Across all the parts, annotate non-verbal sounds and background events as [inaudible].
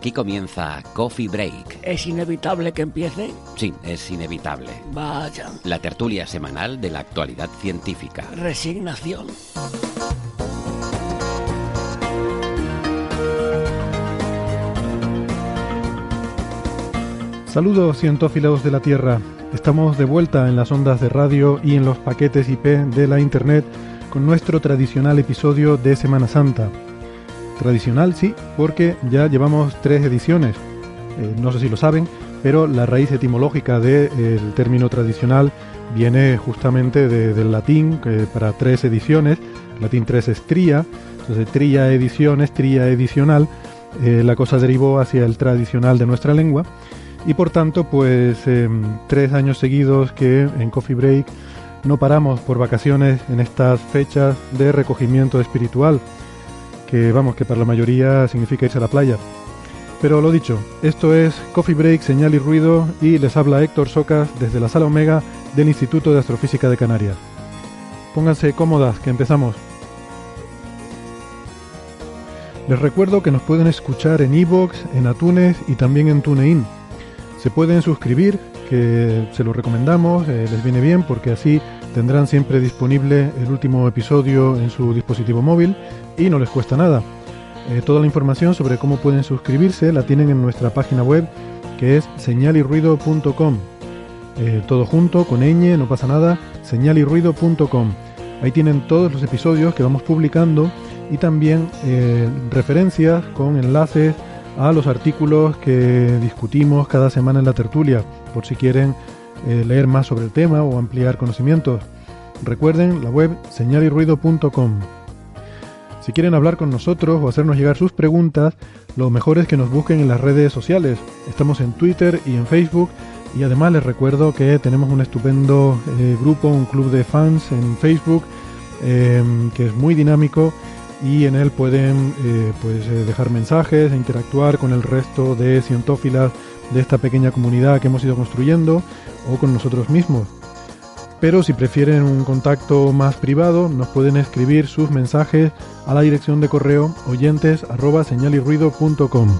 Aquí comienza Coffee Break. ¿Es inevitable que empiece? Sí, es inevitable. Vaya. La tertulia semanal de la actualidad científica. Resignación. Saludos cientófilos de la Tierra. Estamos de vuelta en las ondas de radio y en los paquetes IP de la Internet con nuestro tradicional episodio de Semana Santa. Tradicional sí, porque ya llevamos tres ediciones. Eh, no sé si lo saben, pero la raíz etimológica del término tradicional viene justamente del latín, para tres ediciones, latín tres es tría, entonces tría ediciones, tría edicional, eh, la cosa derivó hacia el tradicional de nuestra lengua y por tanto pues em, tres años seguidos que en Coffee Break no paramos por vacaciones en estas fechas de recogimiento espiritual, que vamos, que para la mayoría significa irse a la playa. Pero lo dicho, esto es Coffee Break, Señal y Ruido y les habla Héctor Socas desde la sala Omega del Instituto de Astrofísica de Canarias. Pónganse cómodas, que empezamos. Les recuerdo que nos pueden escuchar en iVoox, en Atunes y también en TuneIn. Se pueden suscribir, que se lo recomendamos, eh, les viene bien porque así tendrán siempre disponible el último episodio en su dispositivo móvil y no les cuesta nada. Eh, toda la información sobre cómo pueden suscribirse la tienen en nuestra página web que es señalirruido.com. Eh, todo junto, con ñ, no pasa nada, señalirruido.com. Ahí tienen todos los episodios que vamos publicando y también eh, referencias con enlaces a los artículos que discutimos cada semana en la tertulia, por si quieren leer más sobre el tema o ampliar conocimientos. Recuerden la web señalirruido.com. Si quieren hablar con nosotros o hacernos llegar sus preguntas, lo mejor es que nos busquen en las redes sociales. Estamos en Twitter y en Facebook y además les recuerdo que tenemos un estupendo eh, grupo, un club de fans en Facebook eh, que es muy dinámico y en él pueden eh, pues, dejar mensajes e interactuar con el resto de cientófilas de esta pequeña comunidad que hemos ido construyendo o con nosotros mismos. Pero si prefieren un contacto más privado, nos pueden escribir sus mensajes a la dirección de correo oyentes arroba señalirruido.com.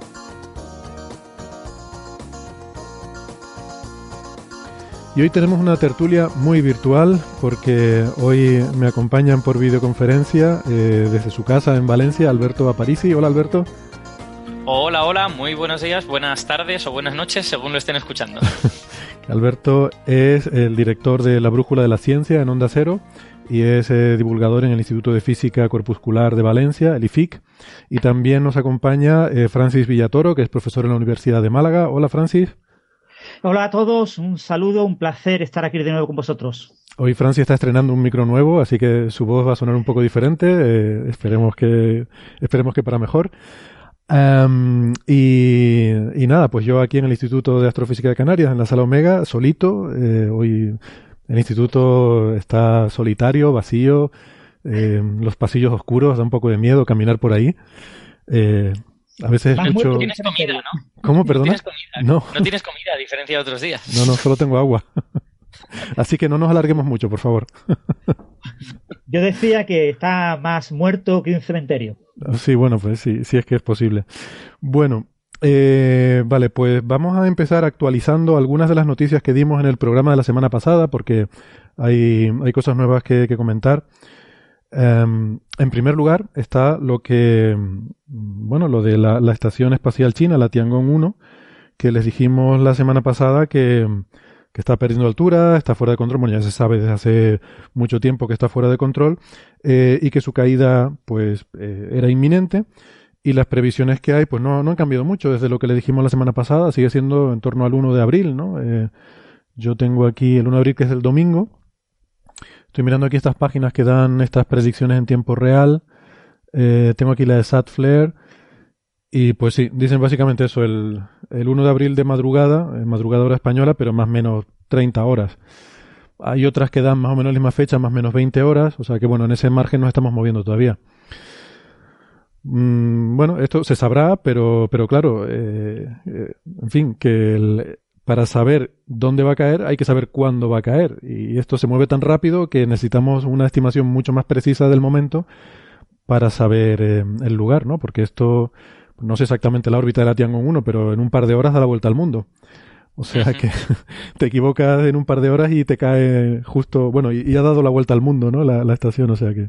Y hoy tenemos una tertulia muy virtual porque hoy me acompañan por videoconferencia eh, desde su casa en Valencia Alberto Aparici. Hola Alberto. Hola, hola, muy buenos días, buenas tardes o buenas noches según lo estén escuchando. [laughs] Alberto es el director de La Brújula de la Ciencia en Onda Cero y es eh, divulgador en el Instituto de Física Corpuscular de Valencia, el IFIC. Y también nos acompaña eh, Francis Villatoro, que es profesor en la Universidad de Málaga. Hola, Francis. Hola a todos, un saludo, un placer estar aquí de nuevo con vosotros. Hoy Francis está estrenando un micro nuevo, así que su voz va a sonar un poco diferente. Eh, esperemos que esperemos que para mejor. Y, nada, pues yo aquí en el Instituto de Astrofísica de Canarias, en la Sala Omega, solito. Eh, hoy el instituto está solitario, vacío, eh, los pasillos oscuros, da un poco de miedo caminar por ahí. Eh, a veces escucho... No tienes comida, ¿no? ¿Cómo, perdona? No. no tienes comida, a diferencia de otros días. No, no, solo tengo agua. [laughs] Así que no nos alarguemos mucho, por favor. [laughs] Yo decía que está más muerto que un cementerio. Sí, bueno, pues sí, sí es que es posible. Bueno, eh, vale, pues vamos a empezar actualizando algunas de las noticias que dimos en el programa de la semana pasada, porque hay, hay cosas nuevas que, comentar. Em, en primer lugar está lo que, bueno, lo de la, estación espacial china, la Tiangong 1, que les dijimos la semana pasada que, que está perdiendo altura, está fuera de control, bueno, ya se sabe desde hace mucho tiempo que está fuera de control, eh, y que su caída pues eh, era inminente, y las previsiones que hay pues no, no han cambiado mucho desde lo que le dijimos la semana pasada, sigue siendo en torno al 1 de abril, ¿no? Eh, yo tengo aquí el 1 de abril que es el domingo, estoy mirando aquí estas páginas que dan estas predicciones en tiempo real, tengo aquí la de SatFlare, y pues sí, dicen básicamente eso, el, el 1 de abril de madrugada, eh, madrugada hora española, pero más o menos 30 horas. Hay otras que dan más o menos la misma fecha, más o menos 20 horas, o sea que bueno, en ese margen nos estamos moviendo todavía. Mm, bueno, esto se sabrá, pero, pero claro, eh, eh, en fin, que el, para saber dónde va a caer hay que saber cuándo va a caer. Y esto se mueve tan rápido que necesitamos una estimación mucho más precisa del momento para saber el lugar, ¿no? Porque esto no sé exactamente la órbita de la Tiangong 1, pero en un par de horas da la vuelta al mundo. O sea que [laughs] te equivocas en un par de horas y te cae justo, bueno, y, y ha dado la vuelta al mundo, ¿no? La, la estación, o sea que.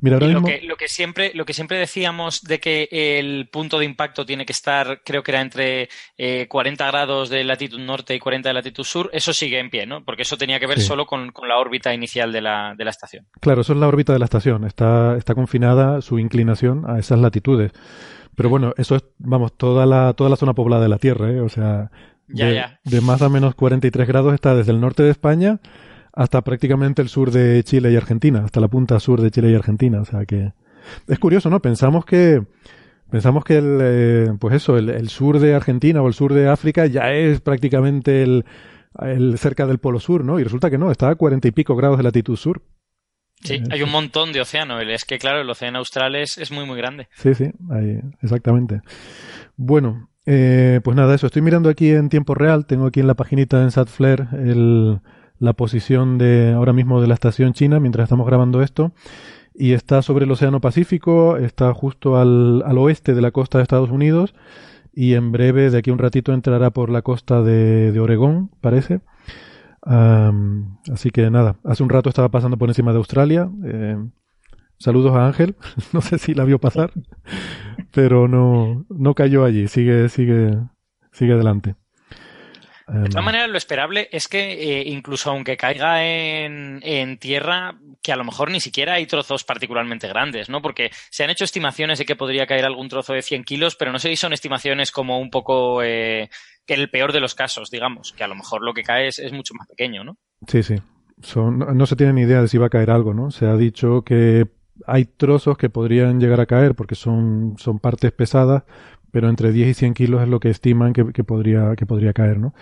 Mira, ahora Y lo, mismo. que, lo, que siempre, lo que siempre decíamos de que el punto de impacto tiene que estar, creo que era entre eh, 40 grados de latitud norte y 40 de latitud sur, eso sigue en pie, ¿no? Porque eso tenía que ver Sí. solo con, con la órbita inicial de la, de la estación. Claro, eso es la órbita de la estación. Está, está confinada su inclinación a esas latitudes. Pero bueno, eso es, vamos, toda la, toda la zona poblada de la Tierra, ¿eh? O sea, Ya, de, ya. de más a menos 43 grados está desde el norte de España hasta prácticamente el sur de Chile y Argentina, hasta la punta sur de Chile y Argentina. O sea que es curioso, ¿no? Pensamos que pensamos que el, eh, pues eso, el, el sur de Argentina o el sur de África ya es prácticamente el, el cerca del polo sur, ¿no? Y resulta que no, está a cuarenta y pico grados de latitud sur. Sí, hay un montón de océano. Es que, claro, el océano austral es, es muy, muy grande. Sí, sí, ahí, exactamente. Bueno, eh, pues nada, eso. Estoy mirando aquí en tiempo real. Tengo aquí en la paginita en SatFlare el, la posición de ahora mismo de la estación china mientras estamos grabando esto. Y está sobre el Océano Pacífico, está justo al, al oeste de la costa de Estados Unidos. Y en breve, de aquí a un ratito, entrará por la costa de, de Oregón, parece. Am, así que nada, hace un rato estaba pasando por encima de Australia. Eh, saludos a Ángel, [laughs] no sé si la vio pasar, pero no, no cayó allí, sigue, sigue, sigue adelante. De todas Em, maneras, lo esperable es que eh, incluso aunque caiga en, en tierra, que a lo mejor ni siquiera hay trozos particularmente grandes, ¿no? Porque se han hecho estimaciones de que podría caer algún trozo de 100 kilos, pero no sé si son estimaciones como un poco eh, que el peor de los casos, digamos, que a lo mejor lo que cae es, es mucho más pequeño, ¿no? Sí, sí. Son, no, no se tiene ni idea de si va a caer algo, ¿no? Se ha dicho que hay trozos que podrían llegar a caer porque son, son partes pesadas, pero entre 10 y 100 kilos es lo que estiman que, que podría, que podría caer, ¿no?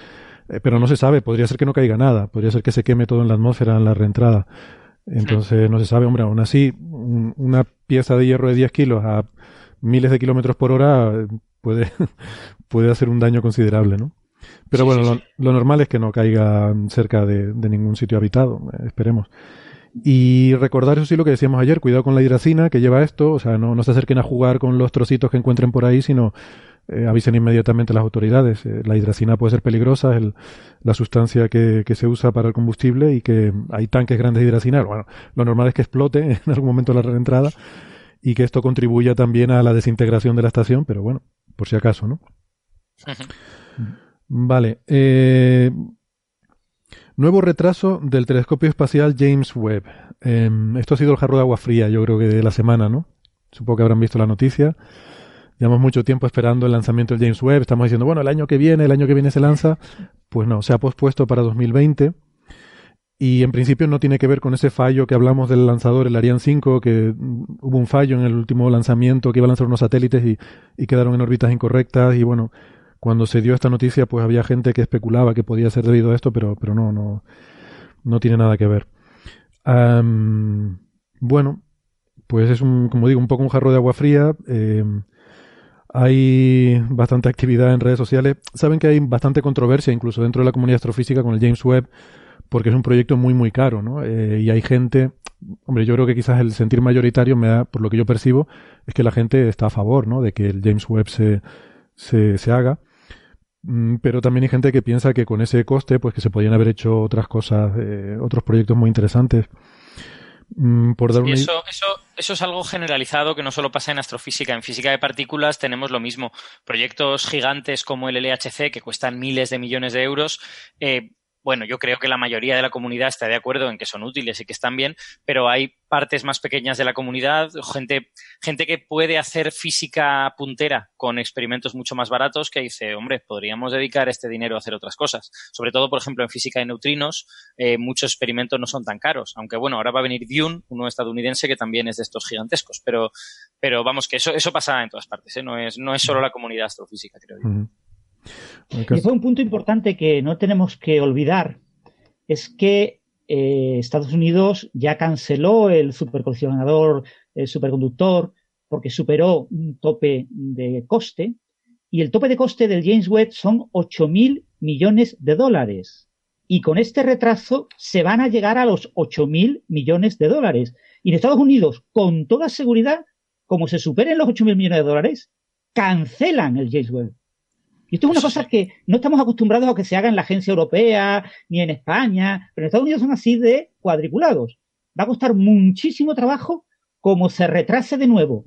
Eh, pero no se sabe, podría ser que no caiga nada, podría ser que se queme todo en la atmósfera en la reentrada. Entonces no se sabe, hombre, aún así, un- una pieza de hierro de 10 kilos a miles de kilómetros por hora puede, [laughs] puede hacer un daño considerable, ¿no? Pero Sí, bueno, sí, lo, sí. lo normal es que no caiga cerca de, de ningún sitio habitado, eh, esperemos. Y recordar eso sí lo que decíamos ayer, cuidado con la hidracina que lleva esto, o sea, no, no se acerquen a jugar con los trocitos que encuentren por ahí, sino eh, avisen inmediatamente a las autoridades. Eh, la hidracina puede ser peligrosa, es el- la sustancia que, que se usa para el combustible y que hay tanques grandes de hidracina. Bueno, lo normal es que explote [laughs] en algún momento la reentrada y que esto contribuya también a la desintegración de la estación, pero bueno, por si acaso, ¿no? Vale. Eh, nuevo retraso del telescopio espacial James Webb. Eh, esto ha sido el jarro de agua fría, yo creo que de la semana, ¿no? Supongo que habrán visto la noticia. Llevamos mucho tiempo esperando el lanzamiento del James Webb. Estamos diciendo, bueno, el año que viene, el año que viene se lanza. Pues no, se ha pospuesto para 2020. Y en principio no tiene que ver con ese fallo que hablamos del lanzador, el Ariane 5, que mm, hubo un fallo en el último lanzamiento que iba a lanzar unos satélites y, y quedaron en órbitas incorrectas. Y bueno, cuando se dio esta noticia, pues había gente que especulaba que podía ser debido a esto, pero, pero no, no, no tiene nada que ver. Bueno, pues es un, como digo, un poco un jarro de agua fría. eh, hay bastante actividad en redes sociales. Saben que hay bastante controversia incluso dentro de la comunidad astrofísica con el James Webb, porque es un proyecto muy, muy caro, ¿no? Eh, y hay gente, hombre, yo creo que quizás el sentir mayoritario me da, por lo que yo percibo, es que la gente está a favor, ¿no? De que el James Webb se, se, se haga. Mm, Pero también hay gente que piensa que con ese coste, pues que se podían haber hecho otras cosas, eh, otros proyectos muy interesantes. Mm, por dar una... eso, eso, eso es algo generalizado que no solo pasa en astrofísica. En física de partículas tenemos lo mismo. Proyectos gigantes como el LHC, que cuestan miles de millones de euros, eh, bueno, yo creo que la mayoría de la comunidad está de acuerdo en que son útiles y que están bien, pero hay partes más pequeñas de la comunidad, gente, gente que puede hacer física puntera con experimentos mucho más baratos que dice, hombre, podríamos dedicar este dinero a hacer otras cosas. Sobre todo, por ejemplo, en física de neutrinos, eh, muchos experimentos no son tan caros, aunque bueno, ahora va a venir Dune, uno estadounidense que también es de estos gigantescos, pero, pero vamos, que eso, eso pasa en todas partes, ¿eh? no, es, no es solo la comunidad astrofísica, creo yo. Y después un punto importante que no tenemos que olvidar es que eh, Estados Unidos ya canceló el supercolisionador, el superconductor, porque superó un tope de coste, y el tope de coste del James Webb son 8.000 millones de dólares. Y con este retraso se van a llegar a los 8.000 millones de dólares. Y en Estados Unidos, con toda seguridad, como se superen los 8.000 millones de dólares, cancelan el James Webb. Y esto es una cosa que no estamos acostumbrados a que se haga en la agencia europea ni en España, pero en Estados Unidos son así de cuadriculados. Va a costar muchísimo trabajo como se retrase de nuevo.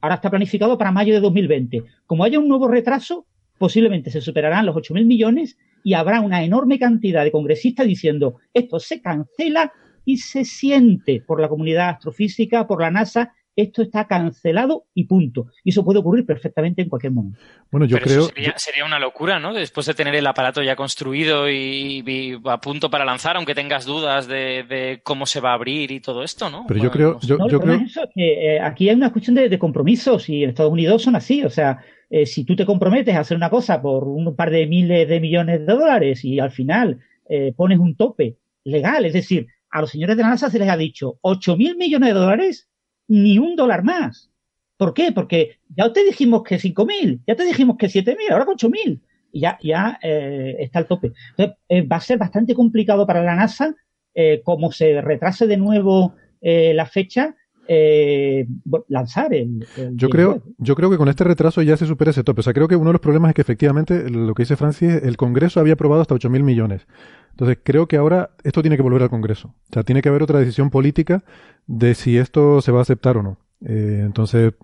Ahora está planificado para mayo de 2020. Como haya un nuevo retraso, posiblemente se superarán los 8.000 millones y habrá una enorme cantidad de congresistas diciendo esto se cancela y se siente por la comunidad astrofísica, por la NASA, esto está cancelado y punto. Y eso puede ocurrir perfectamente en cualquier momento. Bueno, yo Pero creo... sería, sería una locura, ¿no? Después de tener el aparato ya construido y, y a punto para lanzar, aunque tengas dudas de, de cómo se va a abrir y todo esto, ¿no? Pero yo creo, no yo, creo, es eso, que eh, aquí hay una cuestión de, de compromisos y en Estados Unidos son así. O sea, eh, si tú te comprometes a hacer una cosa por un par de miles de millones de dólares y al final eh, pones un tope legal, es decir, a los señores de la NASA se les ha dicho 8 mil millones de dólares, ni un dólar más. ¿Por qué? Porque ya te dijimos que 5 mil, ya te dijimos que 7 mil, ahora con 8 mil. Y ya, ya eh, está el tope. Entonces, eh, va a ser bastante complicado para la NASA, eh, como se retrase de nuevo la fecha, eh, lanzar el, el yo creo, yo creo que con este retraso ya se supera ese tope. O sea, creo que uno de los problemas es que efectivamente, lo que dice Francis, el Congreso había aprobado hasta 8.000 millones. Entonces, creo que ahora esto tiene que volver al Congreso. O sea, tiene que haber otra decisión política de si esto se va a aceptar o no. Eh, entonces,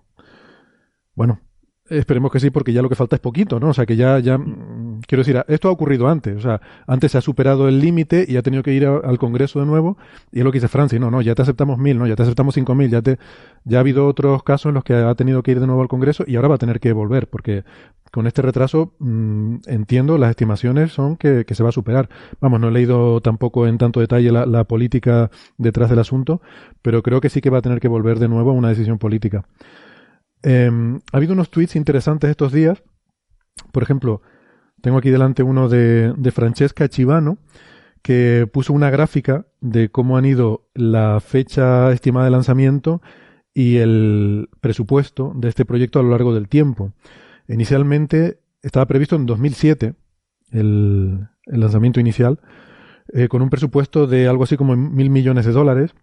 bueno, esperemos que sí, porque ya lo que falta es poquito, ¿no? O sea, que ya, ya, quiero decir, esto ha ocurrido antes. O sea, antes se ha superado el límite y ha tenido que ir al Congreso de nuevo. Y es lo que dice Francis, no, no, ya te aceptamos mil, no, ya te aceptamos cinco mil, ya te, ya ha habido otros casos en los que ha tenido que ir de nuevo al Congreso y ahora va a tener que volver, porque con este retraso, mm, entiendo, las estimaciones son que, se va a superar. Vamos, no he leído tampoco en tanto detalle la, política detrás del asunto, pero creo que sí que va a tener que volver de nuevo a una decisión política. Eh, ha habido unos tweets interesantes estos días. Por ejemplo, tengo aquí delante uno de, Francesca Chivano, que puso una gráfica de cómo han ido la fecha estimada de lanzamiento y el presupuesto de este proyecto a lo largo del tiempo. Inicialmente estaba previsto en 2007 el, el lanzamiento inicial, eh, con un presupuesto de algo así como mil millones de dólares.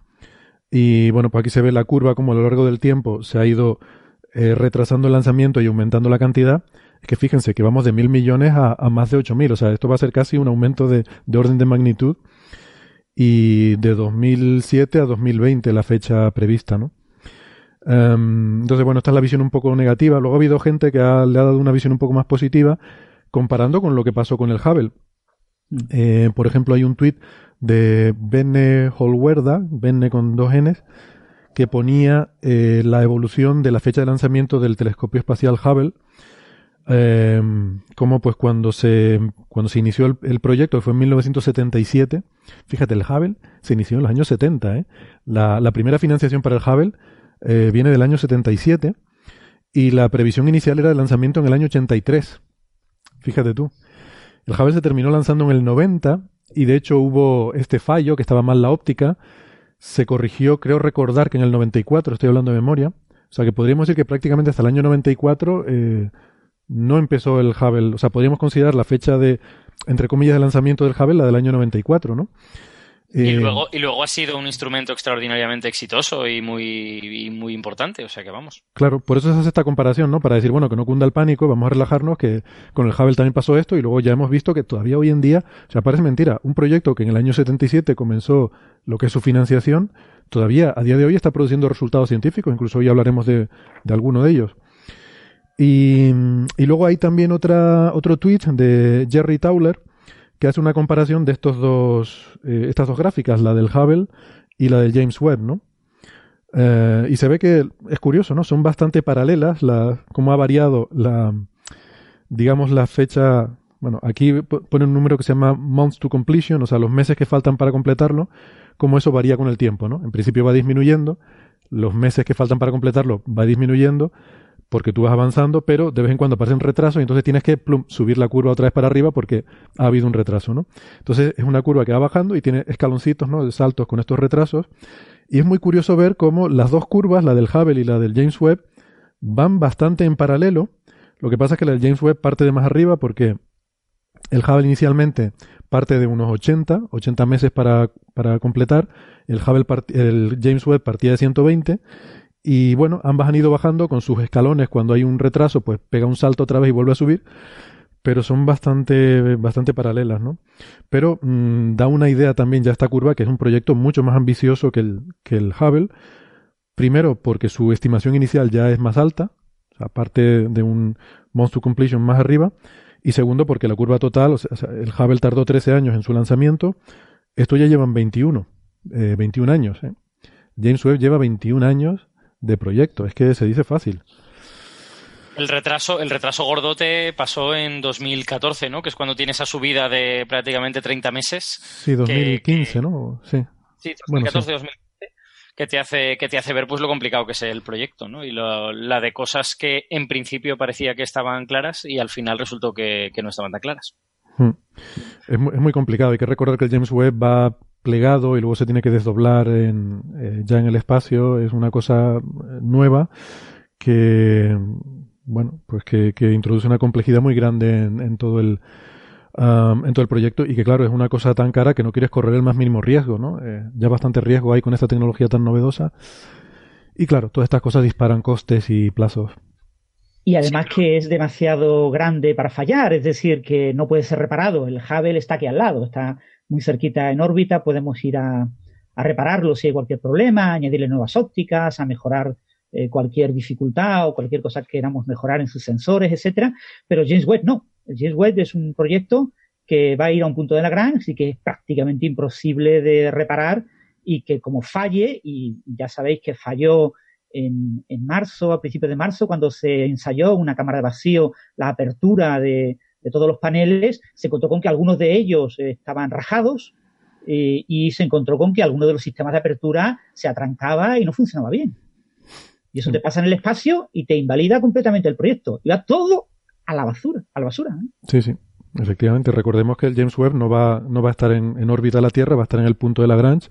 Y bueno, pues aquí se ve la curva como a lo largo del tiempo se ha ido eh, retrasando el lanzamiento y aumentando la cantidad. Es que fíjense que vamos de mil millones a, a más de ocho mil. O sea, esto va a ser casi un aumento de, de orden de magnitud. Y de 2007 a 2020 la fecha prevista, ¿no? Em, entonces, bueno, esta es la visión un poco negativa. Luego ha habido gente que ha- le ha dado una visión un poco más positiva comparando con lo que pasó con el Hubble. Eh, por ejemplo, hay un tuit de Benne Holwerda, Benne con dos Ns, que ponía eh, la evolución de la fecha de lanzamiento del telescopio espacial Hubble, eh, como pues cuando se, cuando se inició el, proyecto, que fue en 1977, fíjate, el Hubble se inició en los años 70, ¿eh? la, la primera financiación para el Hubble eh, viene del año 77 y la previsión inicial era de lanzamiento en el año 83. Fíjate tú. El Hubble se terminó lanzando en el 90 y de hecho hubo este fallo, que estaba mal la óptica. Se corrigió, creo recordar que en el 94, estoy hablando de memoria. O sea que podríamos decir que prácticamente hasta el año 94 eh, no empezó el Hubble. O sea, podríamos considerar la fecha de, entre comillas, de lanzamiento del Hubble la del año 94, ¿no? Y, eh, luego, y luego ha sido un instrumento extraordinariamente exitoso y muy, muy importante, o sea que vamos. Claro, por eso se hace esta comparación, ¿no? Para decir, bueno, que no cunda el pánico, vamos a relajarnos, que con el Hubble también pasó esto y luego ya hemos visto que todavía hoy en día, o sea, parece mentira, un proyecto que en el año 77 comenzó lo que es su financiación, todavía a día de hoy está produciendo resultados científicos, incluso hoy hablaremos de, de alguno de ellos. Y, y luego hay también otra, otro tweet de Jerry Tauler, que hace una comparación de estos dos, eh, estas dos gráficas, la del Hubble y la del James Webb, ¿no? Eh, y se ve que es curioso, ¿no? Son bastante paralelas, la, cómo ha variado la, digamos, la fecha. Bueno, aquí pone un número que se llama months to completion, o sea, los meses que faltan para completarlo, cómo eso varía con el tiempo, ¿no? En principio va disminuyendo, los meses que faltan para completarlo va disminuyendo, porque tú vas avanzando, pero de vez en cuando aparecen retrasos y entonces tienes que subir la curva otra vez para arriba porque ha habido un retraso, ¿no? Entonces es una curva que va bajando y tiene escaloncitos, ¿no? De saltos con estos retrasos. Y es muy curioso ver cómo las dos curvas, la del Hubble y la del James Webb, van bastante en paralelo. Lo que pasa es que la del James Webb parte de más arriba porque el Hubble inicialmente parte de unos 80, 80 meses para, para completar. El, Hubble el James Webb partía de 120 y bueno, ambas han ido bajando con sus escalones. Cuando hay un retraso, pues pega un salto otra vez y vuelve a subir. Pero son bastante, bastante paralelas, ¿no? Pero mm, da una idea también ya esta curva, que es un proyecto mucho más ambicioso que el, que el Hubble. Primero, porque su estimación inicial ya es más alta, aparte de un Monster Completion más arriba. Y segundo, porque la curva total, o sea, el Hubble tardó 13 años en su lanzamiento. Esto ya llevan 21, 21 eh, años. ¿eh? James Webb lleva 21 años de proyecto. Es que se dice fácil. El retraso, el retraso gordote pasó en 2014, ¿no? Que es cuando tiene esa subida de prácticamente 30 meses. Sí, 2015, ¿no? Sí. Sí, 2014, 2015 que te hace que te hace ver pues lo complicado que es el proyecto, ¿no? Y la de cosas que en principio parecía que estaban claras y al final resultó que, no estaban tan claras. Hmm. Es, muy, es muy complicado. Hay que recordar que el James Webb va plegado y luego se tiene que desdoblar en, eh, ya en el espacio. Es una cosa eh, nueva que, bueno, pues que, introduce una complejidad muy grande en, todo el en todo el proyecto y que claro es una cosa tan cara que no quieres correr el más mínimo riesgo, ¿no? Eh, ya bastante riesgo hay con esta tecnología tan novedosa y claro todas estas cosas disparan costes y plazos. Y además que es demasiado grande para fallar, es decir, que no puede ser reparado. El Hubble está aquí al lado, está muy cerquita en órbita, podemos ir a, repararlo si hay cualquier problema, añadirle nuevas ópticas, a mejorar eh, cualquier dificultad o cualquier cosa que queramos mejorar en sus sensores, etcétera. Pero James Webb no. James Webb es un proyecto que va a ir a un punto de Lagrange y que es prácticamente imposible de reparar y que como falle, y ya sabéis que falló en, en marzo, a principios de marzo, cuando se ensayó una cámara de vacío, la apertura de, de todos los paneles, se encontró con que algunos de ellos eh, estaban rajados eh, y se encontró con que alguno de los sistemas de apertura se atrancaba y no funcionaba bien. Y eso te pasa en el espacio y te invalida completamente el proyecto. Y va todo a la basura, a la basura. ¿eh? Sí, sí. Efectivamente, recordemos que el James Webb no va, no va a estar en, en órbita de la Tierra, va a estar en el punto de Lagrange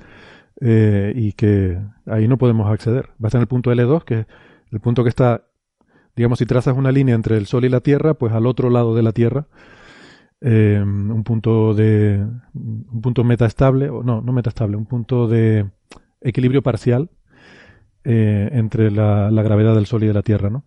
y que ahí no podemos acceder. Va a estar en el punto L2, que es el punto que está digamos, si trazas una línea entre el Sol y la Tierra, pues al otro lado de la Tierra, eh, un punto de un punto metaestable, o no, no metaestable, un punto de equilibrio parcial eh, entre la, la, gravedad del Sol y de la Tierra, ¿no?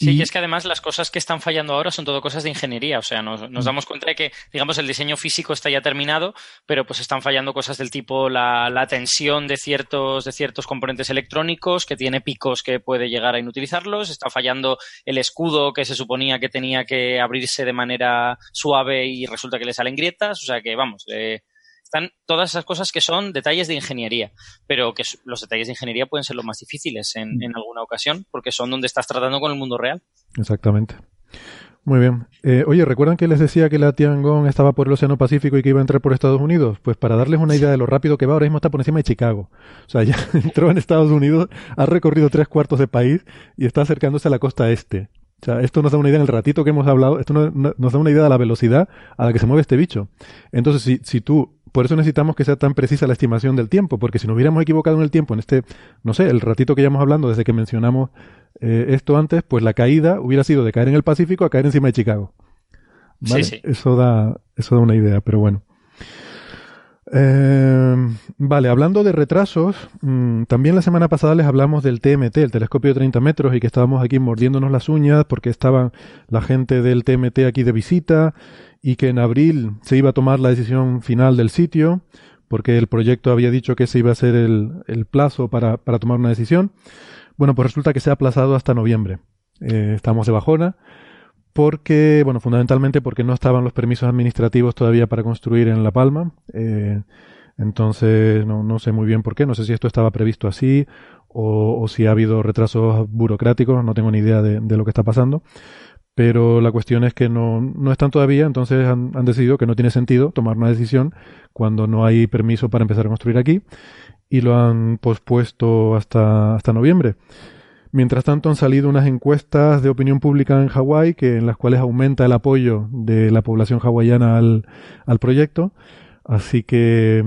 Sí, y es que además las cosas que están fallando ahora son todo cosas de ingeniería. O sea, nos, nos, mm. damos cuenta de que, digamos, el diseño físico está ya terminado, pero pues están fallando cosas del tipo la, la tensión de ciertos, de ciertos componentes electrónicos, que tiene picos que puede llegar a inutilizarlos. Está fallando el escudo que se suponía que tenía que abrirse de manera suave y resulta que le salen grietas. O sea que, vamos, eh, están todas esas cosas que son detalles de ingeniería, pero que los detalles de ingeniería pueden ser los más difíciles en, mm. alguna ocasión, porque son donde estás tratando con el mundo real. Exactamente. Muy bien. Eh, oye, ¿recuerdan que les decía que la Tiangong estaba por el Océano Pacífico y que iba a entrar por Estados Unidos? Pues para darles una idea de lo rápido que va, ahora mismo está por encima de Chicago. O sea, ya [laughs] entró en Estados Unidos, ha recorrido tres cuartos de país y está acercándose a la costa este. O sea, esto nos da una idea en el ratito que hemos hablado, esto nos da una idea de la velocidad a la que se mueve este bicho. Entonces, si, si tú por eso necesitamos que sea tan precisa la estimación del tiempo, porque si nos hubiéramos equivocado en el tiempo, en este, no sé, el ratito que llevamos hablando desde que mencionamos eh, esto antes, pues la caída hubiera sido de caer en el Pacífico a caer encima de Chicago. ¿Vale? Sí, sí. Eso da, eso da una idea, pero bueno. Eh, vale, hablando de retrasos, mm, también la semana pasada les hablamos del TMT, el telescopio de 30 metros, y que estábamos aquí mordiéndonos las uñas porque estaban la gente del TMT aquí de visita y que en abril se iba a tomar la decisión final del sitio porque el proyecto había dicho que ese iba a ser el, el plazo para, para, tomar una decisión. Bueno, pues resulta que se ha aplazado hasta noviembre. Eh, estamos de bajona porque, bueno, fundamentalmente porque no estaban los permisos administrativos todavía para construir en La Palma. Eh, entonces, no, no, sé muy bien por qué. No sé si esto estaba previsto así o, o si ha habido retrasos burocráticos. No tengo ni idea de, de, lo que está pasando. Pero la cuestión es que no, no están todavía, entonces han, decidido que no tiene sentido tomar una decisión cuando no hay permiso para empezar a construir aquí y lo han pospuesto hasta, hasta noviembre. Mientras tanto han salido unas encuestas de opinión pública en Hawái que en las cuales aumenta el apoyo de la población hawaiana al, al proyecto. Así que,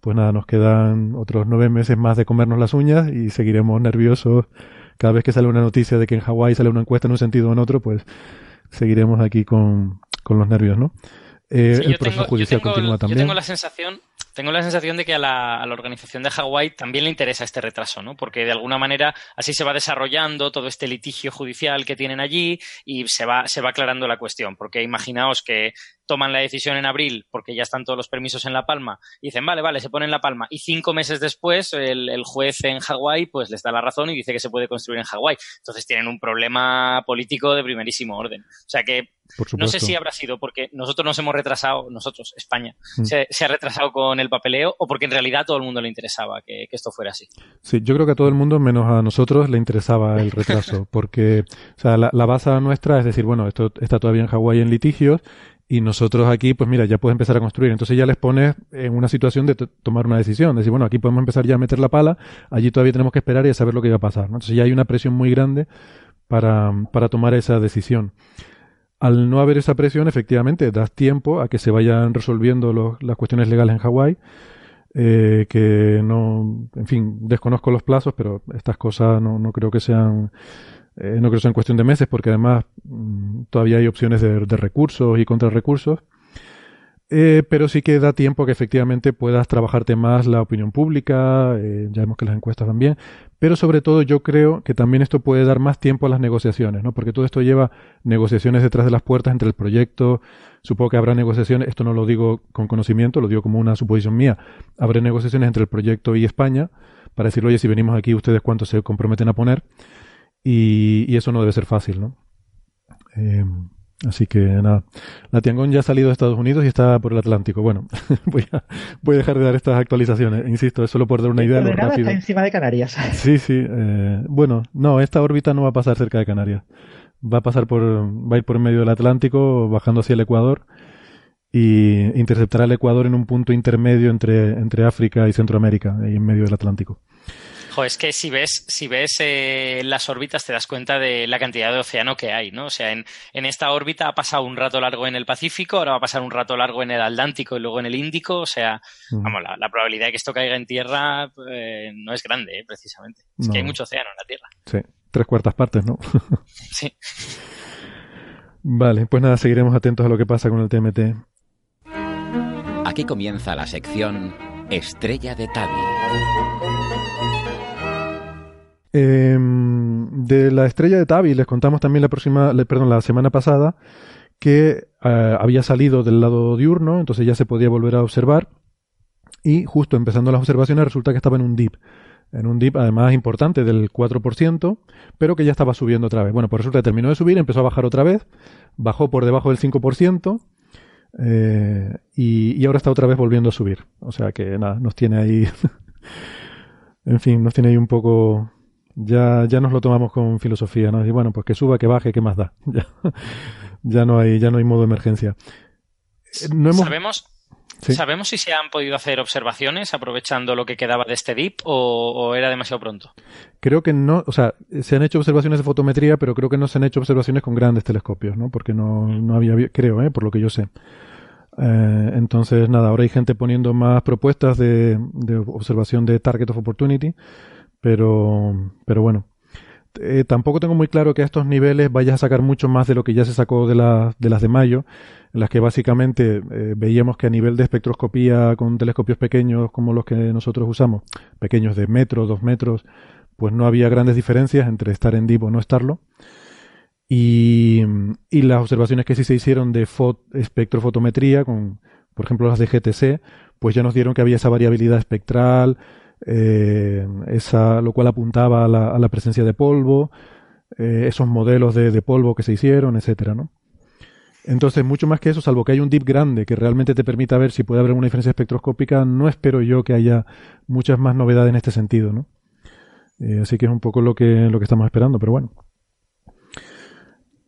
pues nada, nos quedan otros nueve meses más de comernos las uñas y seguiremos nerviosos cada vez que sale una noticia de que en Hawái sale una encuesta en un sentido o en otro, pues seguiremos aquí con, con los nervios, ¿no? Eh, sí, el proceso tengo, judicial tengo, continúa también. Yo tengo la sensación tengo la sensación de que a la, a la organización de Hawái también le interesa este retraso, ¿no? Porque de alguna manera así se va desarrollando todo este litigio judicial que tienen allí y se va, se va aclarando la cuestión. Porque imaginaos que toman la decisión en abril porque ya están todos los permisos en La Palma y dicen, vale, vale, se pone en La Palma. Y cinco meses después el, el juez en Hawái pues les da la razón y dice que se puede construir en Hawái. Entonces tienen un problema político de primerísimo orden. O sea que no sé si habrá sido porque nosotros nos hemos retrasado, nosotros, España, mm. se, se, ha retrasado con el papeleo o porque en realidad a todo el mundo le interesaba que, que, esto fuera así. Sí, yo creo que a todo el mundo, menos a nosotros, le interesaba el retraso [laughs] porque o sea, la, la base nuestra es decir, bueno, esto está todavía en Hawái en litigios y nosotros aquí, pues mira, ya puedes empezar a construir. Entonces ya les pones en una situación de tomar una decisión. Decir, bueno, aquí podemos empezar ya a meter la pala, allí todavía tenemos que esperar y a saber lo que va a pasar. Entonces ya hay una presión muy grande para, para tomar esa decisión. Al no haber esa presión, efectivamente, das tiempo a que se vayan resolviendo las cuestiones legales en Hawái. Eh, que no, en fin, desconozco los plazos, pero estas cosas no, no creo que sean eh, no creo que sea en cuestión de meses, porque además mmm, todavía hay opciones de, recursos y contrarrecursos. Eh, pero sí que da tiempo que efectivamente puedas trabajarte más la opinión pública, eh, ya vemos que las encuestas van bien, pero sobre todo yo creo que también esto puede dar más tiempo a las negociaciones, ¿no? Porque todo esto lleva negociaciones detrás de las puertas entre el proyecto, supongo que habrá negociaciones, esto no lo digo con conocimiento, lo digo como una suposición mía, habrá negociaciones entre el proyecto y España para decirle, oye, si venimos aquí, ustedes cuánto se comprometen a poner. Y, y, eso no debe ser fácil, ¿no? Eh, así que nada, la Tiangong ya ha salido de Estados Unidos y está por el Atlántico. Bueno, [laughs] voy, a, voy a dejar de dar estas actualizaciones, insisto, es solo por dar una idea. De rápido. está encima de Canarias. [laughs] Sí, sí. Eh, bueno, no, esta órbita no va a pasar cerca de Canarias. Va a pasar por, va a ir por medio del Atlántico, bajando hacia el Ecuador y interceptará el Ecuador en un punto intermedio entre, entre África y Centroamérica, ahí en medio del Atlántico. Jo, es que si ves, si ves eh, las órbitas te das cuenta de la cantidad de océano que hay, ¿no? O sea, en, en, esta órbita ha pasado un rato largo en el Pacífico, ahora va a pasar un rato largo en el Atlántico y luego en el Índico. O sea, mm. vamos, la, la, probabilidad de que esto caiga en tierra eh, no es grande, eh, precisamente. Es no. que hay mucho océano en la Tierra. Sí, tres cuartas partes, ¿no? [laughs] sí. Vale, pues nada, seguiremos atentos a lo que pasa con el TMT. Aquí comienza la sección Estrella de Tabi. Eh, de la estrella de Tabi les contamos también la próxima, perdón, la semana pasada que eh, había salido del lado diurno, entonces ya se podía volver a observar y justo empezando las observaciones resulta que estaba en un dip, en un dip además importante del 4%, pero que ya estaba subiendo otra vez. Bueno, pues resulta que terminó de subir, empezó a bajar otra vez, bajó por debajo del 5%, eh, y, y, ahora está otra vez volviendo a subir. O sea que nada, nos tiene ahí, [laughs] en fin, nos tiene ahí un poco ya, ya nos lo tomamos con filosofía, ¿no? Y bueno, pues que suba, que baje, ¿qué más da? [laughs] Ya, ya no hay, ya no hay modo de emergencia. No hemos... Sabemos, ¿Sí? ¿Sabemos si se han podido hacer observaciones aprovechando lo que quedaba de este dip o, o, era demasiado pronto? Creo que no, o sea, se han hecho observaciones de fotometría, pero creo que no se han hecho observaciones con grandes telescopios, ¿no? Porque no, no había, creo, ¿eh? por lo que yo sé. Eh, entonces, nada, ahora hay gente poniendo más propuestas de, de observación de Target of Opportunity, pero, pero bueno. eh, tampoco tengo muy claro que a estos niveles vayas a sacar mucho más de lo que ya se sacó de, de las de mayo, en las que básicamente eh, veíamos que a nivel de espectroscopía con telescopios pequeños como los que nosotros usamos, pequeños de metro, dos metros, pues no había grandes diferencias entre estar en DIP o no estarlo. Y, y las observaciones que sí se hicieron de espectrofotometría, con, por ejemplo las de GTC, pues ya nos dieron que había esa variabilidad espectral, eh, esa, lo cual apuntaba a la, presencia de polvo, eh, esos modelos de, polvo que se hicieron, etcétera, ¿no? Entonces, mucho más que eso, salvo que haya un dip grande que realmente te permita ver si puede haber una diferencia espectroscópica, no espero yo que haya muchas más novedades en este sentido, ¿no? Eh, así que es un poco lo que, lo que estamos esperando, pero bueno.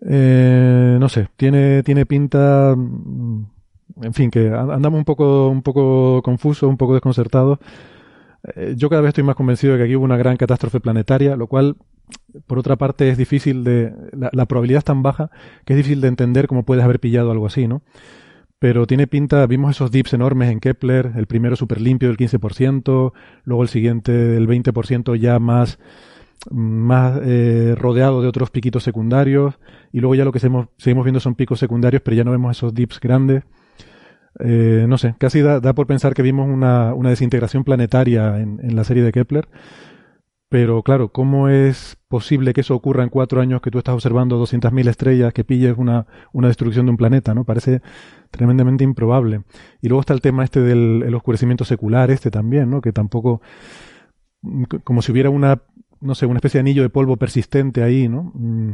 no sé, tiene, tiene pinta, mm, en fin, que andamos un poco, un poco confusos, un poco desconcertados eh, yo cada vez estoy más convencido de que aquí hubo una gran catástrofe planetaria, lo cual, por otra parte, es difícil de. La, probabilidad es tan baja que es difícil de entender cómo puedes haber pillado algo así, ¿no? Pero tiene pinta, vimos esos dips enormes en Kepler, el primero súper limpio del 15%, luego el siguiente del 20% ya más, más eh, rodeado de otros piquitos secundarios, y luego ya lo que seguimos, seguimos viendo son picos secundarios, pero ya no vemos esos dips grandes. Eh, no sé, casi da, por pensar que vimos una, desintegración planetaria en, la serie de Kepler. Pero claro, ¿cómo es posible que eso ocurra en cuatro años que tú estás observando 200.000 estrellas, que pilles una, una destrucción de un planeta? ¿no? Parece tremendamente improbable. Y luego está el tema este del oscurecimiento secular, este también, ¿no? que tampoco, como si hubiera una, no sé, una especie de anillo de polvo persistente ahí, ¿no? Mm,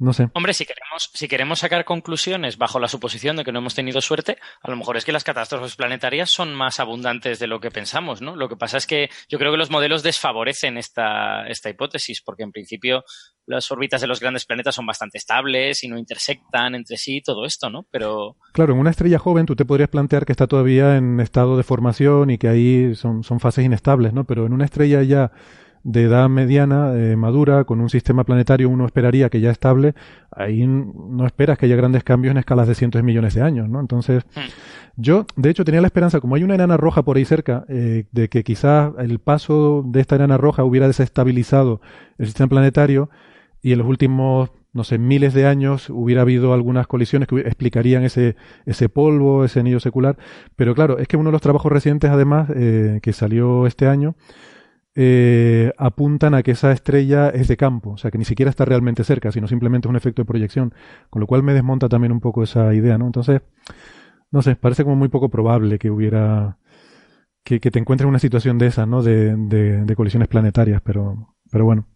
no sé. Hombre, si queremos, si queremos sacar conclusiones bajo la suposición de que no hemos tenido suerte, a lo mejor es que las catástrofes planetarias son más abundantes de lo que pensamos, ¿no? Lo que pasa es que yo creo que los modelos desfavorecen esta, esta hipótesis, porque en principio las órbitas de los grandes planetas son bastante estables y no intersectan entre sí todo esto, ¿no? Pero. Claro, en una estrella joven tú te podrías plantear que está todavía en estado de formación y que ahí son, son fases inestables, ¿no? Pero en una estrella ya de edad mediana, eh, madura, con un sistema planetario uno esperaría que ya estable, ahí no esperas que haya grandes cambios en escalas de cientos de millones de años, ¿no? Entonces, hmm. yo, de hecho, tenía la esperanza, como hay una enana roja por ahí cerca, eh, de que quizás el paso de esta enana roja hubiera desestabilizado el sistema planetario y en los últimos no sé, miles de años hubiera habido algunas colisiones que explicarían ese, ese polvo, ese anillo secular. Pero claro, es que uno de los trabajos recientes, además, eh, que salió este año, eh, apuntan a que esa estrella es de campo, o sea, que ni siquiera está realmente cerca, sino simplemente es un efecto de proyección, con lo cual me desmonta también un poco esa idea, ¿no? Entonces, no sé, parece como muy poco probable que hubiera, que, que te encuentres en una situación de esa, ¿no? De, de, de colisiones planetarias, pero, pero bueno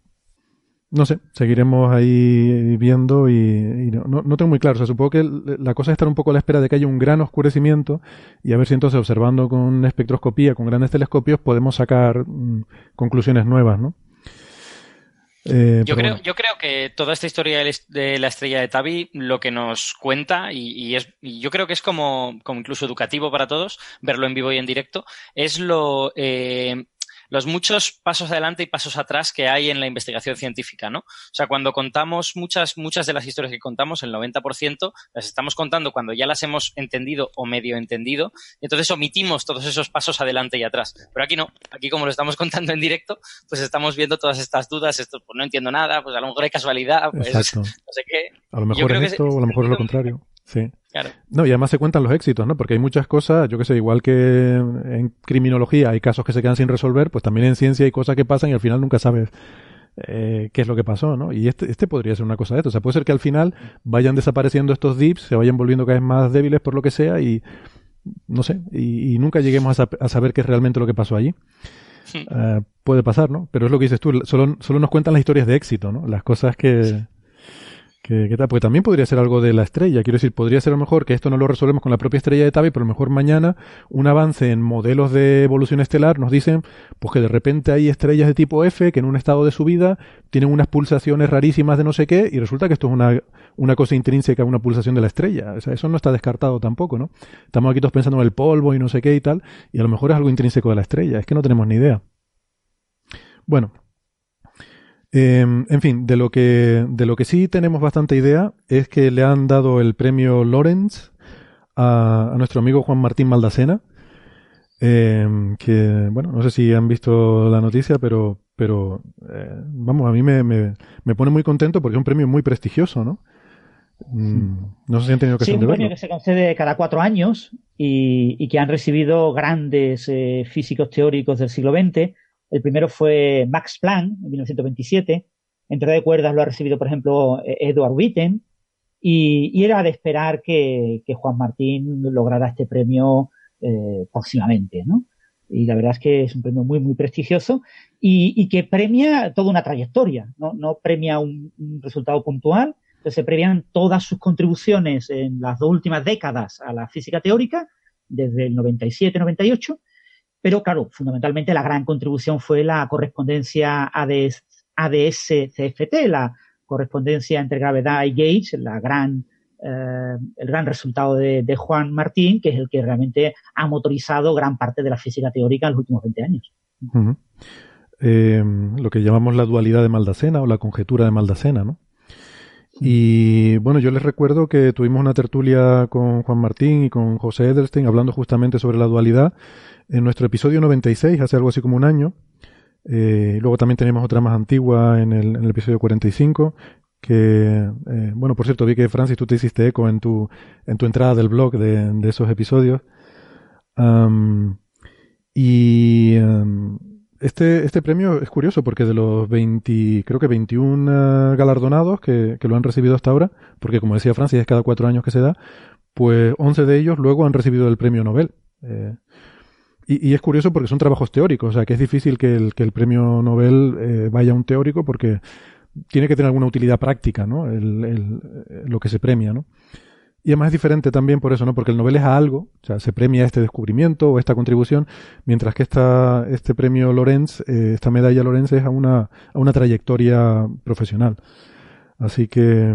no sé, seguiremos ahí viendo y, no, no, tengo muy claro. O sea, supongo que la cosa es estar un poco a la espera de que haya un gran oscurecimiento y a ver si entonces observando con espectroscopía, con grandes telescopios, podemos sacar mm, conclusiones nuevas, ¿no? Eh, yo, creo, yo creo que toda esta historia de la estrella de Tabi lo que nos cuenta, y, es, yo creo que es como, como, incluso educativo para todos, verlo en vivo y en directo, es lo, eh, los muchos pasos adelante y pasos atrás que hay en la investigación científica, ¿no? O sea, cuando contamos muchas, muchas de las historias que contamos, el 90%, las estamos contando cuando ya las hemos entendido o medio entendido, y entonces omitimos todos esos pasos adelante y atrás. Pero aquí no, aquí como lo estamos contando en directo, pues estamos viendo todas estas dudas, esto, pues no entiendo nada, pues a lo mejor hay casualidad, pues [laughs] no sé qué. A lo mejor es esto o a lo mejor es lo contrario. Sí. No, y además se cuentan los éxitos, ¿no? Porque hay muchas cosas, yo que sé, igual que en criminología hay casos que se quedan sin resolver, pues también en ciencia hay cosas que pasan y al final nunca sabes eh, qué es lo que pasó, ¿no? Y este, este podría ser una cosa de esto. O sea, puede ser que al final vayan desapareciendo estos dips, se vayan volviendo cada vez más débiles por lo que sea y, no sé, y, nunca lleguemos a, saber qué es realmente lo que pasó allí. Eh, puede pasar, ¿no? Pero es lo que dices tú, solo, solo nos cuentan las historias de éxito, ¿no? Las cosas que, ¿Qué, tal? Porque también podría ser algo de la estrella. Quiero decir, podría ser a lo mejor que esto no lo resolvemos con la propia estrella de Tabi, pero a lo mejor mañana un avance en modelos de evolución estelar nos dicen pues que de repente hay estrellas de tipo F que en un estado de subida tienen unas pulsaciones rarísimas de no sé qué y resulta que esto es una, una cosa intrínseca una pulsación de la estrella. O sea, eso no está descartado tampoco, ¿no? Estamos aquí todos pensando en el polvo y no sé qué y tal, y a lo mejor es algo intrínseco de la estrella. Es que no tenemos ni idea. Bueno, Em, en fin, de lo, que, de lo que sí tenemos bastante idea es que le han dado el premio Lorenz a, nuestro amigo Juan Martín Maldacena, em, que, bueno, no sé si han visto la noticia, pero pero eh, vamos, a mí me, me, pone muy contento porque es un premio muy prestigioso, ¿no? Mm, no sé si han tenido que Sí, un premio que se concede cada cuatro años y, que han recibido grandes eh, físicos teóricos del siglo XX. El primero fue Max Planck en 1927. Entre de cuerdas lo ha recibido, por ejemplo, e-, Edward Witten. Y, era de esperar que, Juan Martín lograra este premio eh, próximamente, ¿no? Y la verdad es que es un premio muy, muy prestigioso y, que premia toda una trayectoria, no, no premia un, resultado puntual, se premian todas sus contribuciones en las dos últimas décadas a la física teórica, desde el 97-98, pero claro, fundamentalmente la gran contribución fue la correspondencia ADS-CFT, la correspondencia entre gravedad y gauge, la gran eh, el gran resultado de, Juan Martín, que es el que realmente ha motorizado gran parte de la física teórica en los últimos 20 años. Eh, lo que llamamos la dualidad de Maldacena o la conjetura de Maldacena, ¿no? Y bueno, yo les recuerdo que tuvimos una tertulia con Juan Martín y con José Edelstein hablando justamente sobre la dualidad en nuestro episodio 96, hace algo así como un año. Eh, luego también tenemos otra más antigua en el, en el episodio 45 que, eh, bueno, por cierto, vi que Francis, tú te hiciste eco en tu, en tu entrada del blog de, de esos episodios. y este, este premio es curioso porque de los 20, creo que 21 galardonados que, que, lo han recibido hasta ahora, porque como decía Francis, es cada cuatro años que se da, pues 11 de ellos luego han recibido el premio Nobel. Eh, y, y, es curioso porque son trabajos teóricos, o sea que es difícil que el, que el premio Nobel eh, vaya a un teórico porque tiene que tener alguna utilidad práctica, ¿no? El, lo que se premia, ¿no? Y además es diferente también por eso, ¿no? Porque el Nobel es a algo, o sea, se premia este descubrimiento o esta contribución, mientras que esta, este premio Lorenz, eh, esta medalla Lorenz es a una, a una trayectoria profesional. Así que,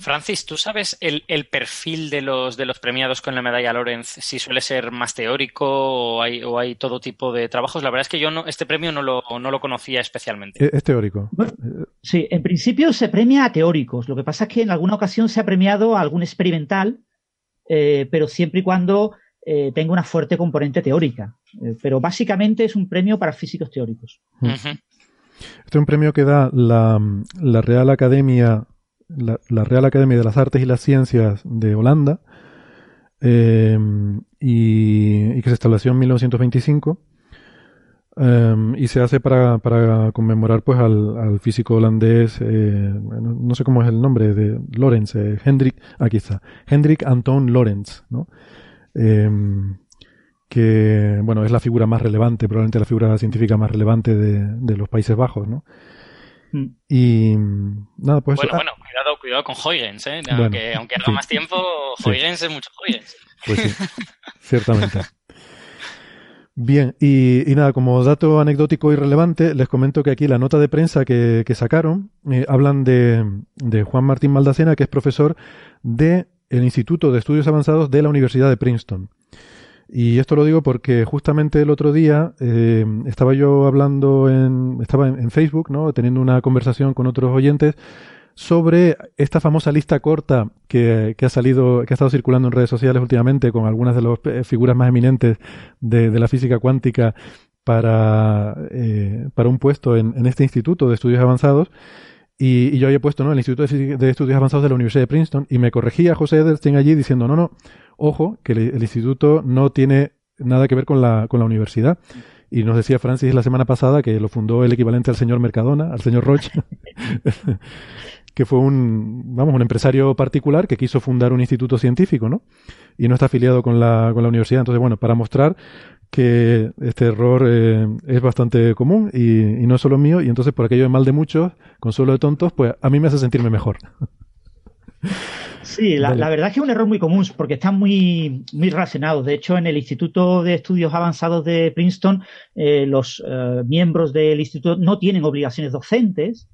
Francis, ¿tú sabes el, perfil de los, de los premiados con la medalla Lorenz? Si suele ser más teórico o hay, o hay todo tipo de trabajos. La verdad es que yo no, este premio no lo, no lo conocía especialmente. Es, teórico. sí, en principio se premia a teóricos. Lo que pasa es que en alguna ocasión se ha premiado a algún experimental, eh, pero siempre y cuando eh, tenga una fuerte componente teórica. Eh, pero básicamente es un premio para físicos teóricos. Este es un premio que da la, la Real Academia la, Real Academia de las Artes y las Ciencias de Holanda em, y, que se estableció en 1925 em, y se hace para, para conmemorar pues al, físico holandés eh, no, sé cómo es el nombre de Lorenz eh, Hendrik aquí está Hendrik Anton Lorenz ¿no? Em, que bueno es la figura más relevante probablemente la figura científica más relevante de, de los Países Bajos ¿no? Mm. Y nada, pues. Bueno, bueno, cuidado, cuidado con Huygens, ¿eh? aunque, aunque haga más tiempo, Huygens es mucho Huygens. Pues sí, [laughs] ciertamente. Bien, y, nada, como dato anecdótico y relevante, les comento que aquí la nota de prensa que, sacaron eh, hablan de, de, Juan Martín Maldacena, que es profesor del el Instituto de Estudios Avanzados de la Universidad de Princeton. Y esto lo digo porque justamente el otro día eh, estaba yo hablando en, estaba en, Facebook, ¿no? Teniendo una conversación con otros oyentes sobre esta famosa lista corta que, que, ha salido, que ha estado circulando en redes sociales últimamente con algunas de las eh, figuras más eminentes de, la física cuántica para, eh, para un puesto en, en, este instituto de estudios avanzados. Y, yo había puesto, ¿no? El Instituto de, Estudios Avanzados de la Universidad de Princeton y me corregía José Edelstein allí diciendo, no, no, Ojo, que el, instituto no tiene nada que ver con la, con la universidad. Y nos decía Francis la semana pasada que lo fundó el equivalente al señor Mercadona, al señor Roche, [laughs] que fue un, vamos, un empresario particular que quiso fundar un instituto científico, ¿no? Y no está afiliado con la, con la universidad. Entonces, bueno, para mostrar que este error eh, es bastante común y, y, no es solo mío, y entonces por aquello de mal de muchos, consuelo de tontos, pues a mí me hace sentirme mejor. Sí, la, verdad es que es un error muy común porque están muy, muy relacionados. De hecho, en el Instituto de Estudios Avanzados de Princeton, eh, los eh, miembros del instituto no tienen obligaciones docentes,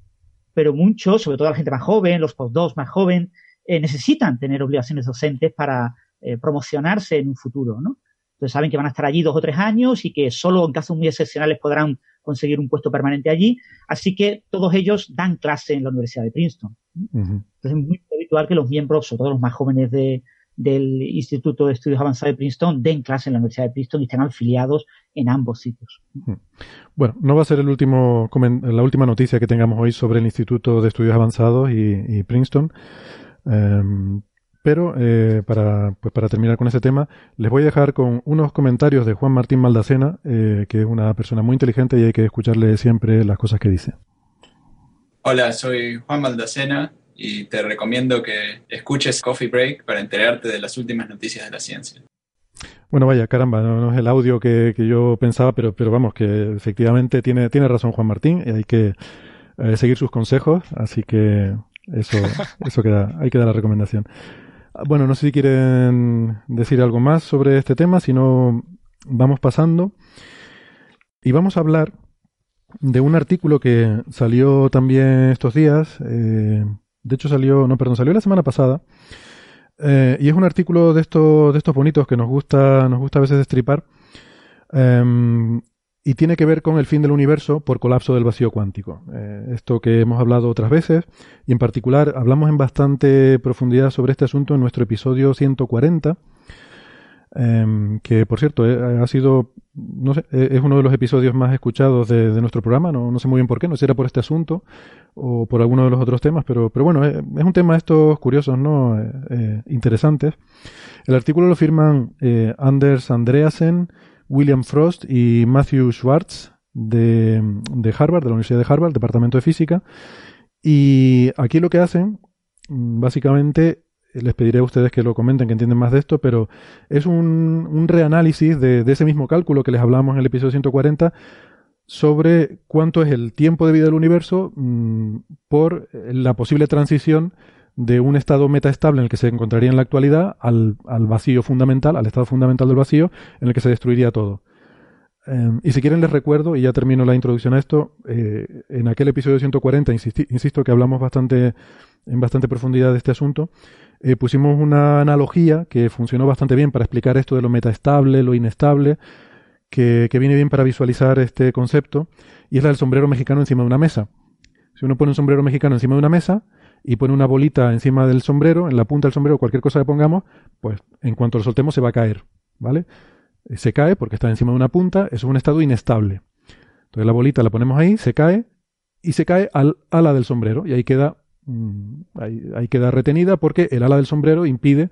pero muchos, sobre todo la gente más joven, los postdocs más joven, eh, necesitan tener obligaciones docentes para promocionarse en un futuro, ¿no? Entonces saben que van a estar allí dos o tres años y que solo en casos muy excepcionales podrán conseguir un puesto permanente allí. Así que todos ellos dan clase en la Universidad de Princeton. Entonces es muy habitual que los miembros, sobre todo los más jóvenes de, del Instituto de Estudios Avanzados de Princeton, den clase en la Universidad de Princeton y estén afiliados en ambos sitios. Bueno, no va a ser el último, la última noticia que tengamos hoy sobre el Instituto de Estudios Avanzados y, Princeton. Em, pero eh, para, pues para terminar con ese tema, les voy a dejar con unos comentarios de Juan Martín Maldacena, eh, que es una persona muy inteligente y hay que escucharle siempre las cosas que dice. Hola, soy Juan Maldacena y te recomiendo que escuches Coffee Break para enterarte de las últimas noticias de la ciencia. Bueno, vaya, caramba, no, es el audio que, yo pensaba, pero, pero vamos, que efectivamente tiene, tiene razón Juan Martín y hay que eh, seguir sus consejos, así que eso, [laughs] eso queda, hay que dar la recomendación. Bueno, no sé si quieren decir algo más sobre este tema, si no, vamos pasando. Y vamos a hablar de un artículo que salió también estos días. Eh, de hecho, salió, no, perdón, salió la semana pasada. Eh, y es un artículo de estos, de estos bonitos que nos gusta, nos gusta a veces destripar. Em, y tiene que ver con el fin del universo por colapso del vacío cuántico. Eh, esto que hemos hablado otras veces, y en particular hablamos en bastante profundidad sobre este asunto en nuestro episodio 140, em, que por cierto eh, ha sido, no sé, eh, es uno de los episodios más escuchados de, nuestro programa, no, sé muy bien por qué, no sé si era por este asunto o por alguno de los otros temas, pero, bueno, es un tema de estos curiosos, ¿no? interesantes. El artículo lo firman Anders Andreasen, William Frost y Matthew Schwartz de, Harvard, de la Universidad de Harvard, Departamento de Física. Y aquí lo que hacen, mm, básicamente, les pediré a ustedes que lo comenten, que entienden más de esto, pero es un, reanálisis de, ese mismo cálculo que les hablamos en el episodio 140 sobre cuánto es el tiempo de vida del universo mm, por la posible transición de un estado metaestable en el que se encontraría en la actualidad al, vacío fundamental, al estado fundamental del vacío, en el que se destruiría todo. Em, y si quieren les recuerdo, y ya termino la introducción a esto, eh, en aquel episodio 140, insisto que hablamos bastante, en bastante profundidad de este asunto, eh, pusimos una analogía que funcionó bastante bien para explicar esto de lo metaestable, lo inestable, que, que viene bien para visualizar este concepto, y es la del sombrero mexicano encima de una mesa. Si uno pone un sombrero mexicano encima de una mesa, y pone una bolita encima del sombrero, en la punta del sombrero, cualquier cosa que pongamos, pues en cuanto lo soltemos se va a caer, ¿vale? Eh, se cae porque está encima de una punta, eso es un estado inestable. Entonces la bolita la ponemos ahí, se cae y se cae al ala del sombrero y ahí queda, mm, ahí, queda retenida porque el ala del sombrero impide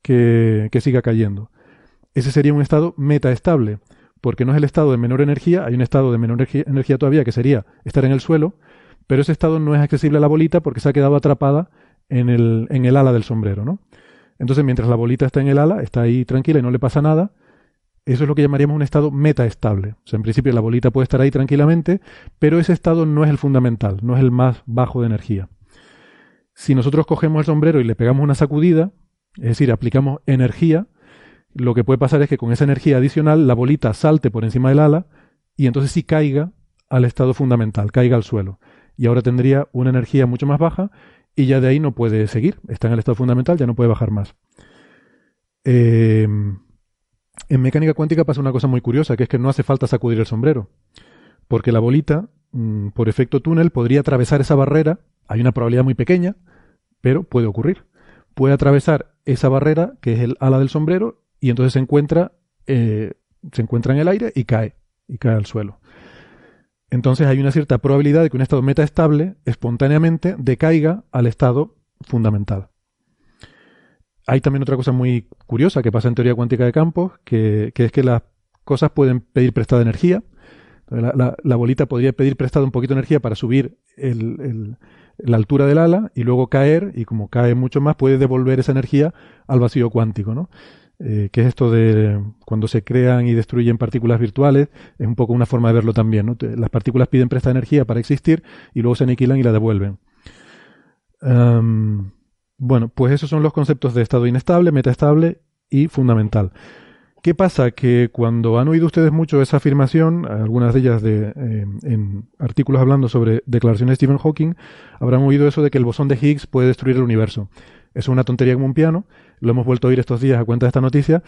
que, que siga cayendo. Ese sería un estado metaestable, porque no es el estado de menor energía, hay un estado de menor energía todavía que sería estar en el suelo, pero ese estado no es accesible a la bolita porque se ha quedado atrapada en el, en el ala del sombrero, ¿no? Entonces, mientras la bolita está en el ala, está ahí tranquila y no le pasa nada, eso es lo que llamaríamos un estado metaestable. O en principio la bolita puede estar ahí tranquilamente, pero ese estado no es el fundamental, no es el más bajo de energía. Si nosotros cogemos el sombrero y le pegamos una sacudida, es decir, aplicamos energía, lo que puede pasar es que con esa energía adicional la bolita salte por encima del ala y entonces sí caiga al estado fundamental, caiga al suelo y ahora tendría una energía mucho más baja y ya de ahí no puede seguir, está en el estado fundamental, ya no puede bajar más. Eh, en mecánica cuántica pasa una cosa muy curiosa, que es que no hace falta sacudir el sombrero, porque la bolita, mm, por efecto túnel, podría atravesar esa barrera, hay una probabilidad muy pequeña, pero puede ocurrir. Puede atravesar esa barrera, que es el ala del sombrero, y entonces se encuentra, eh, se encuentra en el aire y cae, y cae al suelo. Entonces hay una cierta probabilidad de que un estado metaestable espontáneamente decaiga al estado fundamental. Hay también otra cosa muy curiosa que pasa en teoría cuántica de campos, que, es que las cosas pueden pedir prestada energía. La, bolita podría pedir prestada un poquito de energía para subir la altura del ala y luego caer, y como cae mucho más, puede devolver esa energía al vacío cuántico. ¿no? Eh, que es esto de cuando se crean y destruyen partículas virtuales, es un poco una forma de verlo también. Las partículas piden presta energía para existir y luego se aniquilan y la devuelven. bueno, pues esos son los conceptos de estado inestable, metaestable y fundamental. ¿Qué pasa? Que cuando han oído ustedes mucho esa afirmación, algunas de ellas de, eh, en artículos hablando sobre declaraciones de Stephen Hawking, habrán oído eso de que el bosón de Higgs puede destruir el universo. Es una tontería como un piano, lo hemos vuelto a oír estos días a cuenta de esta noticia.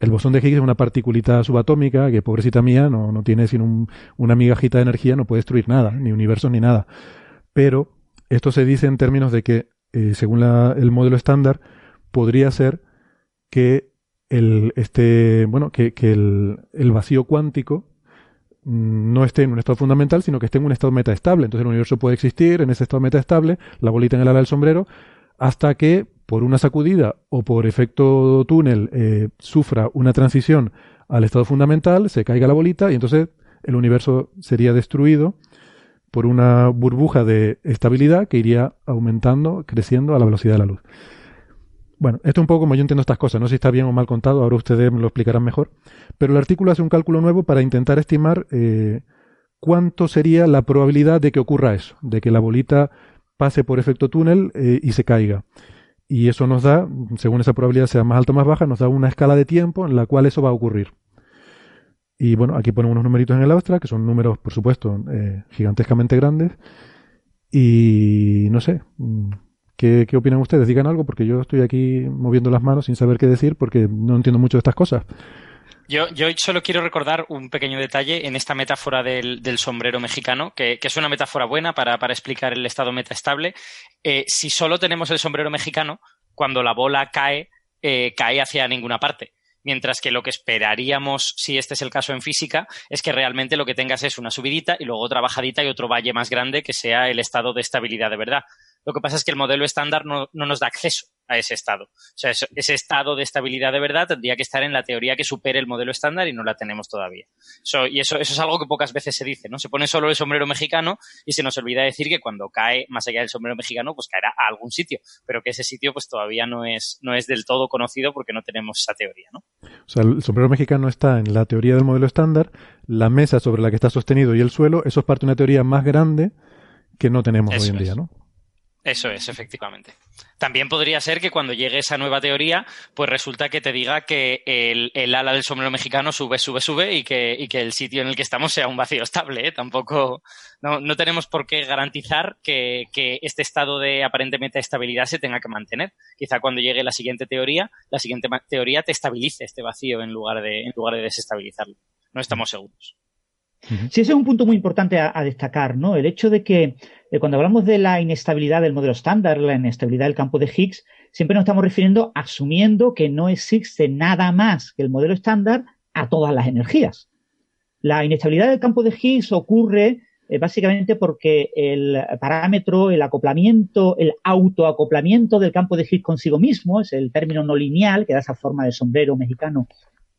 El bosón de Higgs es una particulita subatómica que, pobrecita mía, no, no tiene sino una migajita de energía, no puede destruir nada, ni universos ni nada. Pero esto se dice en términos de que, eh, según el modelo estándar, podría ser que el, este, bueno, que, el, el, vacío cuántico mm, no esté en un estado fundamental, sino que esté en un estado metaestable. Entonces el universo puede existir en ese estado metaestable, la bolita en el ala del sombrero, hasta que por una sacudida o por efecto túnel eh, sufra una transición al estado fundamental, se caiga la bolita y entonces el universo sería destruido por una burbuja de estabilidad que iría aumentando, creciendo a la velocidad de la luz. Bueno, esto es un poco como yo entiendo estas cosas, no sé si está bien o mal contado, ahora ustedes me lo explicarán mejor, pero el artículo hace un cálculo nuevo para intentar estimar eh, cuánto sería la probabilidad de que ocurra eso, de que la bolita pase por efecto túnel eh, y se caiga. Y eso nos da, según esa probabilidad sea más alta o más baja, nos da una escala de tiempo en la cual eso va a ocurrir. Y bueno, aquí ponemos unos numeritos en el abstract, que son números, por supuesto, eh, gigantescamente grandes. Y no sé, mm, ¿qué, ¿qué opinan ustedes? Digan algo, porque yo estoy aquí moviendo las manos sin saber qué decir, porque no entiendo mucho de estas cosas. Yo, yo, solo quiero recordar un pequeño detalle en esta metáfora del, sombrero mexicano, que, es una metáfora buena para, explicar el estado metaestable. Eh, si solo tenemos el sombrero mexicano, cuando la bola cae, eh, cae hacia ninguna parte. Mientras que lo que esperaríamos, si este es el caso en física, es que realmente lo que tengas es una subidita y luego otra bajadita y otro valle más grande que sea el estado de estabilidad de verdad. Lo que pasa es que el modelo estándar no nos da acceso a ese estado. O sea, ese estado de estabilidad de verdad tendría que estar en la teoría que supere el modelo estándar y no la tenemos todavía. y eso, eso es algo que pocas veces se dice, ¿no? Se pone solo el sombrero mexicano y se nos olvida decir que cuando cae más allá del sombrero mexicano, pues caerá a algún sitio, pero que ese sitio pues todavía no es, no es del todo conocido porque no tenemos esa teoría, ¿no? O sea, el sombrero mexicano está en la teoría del modelo estándar, la mesa sobre la que está sostenido y el suelo, eso es parte de una teoría más grande que no tenemos hoy en día, ¿no? Eso es, efectivamente. También podría ser que cuando llegue esa nueva teoría, pues resulta que te diga que el, ala del sombrero mexicano sube, sube, sube y que, y que, el sitio en el que estamos sea un vacío estable. ¿eh? Tampoco, no, tenemos por qué garantizar que, que, este estado de aparentemente estabilidad se tenga que mantener. Quizá cuando llegue la siguiente teoría, la siguiente teoría te estabilice este vacío en lugar de, en lugar de desestabilizarlo. No estamos seguros. Sí, ese es un punto muy importante a, destacar, ¿no? El hecho de que eh, cuando hablamos de la inestabilidad del modelo estándar, la inestabilidad del campo de Higgs, siempre nos estamos refiriendo asumiendo que no existe nada más que el modelo estándar a todas las energías. La inestabilidad del campo de Higgs ocurre eh, básicamente porque el parámetro, el acoplamiento, el autoacoplamiento del campo de Higgs consigo mismo, es el término no lineal que da esa forma de sombrero mexicano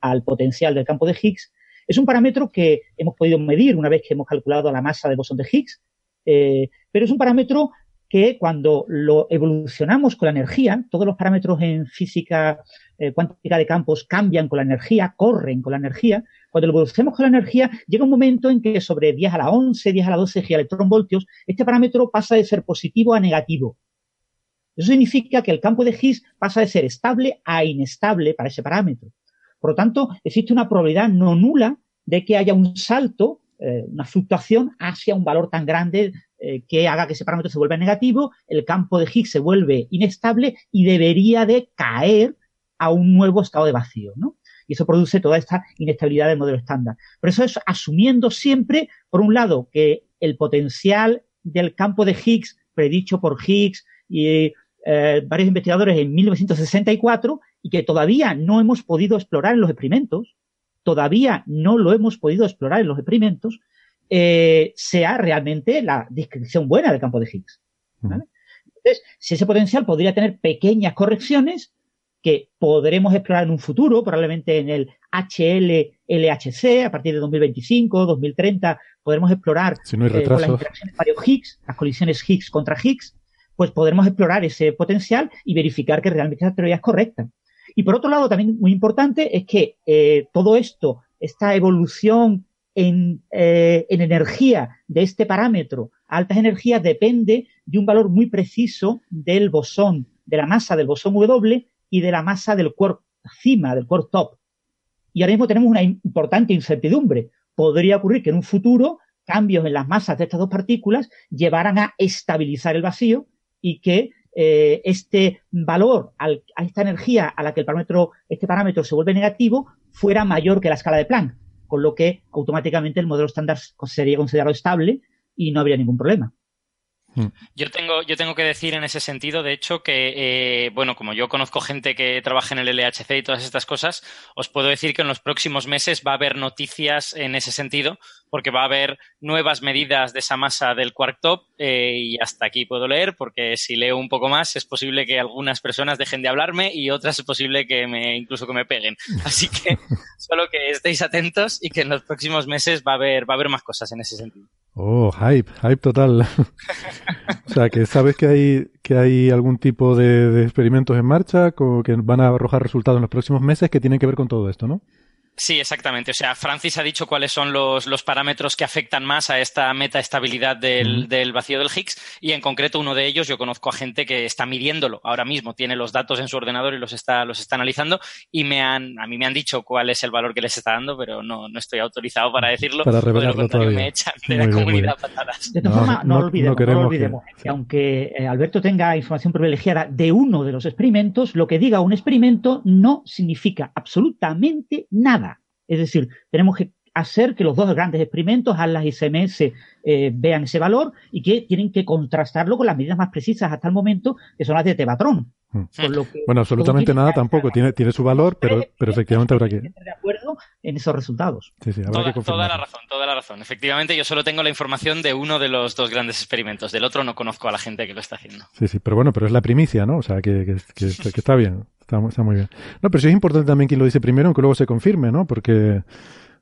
al potencial del campo de Higgs, es un parámetro que hemos podido medir una vez que hemos calculado la masa de bosón de Higgs, eh, pero es un parámetro que cuando lo evolucionamos con la energía, todos los parámetros en física eh, cuántica de campos cambian con la energía, corren con la energía. Cuando lo evolucionamos con la energía, llega un momento en que sobre 10 a la 11, 10 a la 12 gigaelectronvoltios, este parámetro pasa de ser positivo a negativo. Eso significa que el campo de Higgs pasa de ser estable a inestable para ese parámetro. Por lo tanto, existe una probabilidad no nula de que haya un salto, eh, una fluctuación hacia un valor tan grande eh, que haga que ese parámetro se vuelva negativo, el campo de Higgs se vuelve inestable y debería de caer a un nuevo estado de vacío, ¿no? Y eso produce toda esta inestabilidad del modelo estándar. Pero eso es asumiendo siempre, por un lado, que el potencial del campo de Higgs predicho por Higgs y eh, varios investigadores en 1964 y que todavía no hemos podido explorar en los experimentos, todavía no lo hemos podido explorar en los experimentos, eh, sea realmente la descripción buena del campo de Higgs. Entonces, si ese potencial podría tener pequeñas correcciones que podremos explorar en un futuro, probablemente en el HL-LHC, a partir de 2025, 2030, podremos explorar si no hay eh, las interacciones Higgs, las colisiones Higgs contra Higgs, pues podremos explorar ese potencial y verificar que realmente esa teoría es correcta. Y por otro lado, también muy importante es que eh, todo esto, esta evolución en, eh, en, energía de este parámetro altas energías depende de un valor muy preciso del bosón, de la masa del bosón W y de la masa del quark cima, del quark top. Y ahora mismo tenemos una importante incertidumbre. Podría ocurrir que en un futuro cambios en las masas de estas dos partículas llevaran a estabilizar el vacío y que eh, este valor a esta energía a la que el parámetro, este parámetro se vuelve negativo fuera mayor que la escala de Planck, con lo que automáticamente el modelo estándar sería considerado estable y no habría ningún problema. Mm. Yo tengo, yo tengo que decir en ese sentido, de hecho, que, eh, bueno, como yo conozco gente que trabaja en el LHC y todas estas cosas, os puedo decir que en los próximos meses va a haber noticias en ese sentido, porque va a haber nuevas medidas de esa masa del quark top eh, y hasta aquí puedo leer, porque si leo un poco más es posible que algunas personas dejen de hablarme y otras es posible que me incluso que me peguen. [laughs] Así que solo que estéis atentos y que en los próximos meses va a haber va a haber más cosas en ese sentido. Oh, hype, hype total. [laughs] o sea, que sabes que hay, que hay algún tipo de, de experimentos en marcha que van a arrojar resultados en los próximos meses que tienen que ver con todo esto, ¿no? Sí, exactamente. O sea, Francis ha dicho cuáles son los, los parámetros que afectan más a esta metaestabilidad del, del, vacío del Higgs y en concreto uno de ellos yo conozco a gente que está midiéndolo ahora mismo, tiene los datos en su ordenador y los está, los está analizando y me han, a mí me han dicho cuál es el valor que les está dando, pero no, no estoy autorizado para decirlo. Para revelarlo todavía. Me echan de la comunidad patadas. De todas formas, no, lo olvidemos, no, lo olvidemos que... aunque eh, Alberto tenga información privilegiada de uno de los experimentos, lo que diga un experimento no significa absolutamente nada. Es decir, tenemos que hacer que los dos grandes experimentos, ATLAS y CMS, eh, vean ese valor y que tienen que contrastarlo con las medidas más precisas hasta el momento, que son las de Tevatron. Hmm. bueno, absolutamente nada tampoco. Tiene, tiene su valor, pero, pero efectivamente habrá que... de acuerdo en esos resultados. Sí, sí, habrá toda, que toda la razón, toda la razón. Efectivamente, yo solo tengo la información de uno de los dos grandes experimentos. Del otro no conozco a la gente que lo está haciendo. Sí, sí, pero bueno, pero es la primicia, ¿no? O sea, que, que, que, que está bien. Está, está, muy bien. No, pero sí es importante también quien lo dice primero, aunque luego se confirme, ¿no? Porque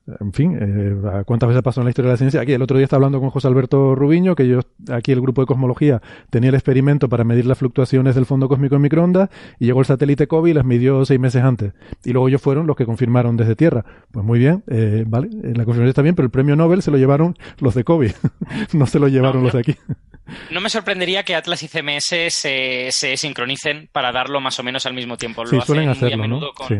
en fin, eh, ¿cuántas veces pasó en la historia de la ciencia? Aquí el otro día estaba hablando con José Alberto Rubiño, que yo, aquí el grupo de cosmología tenía el experimento para medir las fluctuaciones del fondo cósmico en microondas y llegó el satélite COVID y las midió seis meses antes. Y luego ellos fueron los que confirmaron desde Tierra. Pues muy bien, eh, vale, la confirmación está bien, pero el premio Nobel se lo llevaron los de COVID, [laughs] no se lo llevaron no, los de aquí. No me sorprendería que Atlas y CMS se, se, sincronicen para darlo más o menos al mismo tiempo. Lo sí, suelen hacerlo, ¿no? Con, sí.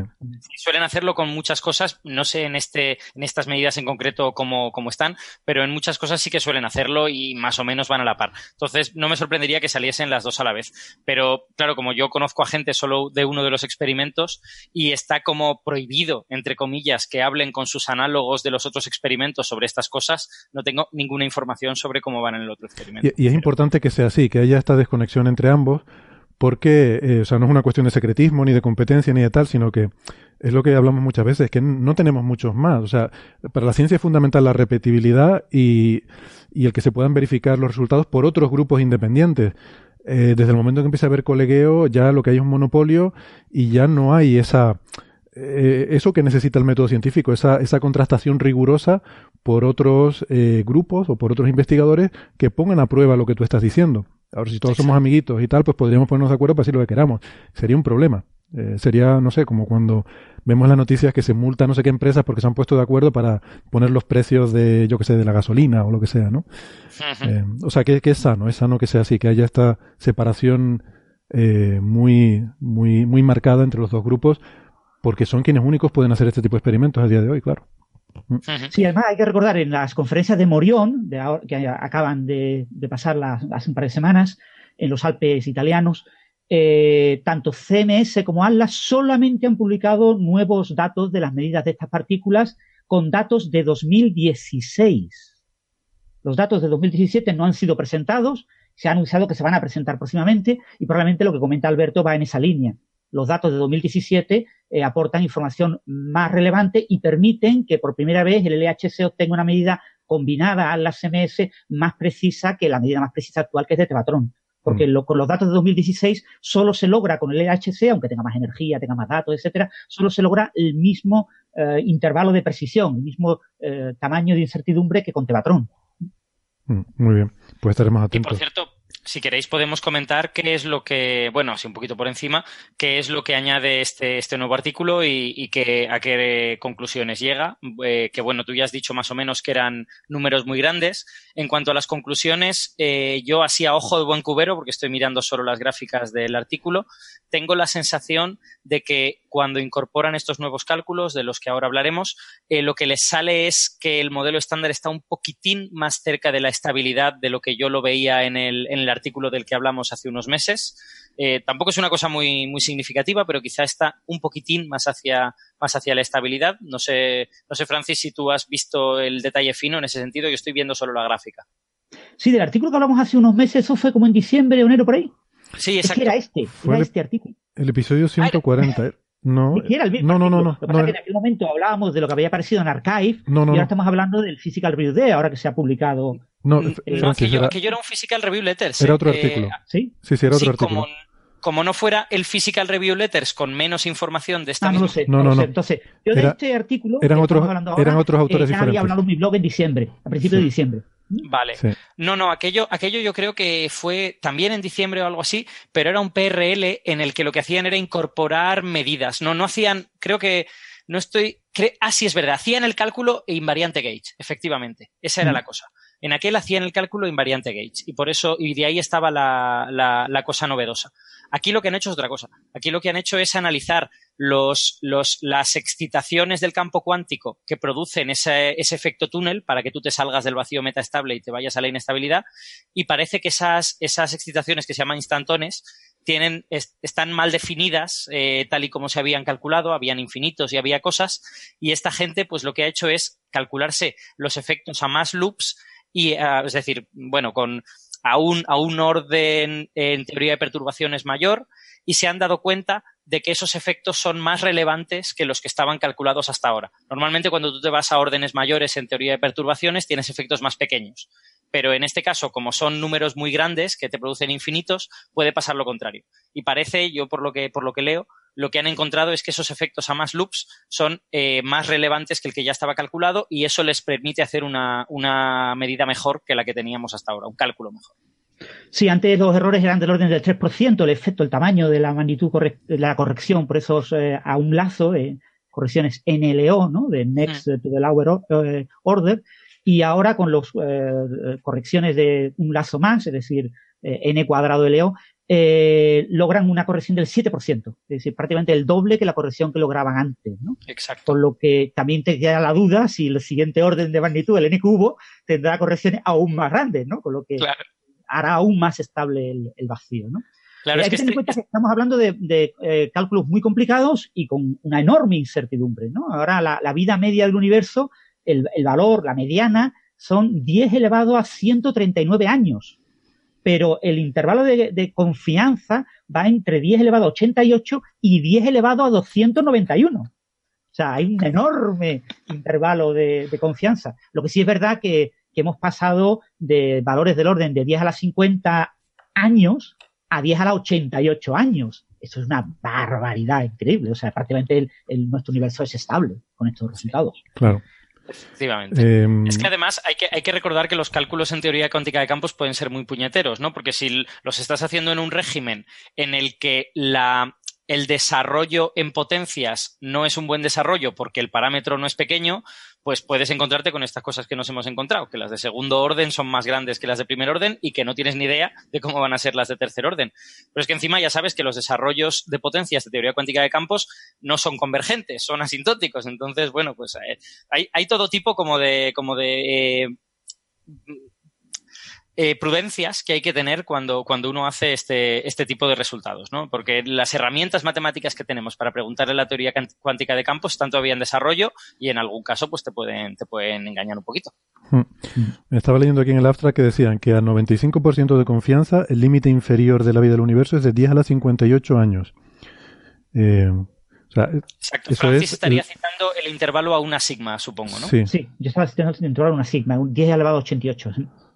Suelen hacerlo con muchas cosas, no sé en este en estas medidas en concreto cómo, cómo, están, pero en muchas cosas sí que suelen hacerlo y más o menos van a la par. Entonces, no me sorprendería que saliesen las dos a la vez. Pero, claro, como yo conozco a gente solo de uno de los experimentos y está como prohibido, entre comillas, que hablen con sus análogos de los otros experimentos sobre estas cosas, no tengo ninguna información sobre cómo van en el otro experimento. Y, y es importante que sea así, que haya esta desconexión entre ambos, porque, eh, o sea, no es una cuestión de secretismo, ni de competencia, ni de tal, sino que es lo que hablamos muchas veces, que no tenemos muchos más. O sea, para la ciencia es fundamental la repetibilidad y, el que se puedan verificar los resultados por otros grupos independientes. Eh, desde el momento en que empieza a haber colegueo, ya lo que hay es un monopolio y ya no hay esa, eh, eso que necesita el método científico, esa, esa contrastación rigurosa por otros eh, grupos o por otros investigadores que pongan a prueba lo que tú estás diciendo. Ahora, si todos Exacto. somos amiguitos y tal, pues podríamos ponernos de acuerdo para decir lo que queramos. Sería un problema. Eh, sería, no sé, como cuando vemos las noticias que se multa no sé qué empresas porque se han puesto de acuerdo para poner los precios de, yo que sé, de la gasolina o lo que sea, ¿no? Eh, o sea, que, que, es sano, es sano que sea así, que haya esta separación eh, muy, muy, muy marcada entre los dos grupos, porque son quienes únicos pueden hacer este tipo de experimentos a día de hoy, claro. Sí, además hay que recordar en las conferencias de Morión, de ahora, que acaban de, de pasar las, hace un par de semanas, en los Alpes italianos, eh, tanto CMS como Atlas solamente han publicado nuevos datos de las medidas de estas partículas con datos de 2016. Los datos de 2017 no han sido presentados, se ha anunciado que se van a presentar próximamente y probablemente lo que comenta Alberto va en esa línea. Los datos de 2017 eh, aportan información más relevante y permiten que por primera vez el LHC obtenga una medida combinada a la CMS más precisa que la medida más precisa actual que es de Tevatron porque lo, con los datos de 2016 solo se logra con el LHC, aunque tenga más energía, tenga más datos, etcétera, solo se logra el mismo eh, intervalo de precisión, el mismo eh, tamaño de incertidumbre que con Tevatron. Muy bien, pues estaremos atentos. Y por cierto, si queréis podemos comentar qué es lo que, bueno, así un poquito por encima, qué es lo que añade este, este nuevo artículo y, y que, a qué conclusiones llega. Eh, que bueno, tú ya has dicho más o menos que eran números muy grandes. En cuanto a las conclusiones, eh, yo así a ojo de buen cubero, porque estoy mirando solo las gráficas del artículo, tengo la sensación de que cuando incorporan estos nuevos cálculos, de los que ahora hablaremos, eh, lo que les sale es que el modelo estándar está un poquitín más cerca de la estabilidad de lo que yo lo veía en el, en el artículo del que hablamos hace unos meses. Eh, tampoco es una cosa muy, muy significativa, pero quizá está un poquitín más hacia, más hacia la estabilidad. No sé, no sé, Francis, si tú has visto el detalle fino en ese sentido. Yo estoy viendo solo la gráfica. Sí, del artículo que hablamos hace unos meses, eso fue como en diciembre o enero por ahí. Sí, exacto. era este, era este artículo. El episodio 140. No, no, no, no, no, Lo que pasa que en aquel momento hablábamos de lo que había aparecido en Archive y ahora estamos hablando del Physical Review Day, ahora que se ha publicado. No, eh, no aquello, era, era, un Physical Review Letters. Era otro eh, artículo. ¿Sí? Sí, sí, era otro artículo. Como, como, no fuera el Physical Review Letters con menos información de esta ah, no, lo sé, no, no, no, Entonces, yo de este artículo eran otros, eran otros autores eh, diferentes. había hablado en mi blog en diciembre, a principios de diciembre. Vale. No, no, aquello, aquello yo creo que fue también en diciembre o algo así, pero era un PRL en el que lo que hacían era incorporar medidas. No, no hacían, creo que no estoy. ah, sí, es verdad, hacían el cálculo invariante gauge, efectivamente. Esa era mm. la cosa. En aquel hacían el cálculo invariante gauge y por eso, y de ahí estaba la, la, cosa novedosa. Aquí lo que han hecho es otra cosa. Aquí lo que han hecho es analizar los, los, las excitaciones del campo cuántico que producen ese, ese, efecto túnel para que tú te salgas del vacío metaestable y te vayas a la inestabilidad. Y parece que esas, esas excitaciones que se llaman instantones tienen, están mal definidas eh, tal y como se habían calculado, habían infinitos y había cosas. Y esta gente, pues lo que ha hecho es calcularse los efectos a más loops y, ah, es decir, bueno, con a un, a un orden en teoría de perturbaciones mayor y se han dado cuenta de que esos efectos son más relevantes que los que estaban calculados hasta ahora. Normalmente cuando tú te vas a órdenes mayores en teoría de perturbaciones tienes efectos más pequeños. Pero en este caso, como son números muy grandes que te producen infinitos, puede pasar lo contrario. Y parece, yo por lo que, por lo que leo, lo que han encontrado es que esos efectos a más loops son eh, más relevantes que el que ya estaba calculado y eso les permite hacer una, una medida mejor que la que teníamos hasta ahora, un cálculo mejor. Sí, antes los errores eran del orden del 3%, el efecto, el tamaño de la magnitud de la corrección por esos eh, a un lazo, de correcciones NLO, ¿no? De Next mm. to the Lower eh, Order, y ahora con las eh, correcciones de un lazo más, es decir, N cuadrado LO, logran una corrección del 7%, es decir, prácticamente el doble que la corrección que lograban antes, ¿no? Exacto. Con lo que también te queda la duda si el siguiente orden de magnitud, el N cubo, tendrá correcciones aún más grandes, ¿no? Con lo que hará aún más estable el, vacío, ¿no? Claro, hay que, tener en cuenta que estamos hablando de, eh, cálculos muy complicados y con una enorme incertidumbre, ¿no? Ahora la, vida media del universo, el, valor, la mediana, son 10 elevado a 139 años. Pero el intervalo de, confianza va entre 10 elevado a 88 y 10 elevado a 291. O sea, hay un enorme intervalo de, de confianza. Lo que sí es verdad que que hemos pasado de valores del orden de 10 a las 50 años a 10 a las 88 años. Eso es una barbaridad increíble. O sea, prácticamente el, nuestro universo es estable con estos resultados. Claro. Efectivamente. Em, es que además hay que, hay que recordar que los cálculos en teoría cuántica de campos pueden ser muy puñeteros, ¿no? Porque si los estás haciendo en un régimen en el que la, el desarrollo en potencias no es un buen desarrollo porque el parámetro no es pequeño, pues puedes encontrarte con estas cosas que nos hemos encontrado, que las de segundo orden son más grandes que las de primer orden y que no tienes ni idea de cómo van a ser las de tercer orden. Pero es que encima ya sabes que los desarrollos de potencias de teoría cuántica de campos no son convergentes, son asintóticos. Entonces, bueno, pues eh, hay, todo tipo como de, como de eh, eh, prudencias que hay que tener cuando, cuando uno hace este, este tipo de resultados, ¿no? Porque las herramientas matemáticas que tenemos para preguntarle la teoría cuántica de campos están todavía en desarrollo y en algún caso pues te pueden, te pueden engañar un poquito. Hmm. Estaba leyendo aquí en el abstract que decían que a 95% de confianza el límite inferior de la vida del universo es de 10 a las 58 años. Eh, Exacto. Francis estaría citando el intervalo a una sigma, supongo, ¿no? Sí, sí yo estaba citando el intervalo a una sigma, un 10 elevado a 88.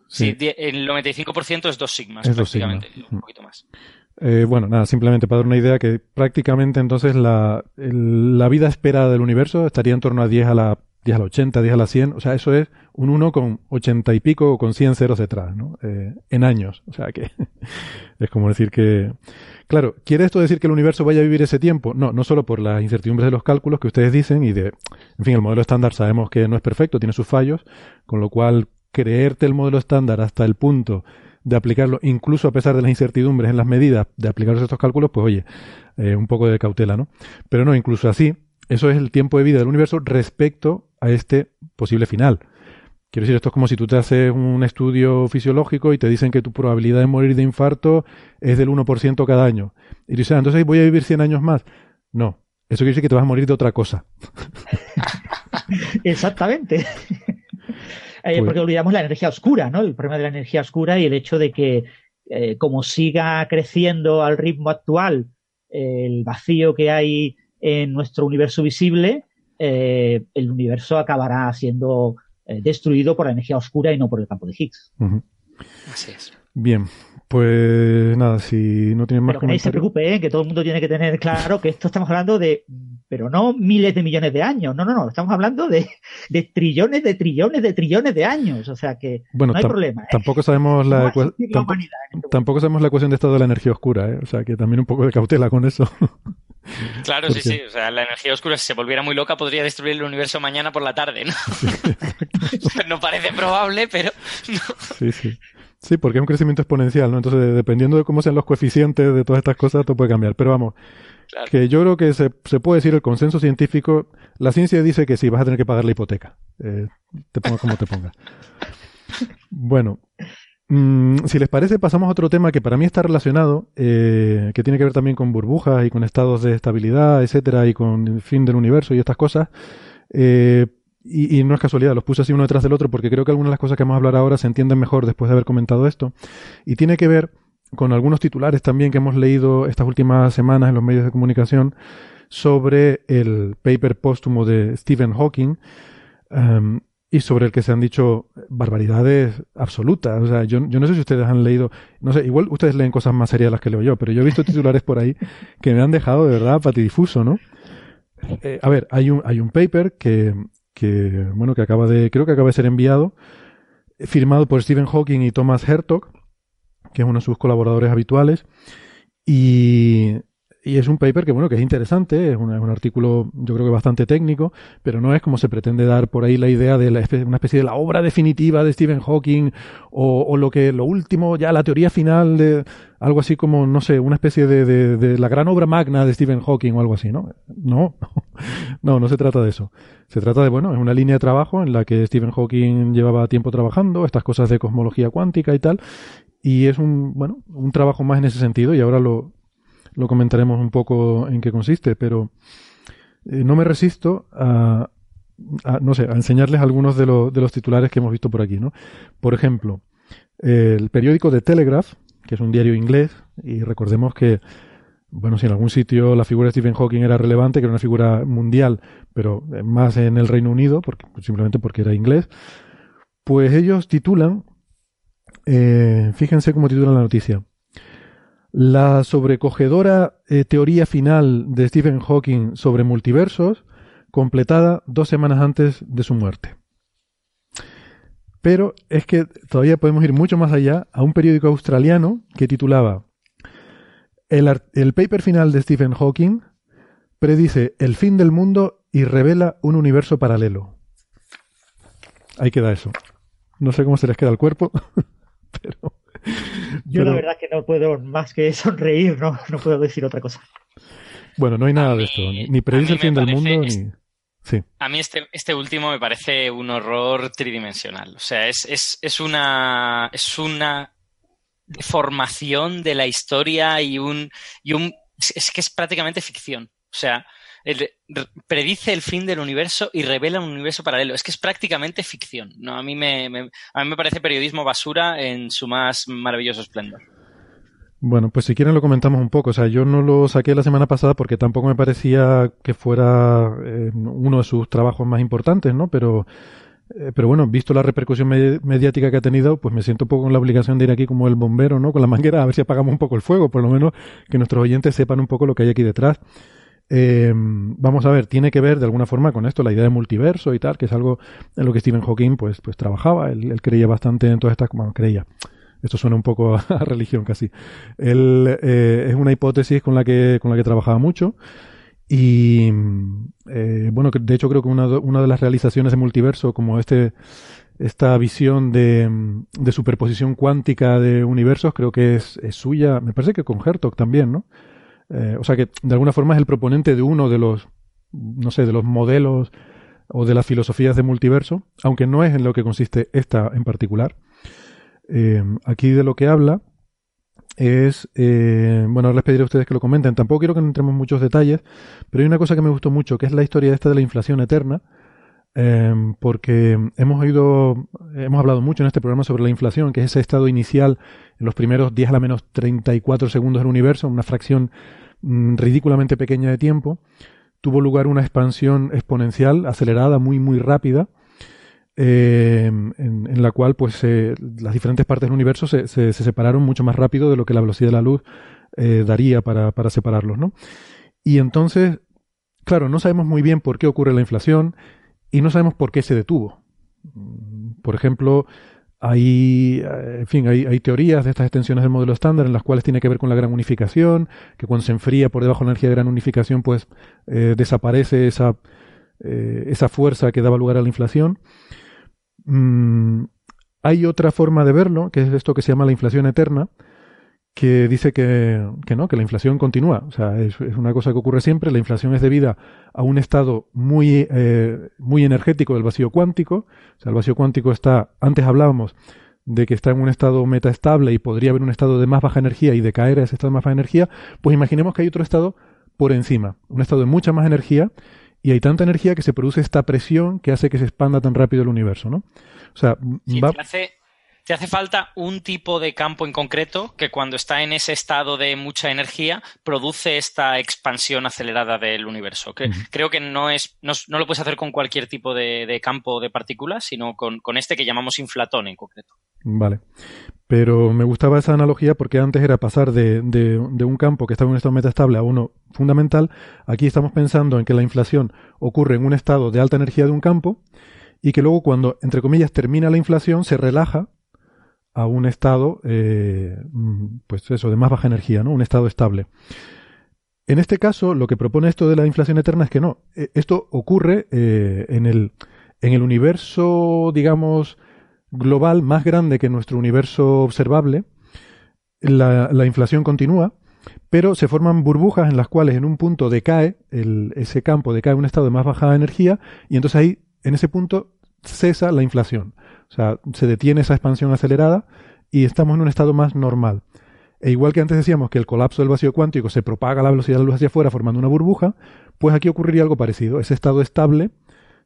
Sí, el 95% es dos sigmas, prácticamente, un poquito más. Eh, bueno, nada, simplemente para dar una idea que prácticamente entonces la, la, vida esperada del universo estaría en torno a 10 a la 10 a la 80, 10 a la 100, o sea, eso es un 1 con 80 y pico o con 100 ceros detrás, ¿no? Eh, en años, o sea que [laughs] es como decir que... Claro, ¿quiere esto decir que el universo vaya a vivir ese tiempo? No, no solo por las incertidumbres de los cálculos que ustedes dicen y de... En fin, el modelo estándar sabemos que no es perfecto, tiene sus fallos, con lo cual creerte el modelo estándar hasta el punto de aplicarlo, incluso a pesar de las incertidumbres en las medidas de aplicar estos cálculos, pues oye, eh, un poco de cautela, ¿no? Pero no, incluso así, eso es el tiempo de vida del universo respecto a este posible final. Quiero decir, esto es como si tú te haces un estudio fisiológico y te dicen que tu probabilidad de morir de infarto es del 1% cada año. Y dices, ah, entonces voy a vivir 100 años más. No, eso quiere decir que te vas a morir de otra cosa. [laughs] Exactamente. Pues porque olvidamos la energía oscura, ¿no? El problema de la energía oscura y el hecho de que como siga creciendo al ritmo actual el vacío que hay en nuestro universo visible, el universo acabará siendo destruido por la energía oscura y no por el campo de Higgs. Así es. Bien, pues nada, si no tienen más Pero que nadie se preocupe, ¿eh? que todo el mundo tiene que tener claro que esto estamos hablando de, pero no miles de millones de años, no, no, no, estamos hablando de, de trillones, de trillones, de trillones de años, o sea que no hay problema. ¿eh? Tampoco sabemos la, tampoco, sabemos la ecuación de estado de la energía oscura, ¿eh? o sea que también un poco de cautela con eso. [laughs] Claro, sí, sí. O sea, la energía oscura, si se volviera muy loca, podría destruir el universo mañana por la tarde, ¿no? [laughs] [laughs] no parece probable, pero. Sí, sí. Sí, porque es un crecimiento exponencial, ¿no? Entonces, dependiendo de cómo sean los coeficientes de todas estas cosas, todo puede cambiar. Pero vamos, que yo creo que se, se, puede decir el consenso científico, la ciencia dice que sí, vas a tener que pagar la hipoteca. Eh, te ponga como te ponga. [laughs] Bueno, mm, si les parece, pasamos a otro tema que para mí está relacionado, eh, que tiene que ver también con burbujas y con estados de estabilidad, etcétera, y con el fin del universo y estas cosas. Eh, y, no es casualidad, los puse así uno detrás del otro porque creo que algunas de las cosas que vamos a hablar ahora se entienden mejor después de haber comentado esto. Y tiene que ver con algunos titulares también que hemos leído estas últimas semanas en los medios de comunicación sobre el paper póstumo de Stephen Hawking um, y sobre el que se han dicho barbaridades absolutas. O sea, yo, yo, no sé si ustedes han leído, no sé, igual ustedes leen cosas más serias las que leo yo, pero yo he visto titulares por ahí que me han dejado de verdad patidifuso, ¿no? Eh, a ver, hay un, hay un paper que que, bueno, que acaba de, creo que acaba de ser enviado, firmado por Stephen Hawking y Thomas Hertog, que es uno de sus colaboradores habituales, y, y es un paper que, bueno, que es interesante, es un, un, artículo yo creo que bastante técnico, pero no es como se pretende dar por ahí la idea de la, una especie de la obra definitiva de Stephen Hawking o, o, lo que, lo último, ya la teoría final de algo así como, no sé, una especie de, de, de la gran obra magna de Stephen Hawking o algo así, ¿no? No, [laughs] no, no se trata de eso. Se trata de, bueno, es una línea de trabajo en la que Stephen Hawking llevaba tiempo trabajando, estas cosas de cosmología cuántica y tal, y es un, bueno, un trabajo más en ese sentido y ahora lo, lo comentaremos un poco en qué consiste, pero eh, no me resisto a, no sé, a enseñarles algunos de, de, los titulares que hemos visto por aquí, ¿no? Por ejemplo, el periódico The Telegraph, que es un diario inglés, y recordemos que, bueno, si en algún sitio la figura de Stephen Hawking era relevante, que era una figura mundial, pero más en el Reino Unido, porque, simplemente porque era inglés, pues ellos titulan, eh, fíjense cómo titulan la noticia, la sobrecogedora eh, teoría final de Stephen Hawking sobre multiversos, completada dos semanas antes de su muerte. Pero es que todavía podemos ir mucho más allá a un periódico australiano que titulaba el, el paper final de Stephen Hawking predice el fin del mundo y revela un universo paralelo. Ahí queda eso. No sé cómo se les queda el cuerpo, [laughs] pero yo la verdad que no puedo más que sonreír, no, no puedo decir otra cosa. Bueno, no hay nada de esto, ni predice el fin del mundo, ni... Sí. A mí este, este último me parece un horror tridimensional. O sea, es, es, es una. es una deformación de la historia y un. y un. es que es prácticamente ficción. O sea, predice el fin del universo y revela un universo paralelo. Es que es prácticamente ficción. ¿no? A, mí me, a mí me parece periodismo basura en su más maravilloso esplendor. Bueno, pues si quieren lo comentamos un poco. O sea, yo no lo saqué la semana pasada porque tampoco me parecía que fuera eh, uno de sus trabajos más importantes, ¿no? Pero, eh, pero bueno, visto la repercusión mediática que ha tenido, pues me siento un poco con la obligación de ir aquí como el bombero, ¿no? Con la manguera a ver si apagamos un poco el fuego, por lo menos que nuestros oyentes sepan un poco lo que hay aquí detrás. Eh, vamos a ver, tiene que ver de alguna forma con esto, la idea de multiverso y tal, que es algo en lo que Stephen Hawking pues, pues trabajaba. Él, creía bastante en todas estas, bueno, creía. Esto suena un poco [laughs] a, religión casi. Él eh, es una hipótesis con la que, con la que trabajaba mucho. Y eh, bueno, de hecho creo que una, de las realizaciones de multiverso, como este, esta visión de, de superposición cuántica de universos, creo que es, es suya, me parece que con Hertog también, ¿no? Eh, o sea que de alguna forma es el proponente de uno de los, no sé, de los modelos o de las filosofías de multiverso, aunque no es en lo que consiste esta en particular. Eh, aquí de lo que habla es, eh, bueno, ahora les pediré a ustedes que lo comenten. Tampoco quiero que entremos en muchos detalles, pero hay una cosa que me gustó mucho, que es la historia esta de la inflación eterna, porque hemos oído, hemos hablado mucho en este programa sobre la inflación, que es ese estado inicial en los primeros 10 a la menos 34 segundos del universo, una fracción mm, ridículamente pequeña de tiempo. Tuvo lugar una expansión exponencial, acelerada, muy, muy rápida, em, en, la cual pues las diferentes partes del universo se, se, separaron mucho más rápido de lo que la velocidad de la luz eh, daría para, para separarlos, ¿no? Y entonces Claro, no sabemos muy bien por qué ocurre la inflación y no sabemos por qué se detuvo. Por ejemplo, hay, en fin, hay, teorías de estas extensiones del modelo estándar en las cuales tiene que ver con la gran unificación, que cuando se enfría por debajo de la energía de gran unificación, pues eh, desaparece esa, eh, esa fuerza que daba lugar a la inflación. Mm, hay otra forma de verlo, que es esto que se llama la inflación eterna, que dice que, no, que la inflación continúa. O sea, es, una cosa que ocurre siempre. La inflación es debida a un estado muy, eh, muy energético del vacío cuántico. O sea, el vacío cuántico está, antes hablábamos de que está en un estado metaestable y podría haber un estado de más baja energía y decaer a ese estado de más baja energía, pues imaginemos que hay otro estado por encima, un estado de mucha más energía y hay tanta energía que se produce esta presión que hace que se expanda tan rápido el universo, ¿no? O sea, va te hace falta un tipo de campo en concreto que cuando está en ese estado de mucha energía produce esta expansión acelerada del universo. Creo que no, es, no, lo puedes hacer con cualquier tipo de, campo de partículas, sino con, este que llamamos inflatón en concreto. Vale. Pero me gustaba esa analogía porque antes era pasar de, de, un campo que estaba en un estado metastable a uno fundamental. Aquí estamos pensando en que la inflación ocurre en un estado de alta energía de un campo y que luego cuando, entre comillas, termina la inflación, se relaja a un estado, eh, pues eso, de más baja energía, ¿no? Un estado estable. En este caso, lo que propone esto de la inflación eterna es que no. E, esto ocurre eh, en, el, en el universo, digamos, global más grande que nuestro universo observable. La, la inflación continúa, pero se forman burbujas en las cuales en un punto decae ese campo, decae un estado de más baja energía, y entonces ahí, en ese punto, cesa la inflación. O sea, se detiene esa expansión acelerada y estamos en un estado más normal. E igual que antes decíamos que el colapso del vacío cuántico se propaga a la velocidad de la luz hacia afuera formando una burbuja, pues aquí ocurriría algo parecido. Ese estado estable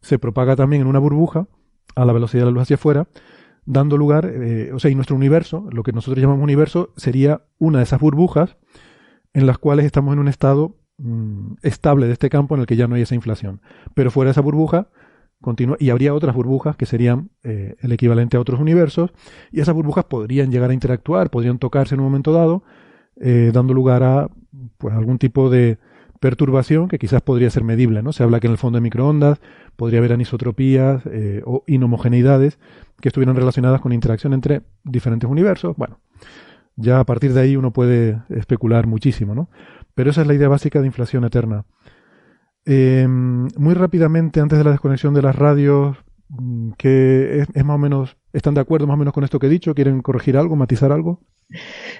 se propaga también en una burbuja a la velocidad de la luz hacia afuera, dando lugar, eh, o sea, y nuestro universo, lo que nosotros llamamos universo, sería una de esas burbujas en las cuales estamos en un estado mm, estable de este campo en el que ya no hay esa inflación. Pero fuera de esa burbuja y habría otras burbujas que serían eh, el equivalente a otros universos, y esas burbujas podrían llegar a interactuar, podrían tocarse en un momento dado, eh, dando lugar a pues, algún tipo de perturbación que quizás podría ser medible. ¿no? Se habla que en el fondo de microondas podría haber anisotropías eh, o inhomogeneidades que estuvieran relacionadas con interacción entre diferentes universos. Bueno, ya a partir de ahí uno puede especular muchísimo, ¿no? Pero esa es la idea básica de inflación eterna. Eh, muy rápidamente, antes de la desconexión de las radios, mm, que es, más o menos, ¿están de acuerdo más o menos con esto que he dicho? ¿Quieren corregir algo, matizar algo?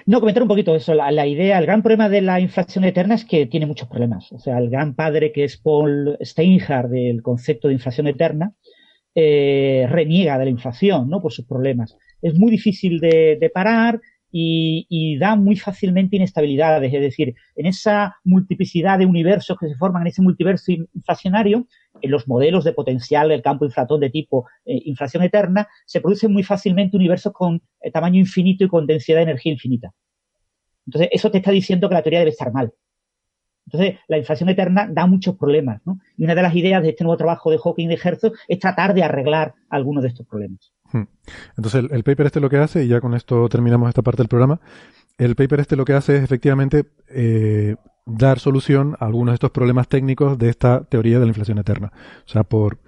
No, comentar un poquito eso. La, idea, el gran problema de la inflación eterna es que tiene muchos problemas. O sea, el gran padre que es Paul Steinhardt del concepto de inflación eterna eh, reniega de la inflación, ¿no? Por sus problemas. Es muy difícil de parar, y, da muy fácilmente inestabilidades. Es decir, en esa multiplicidad de universos que se forman en ese multiverso inflacionario, en los modelos de potencial del campo inflatón de tipo eh, inflación eterna, se producen muy fácilmente universos con eh, tamaño infinito y con densidad de energía infinita. Entonces, eso te está diciendo que la teoría debe estar mal. Entonces, la inflación eterna da muchos problemas, ¿no? Y una de las ideas de este nuevo trabajo de Hawking y de Herzog es tratar de arreglar algunos de estos problemas. Hmm. Entonces, el, paper este lo que hace, y ya con esto terminamos esta parte del programa, el paper este lo que hace es efectivamente eh, dar solución a algunos de estos problemas técnicos de esta teoría de la inflación eterna. O sea, por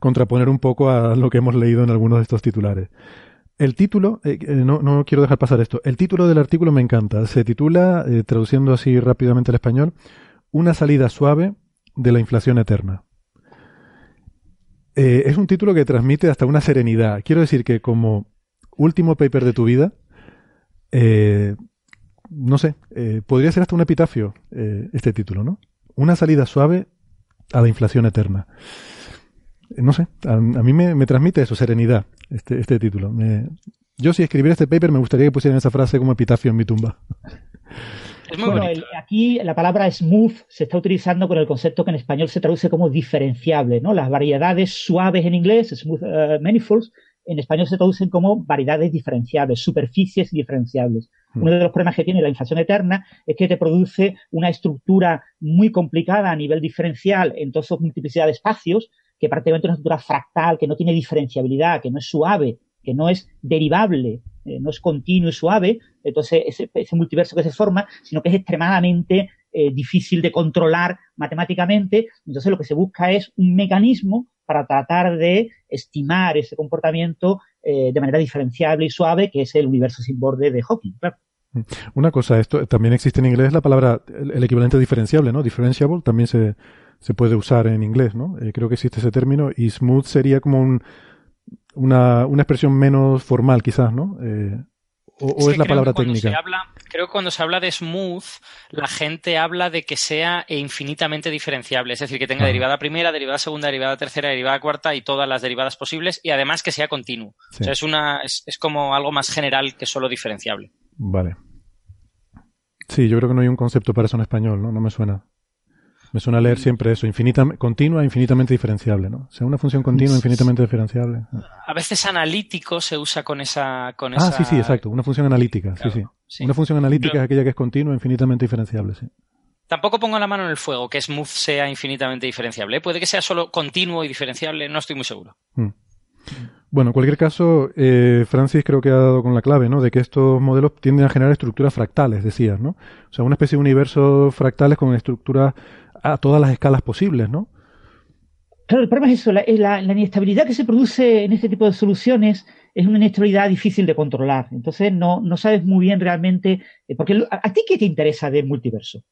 contraponer un poco a lo que hemos leído en algunos de estos titulares. El título, eh, eh, no, no, quiero dejar pasar esto, el título del artículo me encanta. Se titula, traduciendo así rápidamente al español, Una salida suave de la inflación eterna. Eh, es un título que transmite hasta una serenidad. Quiero decir que como último paper de tu vida, eh, no sé, eh, podría ser hasta un epitafio este título, ¿no? Una salida suave a la inflación eterna. No sé, a, mí me, transmite eso, serenidad, este, este título. Yo si escribiera este paper me gustaría que pusieran esa frase como epitafio en mi tumba. bueno, aquí la palabra smooth se está utilizando con el concepto que en español se traduce como diferenciable, ¿no? Las variedades suaves en inglés, smooth uh, manifolds, en español se traducen como variedades diferenciables, superficies diferenciables. Hmm. Uno de los problemas que tiene la inflación eterna es que te produce una estructura muy complicada a nivel diferencial en toda su multiplicidad de espacios, que prácticamente es una estructura fractal, que no tiene diferenciabilidad, que no es suave, que no es derivable, eh, no es continuo y suave, entonces ese, multiverso que se forma, sino que es extremadamente eh, difícil de controlar matemáticamente. Entonces lo que se busca es un mecanismo para tratar de estimar ese comportamiento eh, de manera diferenciable y suave, que es el universo sin borde de Hawking. Mm. Una cosa, esto también existe en inglés la palabra, el, equivalente diferenciable, ¿no? Differentiable también se, se puede usar en inglés, ¿no? Creo que existe ese término y smooth sería como un, una, una expresión menos formal, quizás, ¿no? Eh, o, es, la palabra técnica. creo que cuando se habla de smooth, la gente habla de que sea infinitamente diferenciable, es decir, que tenga derivada primera, derivada segunda, derivada tercera, derivada cuarta y todas las derivadas posibles y además que sea continuo. O sea, es, una, es, es como algo más general que solo diferenciable. Vale. Sí, yo creo que no hay un concepto para eso en español, ¿no? No me suena. Me suena leer siempre eso, infinita, continua, infinitamente diferenciable, ¿no? O sea, una función continua, infinitamente diferenciable. A veces analítico se usa con esa... Con ah, sí, sí, exacto. Una función analítica, sí, sí, Una función analítica es aquella que es continua, infinitamente diferenciable, sí. Tampoco pongo la mano en el fuego que smooth sea infinitamente diferenciable. Puede que sea solo continuo y diferenciable, no estoy muy seguro. Mm. Bueno, en cualquier caso, eh, Francis creo que ha dado con la clave, ¿no? De que estos modelos tienden a generar estructuras fractales, decías, ¿no? O sea, una especie de universo fractales con estructuras a todas las escalas posibles, ¿no? Claro, el problema es eso, la, la, inestabilidad que se produce en este tipo de soluciones es una inestabilidad difícil de controlar. Entonces no, no sabes muy bien realmente, eh, porque a, ti qué te interesa del multiverso?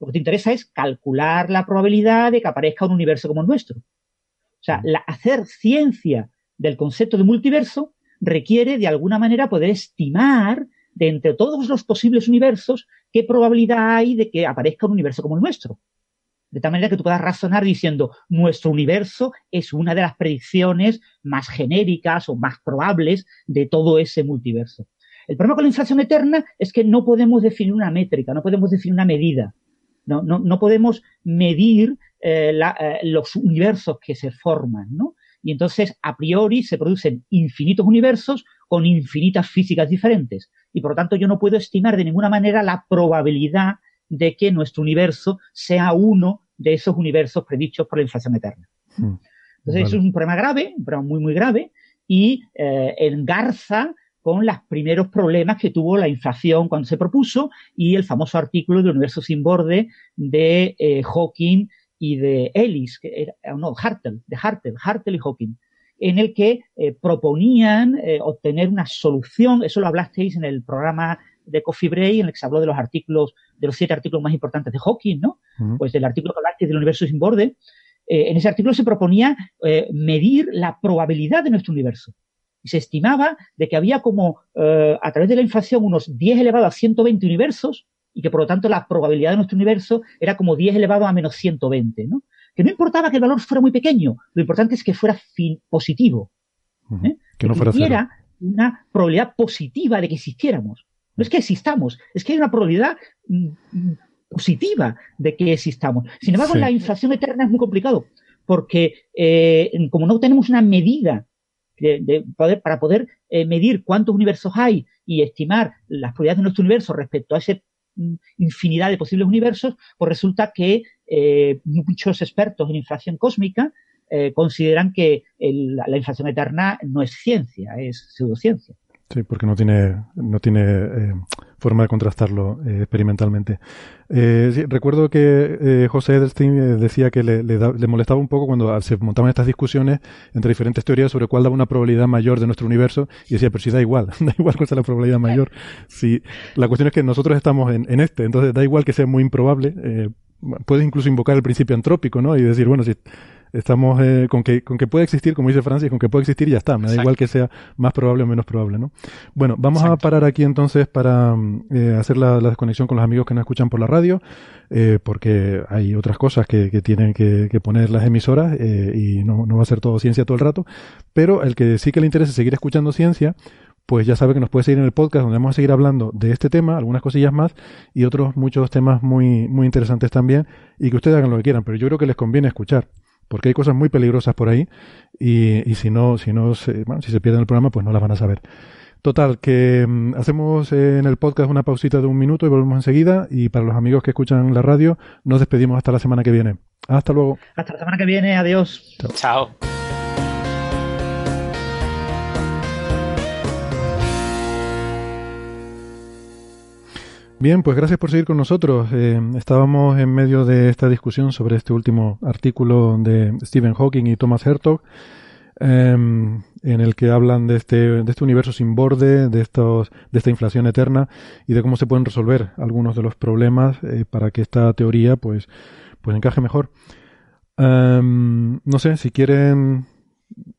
Lo que te interesa es calcular la probabilidad de que aparezca un universo como el nuestro. O sea, la, hacer ciencia del concepto de multiverso requiere de alguna manera poder estimar de entre todos los posibles universos qué probabilidad hay de que aparezca un universo como el nuestro. De tal manera que tú puedas razonar diciendo, nuestro universo es una de las predicciones más genéricas o más probables de todo ese multiverso. El problema con la inflación eterna es que no podemos definir una métrica, no podemos definir una medida. No, no, no podemos medir eh, eh, los universos que se forman, ¿no? Y entonces, a priori, se producen infinitos universos con infinitas físicas diferentes. Y por lo tanto, yo no puedo estimar de ninguna manera la probabilidad de que nuestro universo sea uno de esos universos predichos por la inflación eterna. Hmm. Entonces, eso es un problema grave, un problema muy, muy grave, y eh, engarza con los primeros problemas que tuvo la inflación cuando se propuso y el famoso artículo del universo sin borde de eh, Hawking y de Ellis, que era, no, Hartel, de Hartel, Hartel y Hawking, en el que eh, proponían eh, obtener una solución, eso lo hablasteis en el programa de Coffee Break, en el que se habló de los artículos, de los siete artículos más importantes de Hawking, ¿no? Pues del artículo que hablasteis del universo sin borde, eh, en ese artículo se proponía medir la probabilidad de nuestro universo. Y se estimaba de que había como, a través de la inflación, unos 10 elevado a 120 universos, y que por lo tanto la probabilidad de nuestro universo era como 10 elevado a menos 120, ¿no? Que no importaba que el valor fuera muy pequeño, lo importante es que fuera positivo. ¿eh? Que no fuera una probabilidad positiva de que existiéramos. No es que existamos, es que hay una probabilidad mm, mm, positiva de que existamos. Sin embargo, la inflación eterna es muy complicado, porque eh, como no tenemos una medida de, poder, para poder eh, medir cuántos universos hay y estimar las probabilidades de nuestro universo respecto a ese infinidad de posibles universos, pues resulta que eh, muchos expertos en inflación cósmica eh, consideran que la inflación eterna no es ciencia, es pseudociencia. Sí, porque no tiene, no tiene eh, forma de contrastarlo eh, experimentalmente. Eh, recuerdo que José Edelstein decía que le, le, molestaba un poco cuando se montaban estas discusiones entre diferentes teorías sobre cuál daba una probabilidad mayor de nuestro universo y decía, pero si da igual, [laughs] da igual cuál sea la probabilidad mayor. Si, la cuestión es que nosotros estamos en, en este, entonces da igual que sea muy improbable. puedes incluso invocar el principio antrópico, ¿no? Y decir, bueno, si Estamos eh, con, que, con que puede existir, como dice Francis, con que puede existir y ya está. Me da igual que sea más probable o menos probable, ¿no? Bueno, vamos a parar aquí entonces para eh, hacer la, desconexión con los amigos que nos escuchan por la radio, eh, porque hay otras cosas que, que tienen que, que, poner las emisoras y no, no va a ser todo ciencia todo el rato. Pero el que sí que le interese seguir escuchando ciencia, pues ya sabe que nos puede seguir en el podcast donde vamos a seguir hablando de este tema, algunas cosillas más y otros muchos temas muy, muy interesantes también y que ustedes hagan lo que quieran, pero yo creo que les conviene escuchar porque hay cosas muy peligrosas por ahí y, y si no, si no se, bueno, si se pierden el programa, pues no las van a saber. Total, que mm, hacemos en el podcast una pausita de un minuto y volvemos enseguida. Y para los amigos que escuchan la radio, nos despedimos hasta la semana que viene. Hasta luego. Hasta la semana que viene. Adiós. Chao. Bien, pues gracias por seguir con nosotros. Eh, estábamos en medio de esta discusión sobre este último artículo de Stephen Hawking y Thomas Hertog Em, en el que hablan de este, de este universo sin borde, de, estos, de esta inflación eterna y de cómo se pueden resolver algunos de los problemas eh, para que esta teoría pues, pues encaje mejor. Em, no sé, si quieren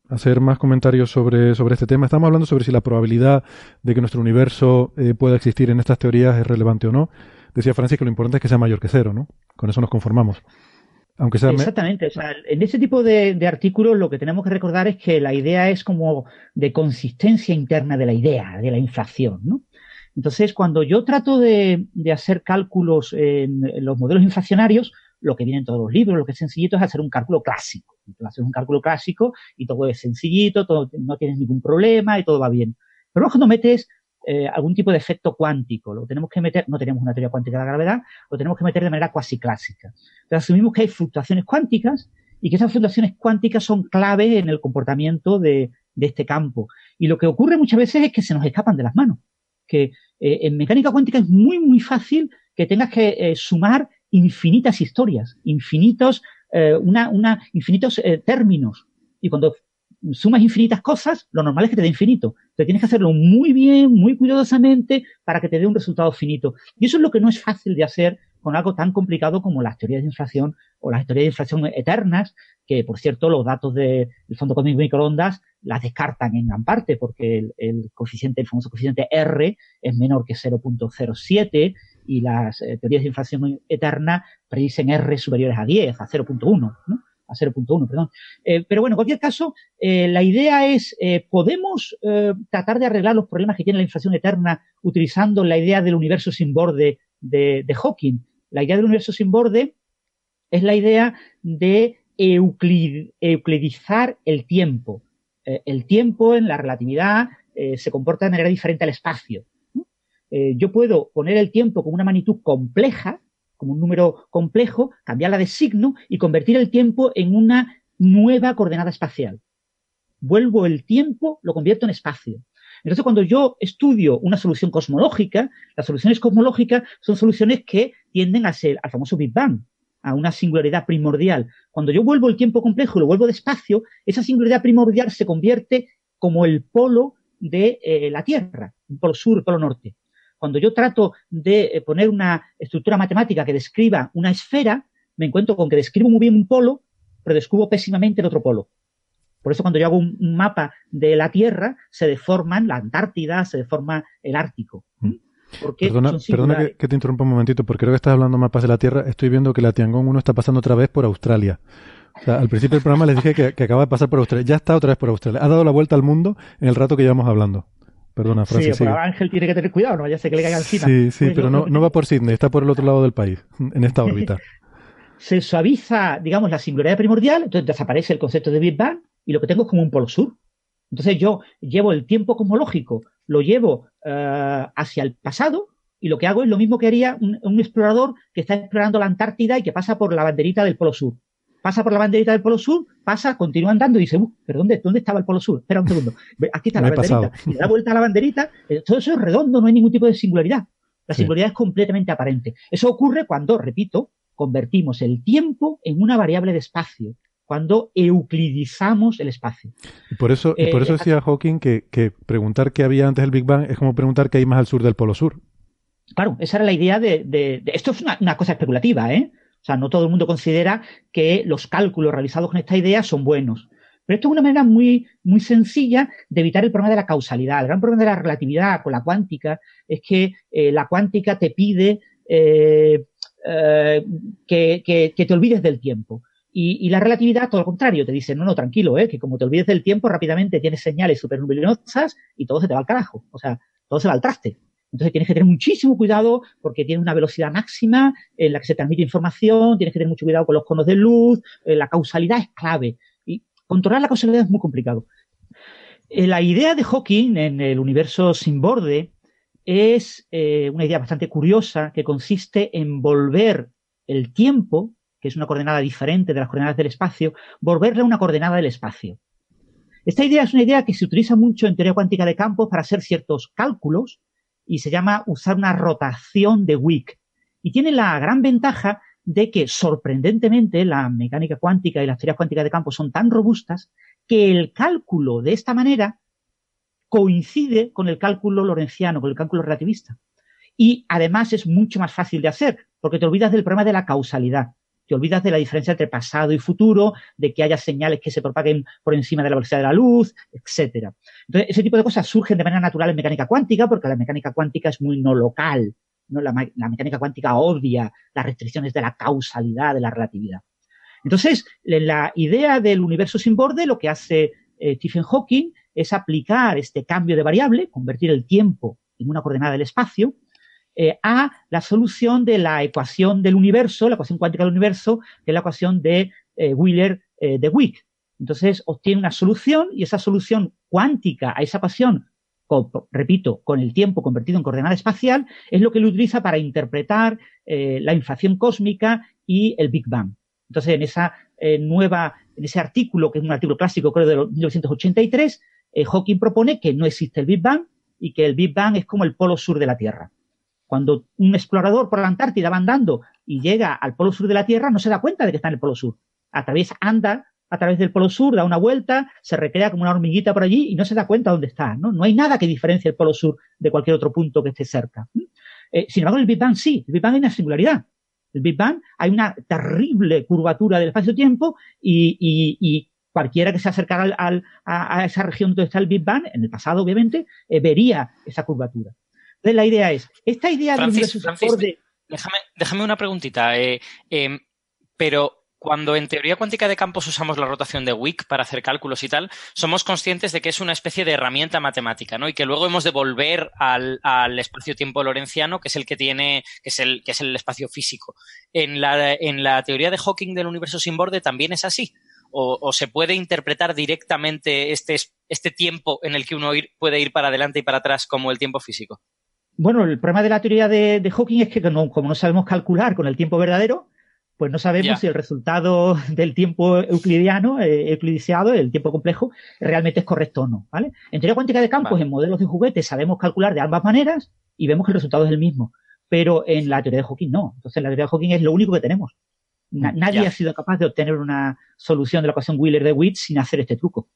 hacer más comentarios sobre, sobre este tema. Estamos hablando sobre si la probabilidad de que nuestro universo eh, pueda existir en estas teorías es relevante o no. Decía Francis que lo importante es que sea mayor que cero, ¿no? Con eso nos conformamos. Exactamente. O sea, en ese tipo de, artículos lo que tenemos que recordar es que la idea es como de consistencia interna de la idea, de la inflación, ¿no? Entonces, cuando yo trato de, hacer cálculos en, los modelos inflacionarios, lo que viene en todos los libros, lo que es sencillito es hacer un cálculo clásico. Hacer un cálculo clásico y todo es sencillito, todo, no tienes ningún problema y todo va bien. Pero cuando metes eh, algún tipo de efecto cuántico. Lo tenemos que meter, no tenemos una teoría cuántica de la gravedad, lo tenemos que meter de manera cuasi clásica. Entonces asumimos que hay fluctuaciones cuánticas y que esas fluctuaciones cuánticas son clave en el comportamiento de, este campo. Y lo que ocurre muchas veces es que se nos escapan de las manos. Que eh, en mecánica cuántica es muy, muy fácil que tengas que eh, sumar infinitas historias, infinitos, una, una, infinitos términos. Y cuando sumas infinitas cosas, lo normal es que te dé infinito. Pero tienes que hacerlo muy bien, muy cuidadosamente para que te dé un resultado finito. Y eso es lo que no es fácil de hacer con algo tan complicado como las teorías de inflación o las teorías de inflación eternas, que por cierto los datos del Fondo Cósmico de Microondas las descartan en gran parte porque el, coeficiente, el famoso coeficiente R es menor que 0.07 y las eh, teorías de inflación eterna predicen R superiores a 10, a 0.1, ¿no? a 0.1, perdón. Eh, pero bueno, en cualquier caso, eh, la idea es, ¿podemos tratar de arreglar los problemas que tiene la inflación eterna utilizando la idea del universo sin borde de, Hawking? La idea del universo sin borde es la idea de euclidizar el tiempo. el tiempo en la relatividad se comporta de manera diferente al espacio. Yo puedo poner el tiempo como una magnitud compleja, como un número complejo, cambiarla de signo y convertir el tiempo en una nueva coordenada espacial. Vuelvo el tiempo, lo convierto en espacio. Entonces, cuando yo estudio una solución cosmológica, las soluciones cosmológicas son soluciones que tienden a ser al famoso Big Bang, a una singularidad primordial. Cuando yo vuelvo el tiempo complejo y lo vuelvo de espacio, esa singularidad primordial se convierte como el polo de eh, la Tierra, polo sur, polo norte. Cuando yo trato de eh, poner una estructura matemática que describa una esfera, me encuentro con que describo muy bien un polo, pero describo pésimamente el otro polo. Por eso cuando yo hago un, mapa de la Tierra, se deforman la Antártida, se deforma el Ártico. Mm. perdona, que, te interrumpa un momentito, porque creo que estás hablando de mapas de la Tierra. Estoy viendo que la Tiangong 1 está pasando otra vez por Australia. al principio del programa les dije que, que, acaba de pasar por Australia. Ya está otra vez por Australia. Ha dado la vuelta al mundo en el rato que llevamos hablando. Perdona, Francis. Sí, pero Ángel tiene que tener cuidado, no vaya a ser que le caiga encima. Sí, sí, pero no, no va por Sydney, está por el otro lado del país, en esta [laughs] órbita. se suaviza, digamos, la singularidad primordial, entonces desaparece el concepto de Big Bang y lo que tengo es como un polo sur. Entonces yo llevo el tiempo cosmológico, lo llevo eh, hacia el pasado y lo que hago es lo mismo que haría un, un, explorador que está explorando la Antártida y que pasa por la banderita del polo sur pasa por la banderita del Polo Sur, pasa, continúa andando y dice, uh, ¿pero dónde, dónde estaba el Polo Sur? Espera un segundo. Aquí está la banderita. Y da vuelta a la banderita. Eh, todo eso es redondo, no hay ningún tipo de singularidad. La singularidad es completamente aparente. Eso ocurre cuando, repito, convertimos el tiempo en una variable de espacio cuando euclidizamos el espacio. Y por eso, y por eso eh, decía Hawking que, que, preguntar qué había antes del Big Bang es como preguntar qué hay más al sur del Polo Sur. Claro, esa era la idea de... de, esto es una, una, cosa especulativa, ¿eh? O sea, no todo el mundo considera que los cálculos realizados con esta idea son buenos. Pero esto es una manera muy, muy sencilla de evitar el problema de la causalidad. El gran problema de la relatividad con la cuántica es que eh, la cuántica te pide eh, eh, que, te olvides del tiempo. Y, la relatividad, todo lo contrario, te dice, no, no, tranquilo, que como te olvides del tiempo, rápidamente tienes señales súper luminosas y todo se te va al carajo. O sea, todo se va al traste. Entonces tienes que tener muchísimo cuidado porque tiene una velocidad máxima en la que se transmite información, tienes que tener mucho cuidado con los conos de luz, eh, la causalidad es clave. Y controlar la causalidad es muy complicado. Eh, la idea de Hawking en el universo sin borde es eh, una idea bastante curiosa que consiste en volver el tiempo, que es una coordenada diferente de las coordenadas del espacio, volverle una coordenada del espacio. Esta idea es una idea que se utiliza mucho en teoría cuántica de campos para hacer ciertos cálculos y se llama usar una rotación de Wick. Y tiene la gran ventaja de que sorprendentemente la mecánica cuántica y las teorías cuánticas de campos son tan robustas que el cálculo de esta manera coincide con el cálculo lorenciano, con el cálculo relativista. Y además es mucho más fácil de hacer, porque te olvidas del problema de la causalidad. Te olvidas de la diferencia entre pasado y futuro, de que haya señales que se propaguen por encima de la velocidad de la luz, etcétera. Entonces, ese tipo de cosas surgen de manera natural en mecánica cuántica, porque la mecánica cuántica es muy no local. ¿no? La, mecánica cuántica odia las restricciones de la causalidad, de la relatividad. Entonces, la idea del universo sin borde, lo que hace eh, Stephen Hawking es aplicar este cambio de variable, convertir el tiempo en una coordenada del espacio, eh, a la solución de la ecuación del universo, la ecuación cuántica del universo, que es la ecuación de eh, Wheeler de Wick. Entonces, obtiene una solución y esa solución cuántica a esa ecuación, repito, con el tiempo convertido en coordenada espacial, es lo que él utiliza para interpretar la inflación cósmica y el Big Bang. Entonces, en esa eh, nueva, en ese artículo, que es un artículo clásico, creo, de 1983, eh, Hawking propone que no existe el Big Bang y que el Big Bang es como el polo sur de la Tierra. Cuando un explorador por la Antártida va andando y llega al polo sur de la Tierra, no se da cuenta de que está en el polo sur. A través, anda a través del polo sur, da una vuelta, se recrea como una hormiguita por allí y no se da cuenta dónde está. No, no hay nada que diferencie el polo sur de cualquier otro punto que esté cerca. Eh, sin embargo, el Big Bang sí, el Big Bang es una singularidad el Big Bang, hay una terrible curvatura del espacio-tiempo y, cualquiera que se acercara a, esa región donde está el Big Bang, en el pasado obviamente, eh, vería esa curvatura. Entonces la idea es, esta idea de universo déjame, déjame, una preguntita, eh, em, pero cuando en teoría cuántica de campos usamos la rotación de Wick para hacer cálculos y tal, somos conscientes de que es una especie de herramienta matemática, ¿no? Y que luego hemos de volver al, espacio-tiempo lorenciano, que es el que tiene, que es el, que es el espacio físico. En la, en la teoría de Hawking del universo sin borde también es así. O, se puede interpretar directamente este, este tiempo en el que uno puede ir para adelante y para atrás como el tiempo físico. Bueno, el problema de la teoría de, Hawking es que como no sabemos calcular con el tiempo verdadero, pues no sabemos si el resultado [laughs] del tiempo euclidiano, eh, euclidiciado, el tiempo complejo, realmente es correcto o no, ¿vale? En teoría cuántica de campos, en modelos de juguetes, sabemos calcular de ambas maneras y vemos que el resultado es el mismo. Pero en la teoría de Hawking no. Entonces la teoría de Hawking es lo único que tenemos. Nadie ha sido capaz de obtener una solución de la ecuación Wheeler de Witt sin hacer este truco.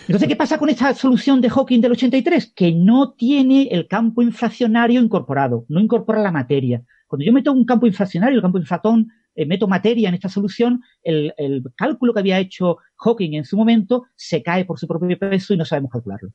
Entonces, ¿qué pasa con esta solución de Hawking del 83? Que no tiene el campo inflacionario incorporado, no incorpora la materia. Cuando yo meto un campo inflacionario, el campo inflatón, eh, meto materia en esta solución, el, cálculo que había hecho Hawking en su momento se cae por su propio peso y no sabemos calcularlo.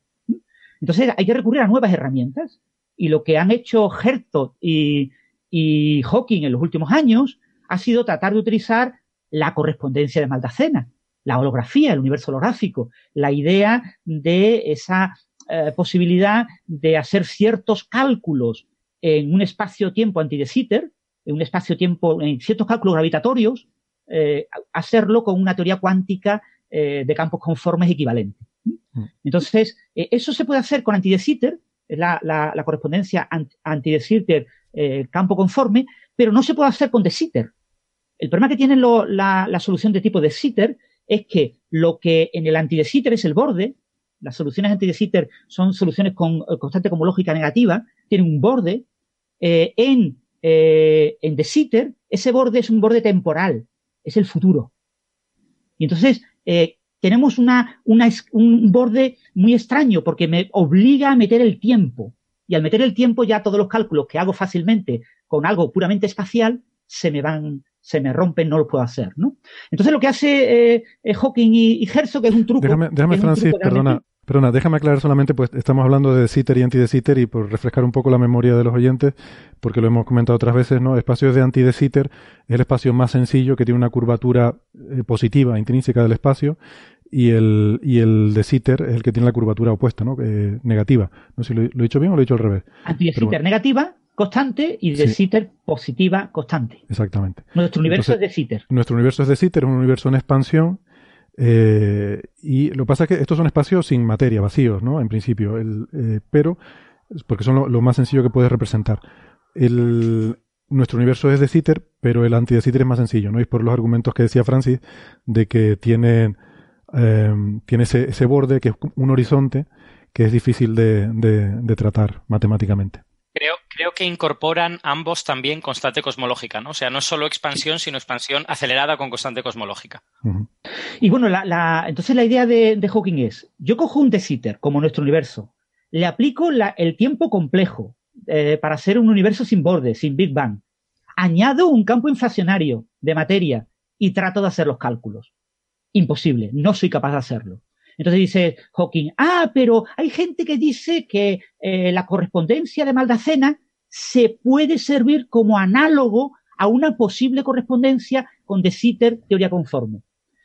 Entonces hay que recurrir a nuevas herramientas y lo que han hecho Hertog y, y Hawking en los últimos años ha sido tratar de utilizar la correspondencia de Maldacena, la holografía, el universo holográfico, la idea de esa eh, posibilidad de hacer ciertos cálculos en un espacio-tiempo anti de Sitter, en un espacio-tiempo, en ciertos cálculos gravitatorios, eh, hacerlo con una teoría cuántica eh, de campos conformes equivalente. Mm. Entonces, eso se puede hacer con anti de Sitter, la, la, correspondencia anti de Sitter, campo conforme, pero no se puede hacer con de Sitter. El problema que tiene la, la, solución de tipo de Sitter es que lo que en el anti de es el borde, las soluciones anti de son soluciones con constante como lógica negativa, tienen un borde, eh, en, eh, en Sitter, ese borde es un borde temporal, es el futuro. Y entonces eh, tenemos una, una, un borde muy extraño porque me obliga a meter el tiempo. Y al meter el tiempo ya todos los cálculos que hago fácilmente con algo puramente espacial se me van, se me rompen, no lo puedo hacer, ¿no? Entonces lo que hace eh, Hawking y, y, Herzog es un truco. Déjame, déjame Francis, perdona, Perdona, déjame aclarar solamente, pues estamos hablando de Sitter y anti-De Sitter y por refrescar un poco la memoria de los oyentes, porque lo hemos comentado otras veces, ¿no? Espacios de anti-De Sitter es el espacio más sencillo que tiene una curvatura eh, positiva, intrínseca del espacio, y el, y el de Sitter es el que tiene la curvatura opuesta, ¿no? Eh, negativa. No sé si lo, he dicho bien o lo he dicho al revés. Anti-De Sitter negativa, constante, y De Sitter positiva, constante. Exactamente. Nuestro universo es De Sitter. Nuestro universo es De Sitter, es un universo en expansión eh, y lo que pasa es que estos son espacios sin materia, vacíos, ¿no? En principio, el, eh, pero porque son lo, más sencillo que puedes representar. El, nuestro universo es de Sitter, pero el anti de Sitter es más sencillo, ¿no? Y por los argumentos que decía Francis de que tiene, eh, tiene ese, ese, borde que es un horizonte que es difícil de, de, de tratar matemáticamente. Creo, creo que incorporan ambos también constante cosmológica, ¿no? O sea, no es solo expansión, sino expansión acelerada con constante cosmológica. Y bueno, la, entonces la idea de, Hawking es, yo cojo un de Sitter como nuestro universo, le aplico el tiempo complejo eh, para hacer un universo sin bordes, sin Big Bang, añado un campo inflacionario de materia y trato de hacer los cálculos. Imposible, no soy capaz de hacerlo. Entonces dice Hawking, ah, pero hay gente que dice que eh, la correspondencia de Maldacena se puede servir como análogo a una posible correspondencia con De Sitter teoría conforme.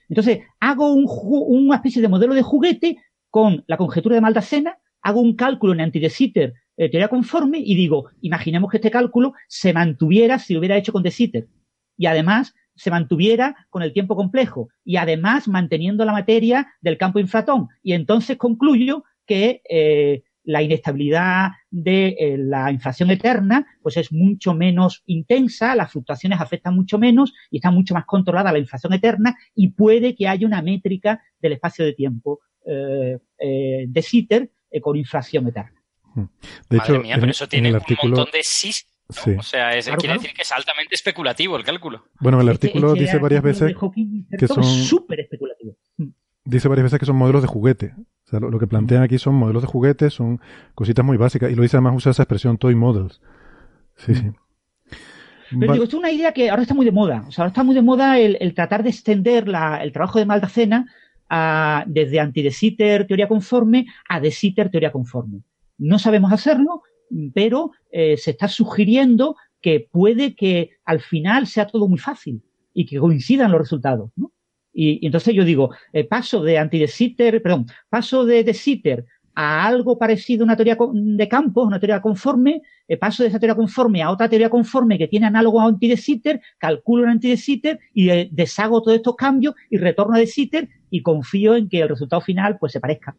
Entonces, hago un, una especie de modelo de juguete con la conjetura de Maldacena, hago un cálculo en anti-De Sitter eh, teoría conforme y digo, imaginemos que este cálculo se mantuviera si lo hubiera hecho con De Sitter. Y además se mantuviera con el tiempo complejo y además manteniendo la materia del campo infratón. Y entonces concluyo que eh, la inestabilidad de eh, la inflación eterna pues es mucho menos intensa, las fluctuaciones afectan mucho menos y está mucho más controlada la inflación eterna y puede que haya una métrica del espacio de tiempo eh, de Sitter con inflación eterna. Hmm. De hecho, pero eso tiene un montón de o sea, quiere decir que es altamente especulativo el cálculo. Bueno, el artículo dice varias veces que son súper especulativo. Mm. Dice varias veces que son modelos de juguete. O sea, lo, que plantean aquí son modelos de juguete, son cositas muy básicas. Y lo dice además, usa esa expresión toy models. Sí, sí. Pero digo, esto es una idea que ahora está muy de moda. O sea, ahora está muy de moda el, tratar de extender el trabajo de Maldacena a, desde anti-de Sitter teoría conforme a de Sitter teoría conforme. No sabemos hacerlo, pero eh, se está sugiriendo que puede que al final sea todo muy fácil y que coincidan los resultados, ¿no? Y, entonces yo digo, eh, paso de anti de perdón, paso de de Sitter a algo parecido a una teoría de campos, una teoría conforme, eh, paso de esa teoría conforme a otra teoría conforme que tiene análogo a anti de Sitter, calculo un anti de Sitter y deshago todos estos cambios y retorno a de Sitter y confío en que el resultado final pues se parezca.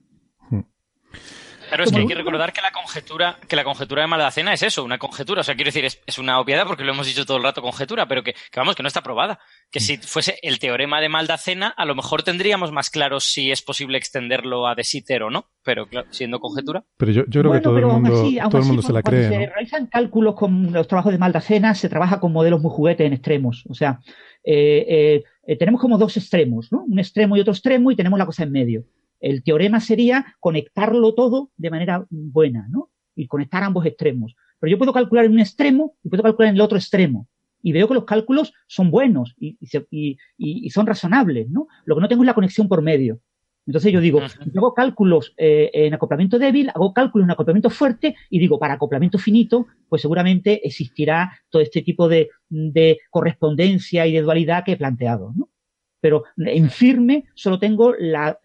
Claro, es que hay que recordar que la conjetura, que la conjetura de Maldacena es eso, una conjetura. O sea, quiero decir, es, una obviedad porque lo hemos dicho todo el rato conjetura, pero que, vamos, que no está probada. Que si fuese el teorema de Maldacena, a lo mejor tendríamos más claro si es posible extenderlo a De Sitter o no, pero siendo conjetura. Pero yo, creo que todo el mundo, todo el mundo se la cree. Cuando se realizan cálculos con los trabajos de Maldacena, se trabaja con modelos muy juguetes en extremos. O sea, eh, eh, eh, tenemos como dos extremos, ¿no? Un extremo y otro extremo y tenemos la cosa en medio. El teorema sería conectarlo todo de manera buena, ¿no? Y conectar ambos extremos. Pero yo puedo calcular en un extremo y puedo calcular en el otro extremo. Y veo que los cálculos son buenos y, son razonables, ¿no? Lo que no tengo es la conexión por medio. Entonces yo digo, yo hago cálculos eh, en acoplamiento débil, hago cálculos en acoplamiento fuerte y digo, para acoplamiento finito, pues seguramente existirá todo este tipo de, correspondencia y de dualidad que he planteado, ¿no? Pero en firme solo tengo la,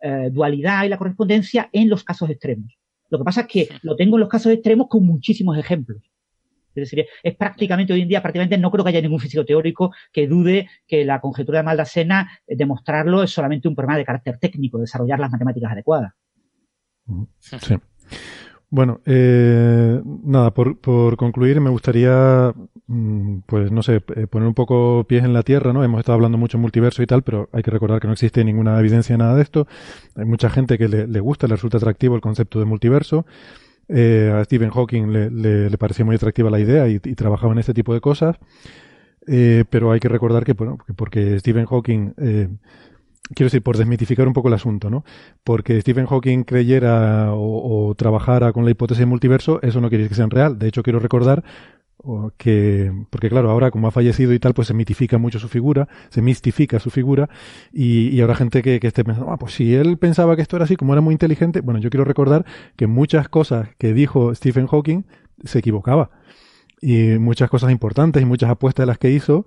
eh, dualidad y la correspondencia en los casos extremos. Lo que pasa es que lo tengo en los casos extremos con muchísimos ejemplos. Es decir, es prácticamente hoy en día, prácticamente no creo que haya ningún físico teórico que dude que la conjetura de Maldacena, eh, demostrarlo es solamente un problema de carácter técnico, desarrollar las matemáticas adecuadas. Sí. Bueno, eh, nada, por, por, concluir me gustaría, mm, pues no sé, eh, poner un poco pies en la tierra, ¿no? Hemos estado hablando mucho multiverso y tal, pero hay que recordar que no existe ninguna evidencia de nada de esto. Hay mucha gente que le, le gusta, le resulta atractivo el concepto de multiverso. Eh, a Stephen Hawking le, le, le, parecía muy atractiva la idea y, y trabajaba en este tipo de cosas. Eh, pero hay que recordar que, bueno, porque Stephen Hawking eh, quiero decir, por desmitificar un poco el asunto, ¿no? Porque Stephen Hawking creyera o, trabajara con la hipótesis de multiverso, eso no quiere decir que sea real. De hecho, quiero recordar que, porque claro, ahora como ha fallecido y tal, pues se mitifica mucho su figura, se mistifica su figura, y, y habrá gente que, que, esté pensando, ah, pues si él pensaba que esto era así, como era muy inteligente, bueno, yo quiero recordar que muchas cosas que dijo Stephen Hawking se equivocaba, y muchas cosas importantes y muchas apuestas de las que hizo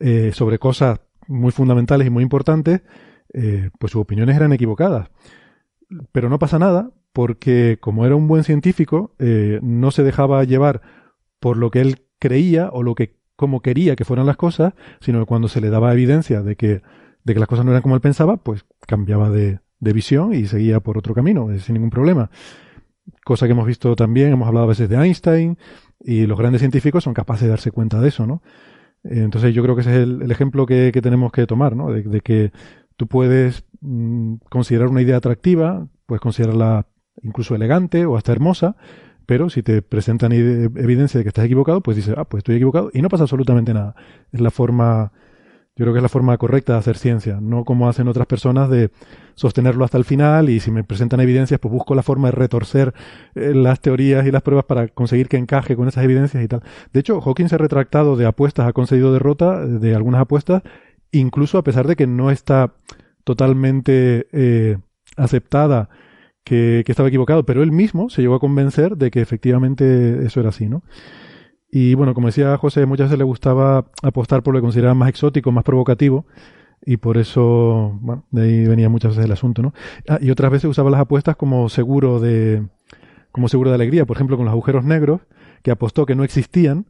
eh, sobre cosas muy fundamentales y muy importantes, eh, pues sus opiniones eran equivocadas. Pero no pasa nada, porque como era un buen científico, eh, no se dejaba llevar por lo que él creía o lo que como quería que fueran las cosas, sino que cuando se le daba evidencia de que, de que las cosas no eran como él pensaba, pues cambiaba de, de visión y seguía por otro camino, sin ningún problema. Cosa que hemos visto también, hemos hablado a veces de Einstein, y los grandes científicos son capaces de darse cuenta de eso, ¿no? Entonces yo creo que ese es el, ejemplo que, que, tenemos que tomar, ¿no? De que tú puedes mm, considerar una idea atractiva, puedes considerarla incluso elegante o hasta hermosa, pero si te presentan evidencia de que estás equivocado, pues dices, ah, pues estoy equivocado y no pasa absolutamente nada. Es la forma, yo creo que es la forma correcta de hacer ciencia, no como hacen otras personas de sostenerlo hasta el final y si me presentan evidencias, pues busco la forma de retorcer eh, las teorías y las pruebas para conseguir que encaje con esas evidencias y tal. De hecho, Hawking se ha retractado de apuestas, ha concedido derrota de algunas apuestas, incluso a pesar de que no está totalmente eh, aceptada que, estaba equivocado, pero él mismo se llegó a convencer de que efectivamente eso era así, ¿no? Y bueno, como decía José, muchas veces le gustaba apostar por lo que consideraba más exótico, más provocativo, y por eso, bueno, de ahí venía muchas veces el asunto, ¿no? Ah, y otras veces usaba las apuestas como seguro de, como seguro de alegría, por ejemplo, con los agujeros negros, que apostó que no existían,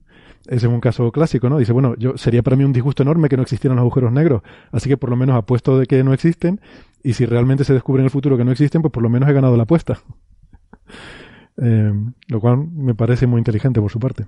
ese es un caso clásico, ¿no? Dice, bueno, yo sería para mí un disgusto enorme que no existieran los agujeros negros, así que por lo menos apuesto de que no existen y si realmente se descubre en el futuro que no existen, pues por lo menos he ganado la apuesta. [laughs] eh, lo cual me parece muy inteligente por su parte.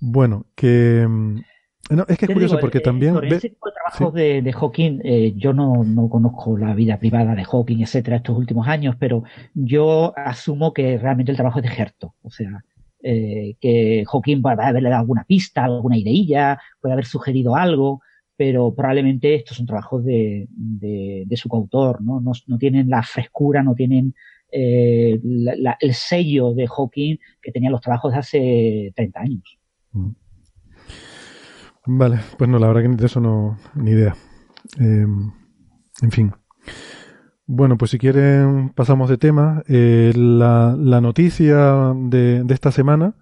Bueno, que... Mm, no, es que es curioso digo, porque eh, también... Sobre ese tipo de trabajos ¿sí? de, de, Hawking, eh, yo no, no, conozco la vida privada de Hawking, etcétera, estos últimos años, pero yo asumo que realmente el trabajo es de Gerto. O sea, eh, que Hawking puede haberle dado alguna pista, alguna ideilla, puede haber sugerido algo, pero probablemente estos son trabajos de, de, su coautor, ¿no? ¿no? No, tienen la frescura, no tienen eh, la, el sello de Hawking que tenían los trabajos de hace 30 años. Mm. Vale, pues no, la verdad que de eso no, ni idea. Eh, en fin. Bueno, pues si quieren pasamos de tema. Eh, la, noticia de, esta semana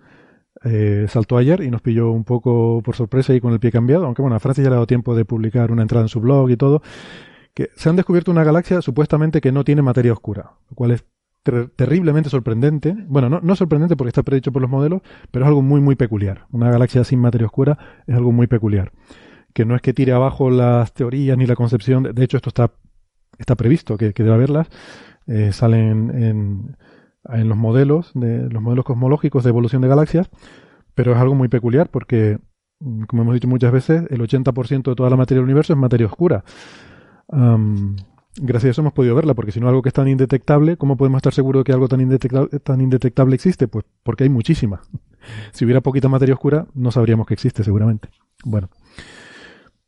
eh, saltó ayer y nos pilló un poco por sorpresa y con el pie cambiado, aunque bueno, a Francis ya le ha dado tiempo de publicar una entrada en su blog y todo, que se han descubierto una galaxia supuestamente que no tiene materia oscura, lo cual es ter terriblemente sorprendente. Bueno, no, no sorprendente porque está predicho por los modelos, pero es algo muy, muy peculiar. Una galaxia sin materia oscura es algo muy peculiar. Que no es que tire abajo las teorías ni la concepción, de hecho esto está, está previsto que, que debe haberlas, eh, salen en, los modelos, de los modelos cosmológicos de evolución de galaxias, pero es algo muy peculiar porque, como hemos dicho muchas veces, el 80% de toda la materia del universo es materia oscura. Um, gracias a eso hemos podido verla, porque si no algo que es tan indetectable, ¿cómo podemos estar seguros de que algo tan indetectable, tan indetectable existe? Pues porque hay muchísima. [laughs] Si hubiera poquita materia oscura, no sabríamos que existe seguramente. Bueno.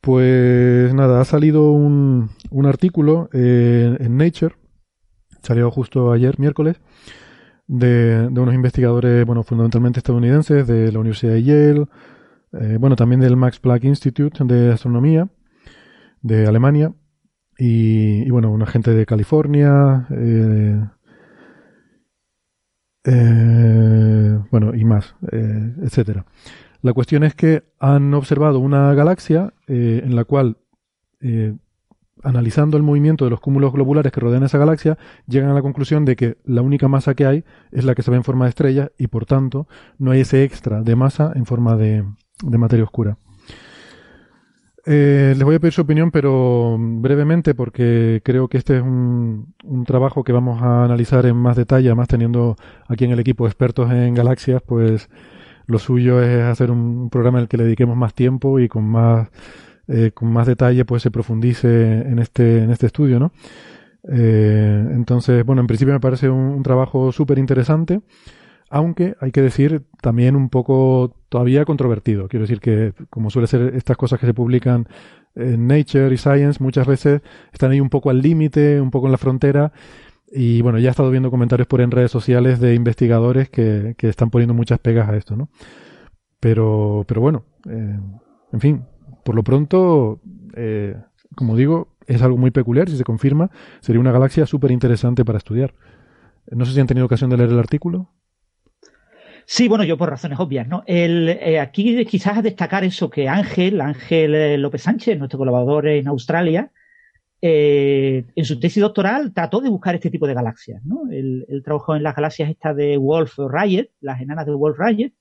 Pues nada, ha salido un, un artículo eh, en Nature, salió justo ayer, miércoles, de, de, unos investigadores, bueno, fundamentalmente estadounidenses, de la Universidad de Yale, eh, bueno, también del Max Planck Institute de Astronomía, de Alemania, y, bueno, una gente de California, eh, bueno, y más, etcétera. La cuestión es que han observado una galaxia eh, en la cual, eh, analizando el movimiento de los cúmulos globulares que rodean esa galaxia, llegan a la conclusión de que la única masa que hay es la que se ve en forma de estrella y por tanto no hay ese extra de masa en forma de, materia oscura. Eh, les voy a pedir su opinión, pero brevemente, porque creo que este es un, un, trabajo que vamos a analizar en más detalle, además teniendo aquí en el equipo expertos en galaxias, pues lo suyo es hacer un programa en el que le dediquemos más tiempo y con más, eh, con más detalle pues se profundice en este, en este estudio, ¿no? Eh, entonces, bueno, en principio me parece un, trabajo súper interesante aunque hay que decir también un poco todavía controvertido. Quiero decir que, como suele ser estas cosas que se publican en Nature y Science, muchas veces están ahí un poco al límite, un poco en la frontera. Y bueno, ya he estado viendo comentarios por en redes sociales de investigadores que, que están poniendo muchas pegas a esto, ¿no? Pero, pero bueno, eh, en fin, por lo pronto, eh, como digo, es algo muy peculiar, si se confirma, sería una galaxia súper interesante para estudiar. No sé si han tenido ocasión de leer el artículo. Sí, bueno, yo por razones obvias, ¿no? El, eh, aquí quizás destacar eso que Ángel, Ángel López Sánchez, nuestro colaborador en Australia, eh, en su tesis doctoral trató de buscar este tipo de galaxias, ¿no? Él, trabajó en las galaxias estas de Wolf Rayet, las enanas de Wolf Rayet,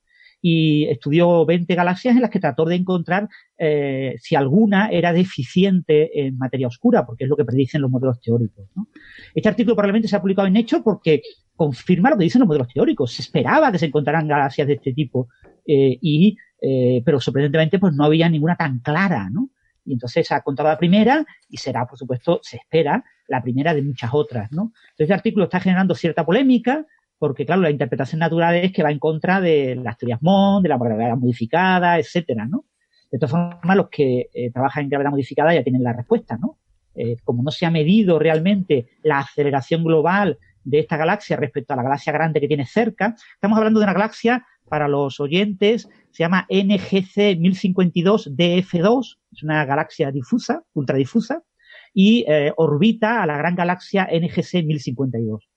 y estudió 20 galaxias en las que trató de encontrar eh, si alguna era deficiente en materia oscura, porque es lo que predicen los modelos teóricos. ¿no? Este artículo probablemente se ha publicado en Hecho porque confirma lo que dicen los modelos teóricos. Se esperaba que se encontraran galaxias de este tipo, eh, y, pero sorprendentemente pues no había ninguna tan clara, ¿no? Y entonces se ha contado la primera y será, por supuesto, se espera la primera de muchas otras, ¿no? Entonces este artículo está generando cierta polémica porque, claro, la interpretación natural es que va en contra de las teorías MON, de la gravedad modificada, etcétera, ¿no? De todas formas, los que eh, trabajan en gravedad modificada ya tienen la respuesta, ¿no? como no se ha medido realmente la aceleración global de esta galaxia respecto a la galaxia grande que tiene cerca. Estamos hablando de una galaxia, para los oyentes, se llama NGC 1052 DF2, es una galaxia difusa, ultradifusa, y eh, orbita a la gran galaxia NGC 1052.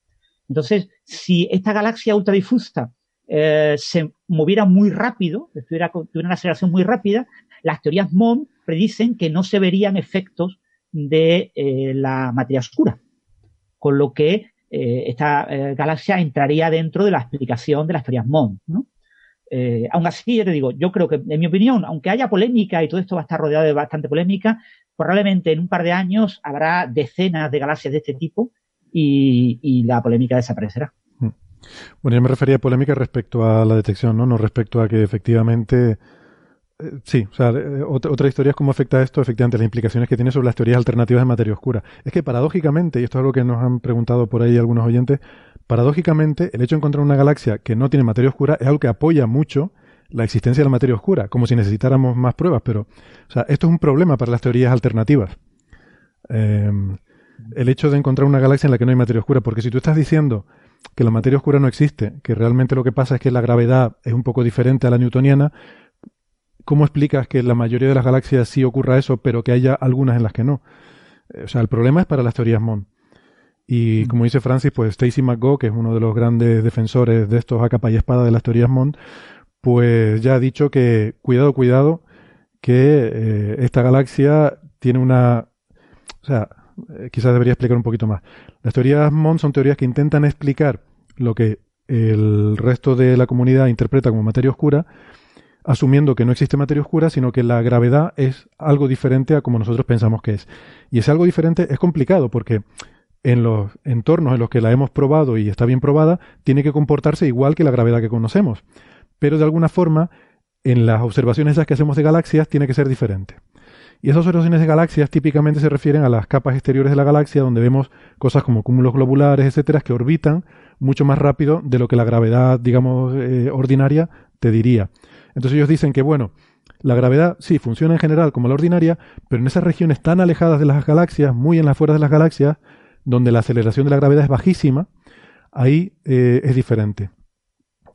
Entonces, si esta galaxia ultradifusa eh, se moviera muy rápido, tuviera, tuviera, una aceleración muy rápida, las teorías MON predicen que no se verían efectos de eh, la materia oscura. Con lo que eh, esta galaxia entraría dentro de la explicación de las teorías MON. ¿no? Eh, aún así, yo te digo, yo creo que, en mi opinión, aunque haya polémica y todo esto va a estar rodeado de bastante polémica, probablemente en un par de años habrá decenas de galaxias de este tipo y, la polémica desaparecerá. Mm. Bueno, yo me refería a polémica respecto a la detección, ¿no? No respecto a que efectivamente eh, sí, o sea, eh, otra, historia es cómo afecta esto, efectivamente, las implicaciones que tiene sobre las teorías alternativas de materia oscura. Es que paradójicamente, y esto es algo que nos han preguntado por ahí algunos oyentes, paradójicamente, el hecho de encontrar una galaxia que no tiene materia oscura es algo que apoya mucho la existencia de la materia oscura, como si necesitáramos más pruebas, pero, o sea, esto es un problema para las teorías alternativas. Em, el hecho de encontrar una galaxia en la que no hay materia oscura, porque si tú estás diciendo que la materia oscura no existe, que realmente lo que pasa es que la gravedad es un poco diferente a la newtoniana, ¿cómo explicas que en la mayoría de las galaxias sí ocurra eso, pero que haya algunas en las que no? Eh, o sea, el problema es para las teorías MON. Y como dice Francis, pues Stacy McGo, que es uno de los grandes defensores de estos a capa y espada de las teorías MON, pues ya ha dicho que cuidado, cuidado, que eh, esta galaxia tiene una... O sea, eh, quizás debería explicar un poquito más. Las teorías MON son teorías que intentan explicar lo que el resto de la comunidad interpreta como materia oscura, asumiendo que no existe materia oscura, sino que la gravedad es algo diferente a como nosotros pensamos que es. Y ese algo diferente es complicado porque en los entornos en los que la hemos probado y está bien probada, tiene que comportarse igual que la gravedad que conocemos. Pero de alguna forma, en las observaciones esas que hacemos de galaxias, tiene que ser diferente. Y esas observaciones de galaxias típicamente se refieren a las capas exteriores de la galaxia, donde vemos cosas como cúmulos globulares, etcétera, que orbitan mucho más rápido de lo que la gravedad, digamos, eh, ordinaria te diría. Entonces ellos dicen que, bueno, la gravedad sí funciona en general como la ordinaria, pero en esas regiones tan alejadas de las galaxias, muy en las afueras de las galaxias, donde la aceleración de la gravedad es bajísima, ahí eh, es diferente.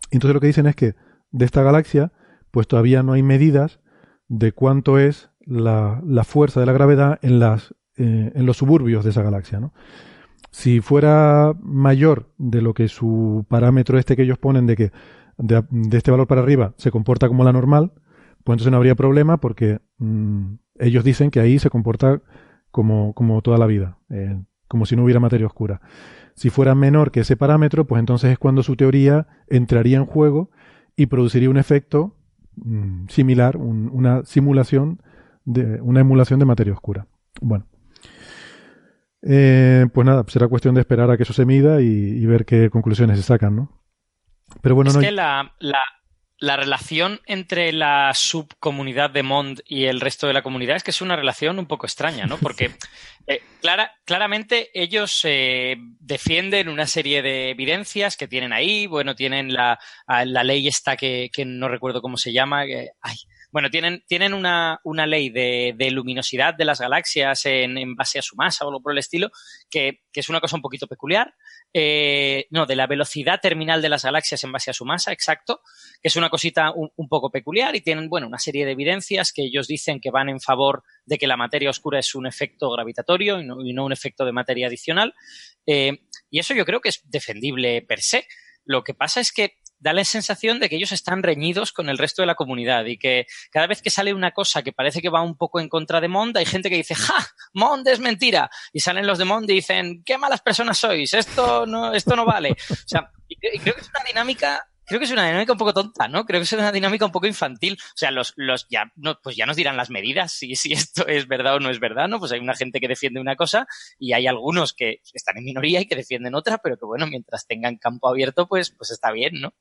Entonces lo que dicen es que de esta galaxia, pues todavía no hay medidas de cuánto es la, fuerza de la gravedad en, las, eh, en los suburbios de esa galaxia. ¿no? Si fuera mayor de lo que su parámetro este que ellos ponen de que de, este valor para arriba se comporta como la normal, pues entonces no habría problema porque mm, ellos dicen que ahí se comporta como, como toda la vida, eh, como si no hubiera materia oscura. Si fuera menor que ese parámetro, pues entonces es cuando su teoría entraría en juego y produciría un efecto mm, similar, una simulación, de, una emulación de materia oscura. Bueno. Eh, pues nada, será cuestión de esperar a que eso se mida y, y ver qué conclusiones se sacan, ¿no? Pero bueno, es que la, la, relación entre la subcomunidad de Mond y el resto de la comunidad es que es una relación un poco extraña, ¿no? Porque [laughs] eh, claramente ellos eh, defienden una serie de evidencias que tienen ahí. Bueno, tienen la, la ley esta que, que no recuerdo cómo se llama. Que, ay, Bueno, tienen, tienen una, una ley de, de, luminosidad de las galaxias en, en, base a su masa o algo por el estilo, que, que es una cosa un poquito peculiar. Eh, no, de la velocidad terminal de las galaxias en base a su masa, exacto, que es una cosita un, un, poco peculiar y tienen, bueno, una serie de evidencias que ellos dicen que van en favor de que la materia oscura es un efecto gravitatorio y no, y no un efecto de materia adicional. Eh, y eso yo creo que es defendible per se. Lo que pasa es que da la sensación de que ellos están reñidos con el resto de la comunidad y que cada vez que sale una cosa que parece que va un poco en contra de Mond, hay gente que dice, ¡ja! Mond es mentira. Y salen los de Mond y dicen, ¡qué malas personas sois! Esto no, esto no vale. O sea, y creo que es una dinámica creo que es una dinámica un poco tonta, ¿no? Creo que es una dinámica un poco infantil. O sea, los, los ya, no, pues ya nos dirán las medidas si, si esto es verdad o no es verdad, ¿no? Pues hay una gente que defiende una cosa y hay algunos que están en minoría y que defienden otra, pero que bueno, mientras tengan campo abierto, pues, pues está bien, ¿no?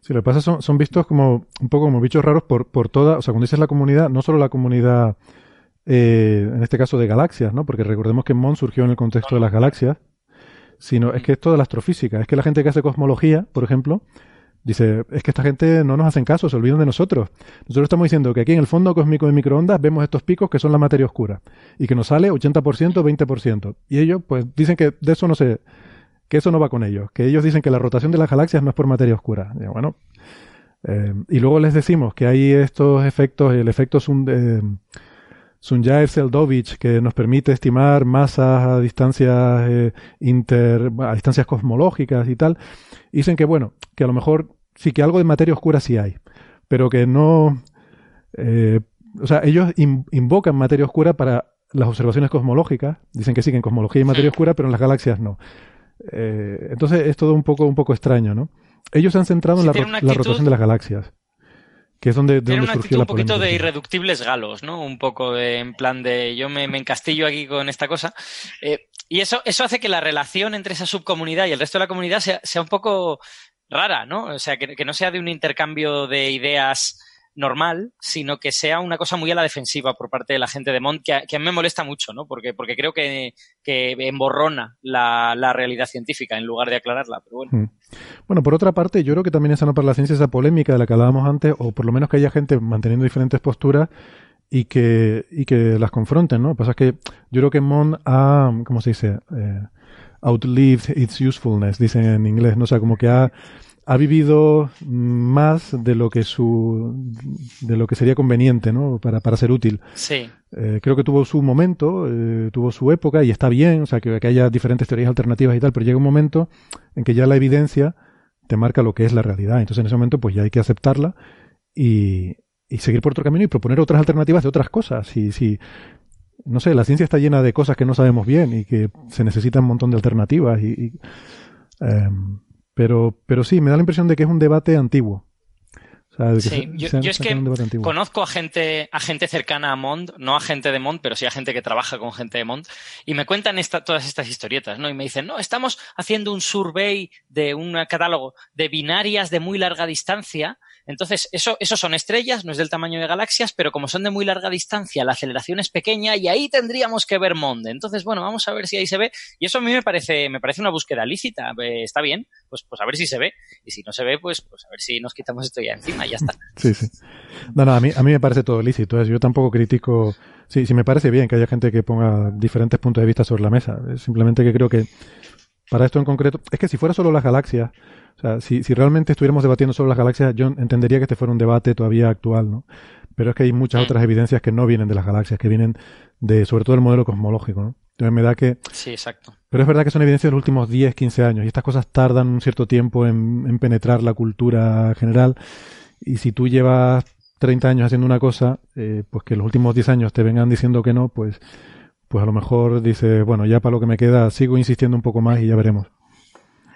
Sí, lo que pasa son, son vistos como un poco como bichos raros por, por toda, o sea, cuando dices la comunidad, no solo la comunidad, eh, en este caso de galaxias, ¿no? Porque recordemos que Mon surgió en el contexto de las galaxias, sino es que es toda la astrofísica, es que la gente que hace cosmología, por ejemplo, Dice, es que esta gente no nos hacen caso, se olvidan de nosotros. Nosotros estamos diciendo que aquí en el fondo cósmico de microondas vemos estos picos que son la materia oscura y que nos sale 80%, 20%. Y ellos pues dicen que de eso no sé, que eso no va con ellos, que ellos dicen que la rotación de las galaxias no es por materia oscura. Y bueno, eh, y luego les decimos que hay estos efectos, el efecto Sun, eh, Sunyaev-Seldovich que nos permite estimar masas a distancias eh, inter, a distancias cosmológicas y tal. dicen que bueno, que a lo mejor sí que algo de materia oscura sí hay, pero que no... Eh, o sea, ellos invocan materia oscura para las observaciones cosmológicas, dicen que sí, que en cosmología hay materia oscura, pero en las galaxias no. Eh, entonces es todo un poco, un poco extraño, ¿no? Ellos se han centrado en la, la, rotación de las galaxias. Que es donde, de donde una surgió la un poquito polémica. de irreductibles galos, ¿no? Un poco de, en plan de yo me, me encastillo aquí con esta cosa. Eh, y eso, eso hace que la relación entre esa subcomunidad y el resto de la comunidad sea, sea un poco rara, ¿no? O sea, que, no sea de un intercambio de ideas normal, sino que sea una cosa muy a la defensiva por parte de la gente de Mont, que, a, que a mí me molesta mucho, ¿no? Porque, porque creo que, que emborrona la, la, realidad científica en lugar de aclararla, pero bueno. Hmm. Bueno, por otra parte, yo creo que también es sano para la ciencia esa polémica de la que hablábamos antes, o por lo menos que haya gente manteniendo diferentes posturas y que, y que las confronten, ¿no? Lo que pasa es que yo creo que Mon ha, ¿cómo se dice? Eh, outlived its usefulness, dicen en inglés, ¿no? O sea, como que ha, ha vivido más de lo que su de lo que sería conveniente no para, para ser útil. Sí. Eh, creo que tuvo su momento eh, tuvo su época y está bien o sea que, que, haya diferentes teorías alternativas y tal pero llega un momento en que ya la evidencia te marca lo que es la realidad. Entonces en ese momento pues ya hay que aceptarla y, y seguir por otro camino y proponer otras alternativas de otras cosas. Si si no sé la ciencia está llena de cosas que no sabemos bien y que se necesitan un montón de alternativas y, y eh, pero, pero sí, me da la impresión de que es un debate antiguo. O sea, de que sí, se, yo, se yo es que conozco a gente, a gente cercana a Mond, no a gente de Mond, pero sí a gente que trabaja con gente de Mond, y me cuentan esta, todas estas historietas, ¿no? Y me dicen, no, estamos haciendo un survey de un catálogo de binarias de muy larga distancia, entonces, eso, eso son estrellas, no es del tamaño de galaxias, pero como son de muy larga distancia, la aceleración es pequeña y ahí tendríamos que ver Monde. Entonces, bueno, vamos a ver si ahí se ve. Y eso a mí me parece, me parece una búsqueda lícita. Eh, está bien, pues, pues a ver si se ve. Y si no se ve, pues, pues a ver si nos quitamos esto ya encima y ya está. [laughs] Sí, sí. No, no, a mí, a mí me parece todo lícito. Yo tampoco critico. Sí, sí me parece bien que haya gente que ponga diferentes puntos de vista sobre la mesa. Simplemente que creo que para esto en concreto, es que si fuera solo las galaxias, o sea, si, si realmente estuviéramos debatiendo sobre las galaxias, yo entendería que este fuera un debate todavía actual, ¿no? Pero es que hay muchas otras evidencias que no vienen de las galaxias, que vienen de, sobre todo, el modelo cosmológico, ¿no? Entonces me da que... Sí, exacto. Pero es verdad que son evidencias de los últimos 10, 15 años, y estas cosas tardan un cierto tiempo en, en penetrar la cultura general, y si tú llevas 30 años haciendo una cosa, eh, pues que los últimos 10 años te vengan diciendo que no, pues, pues a lo mejor dices, bueno, ya para lo que me queda sigo insistiendo un poco más y ya veremos.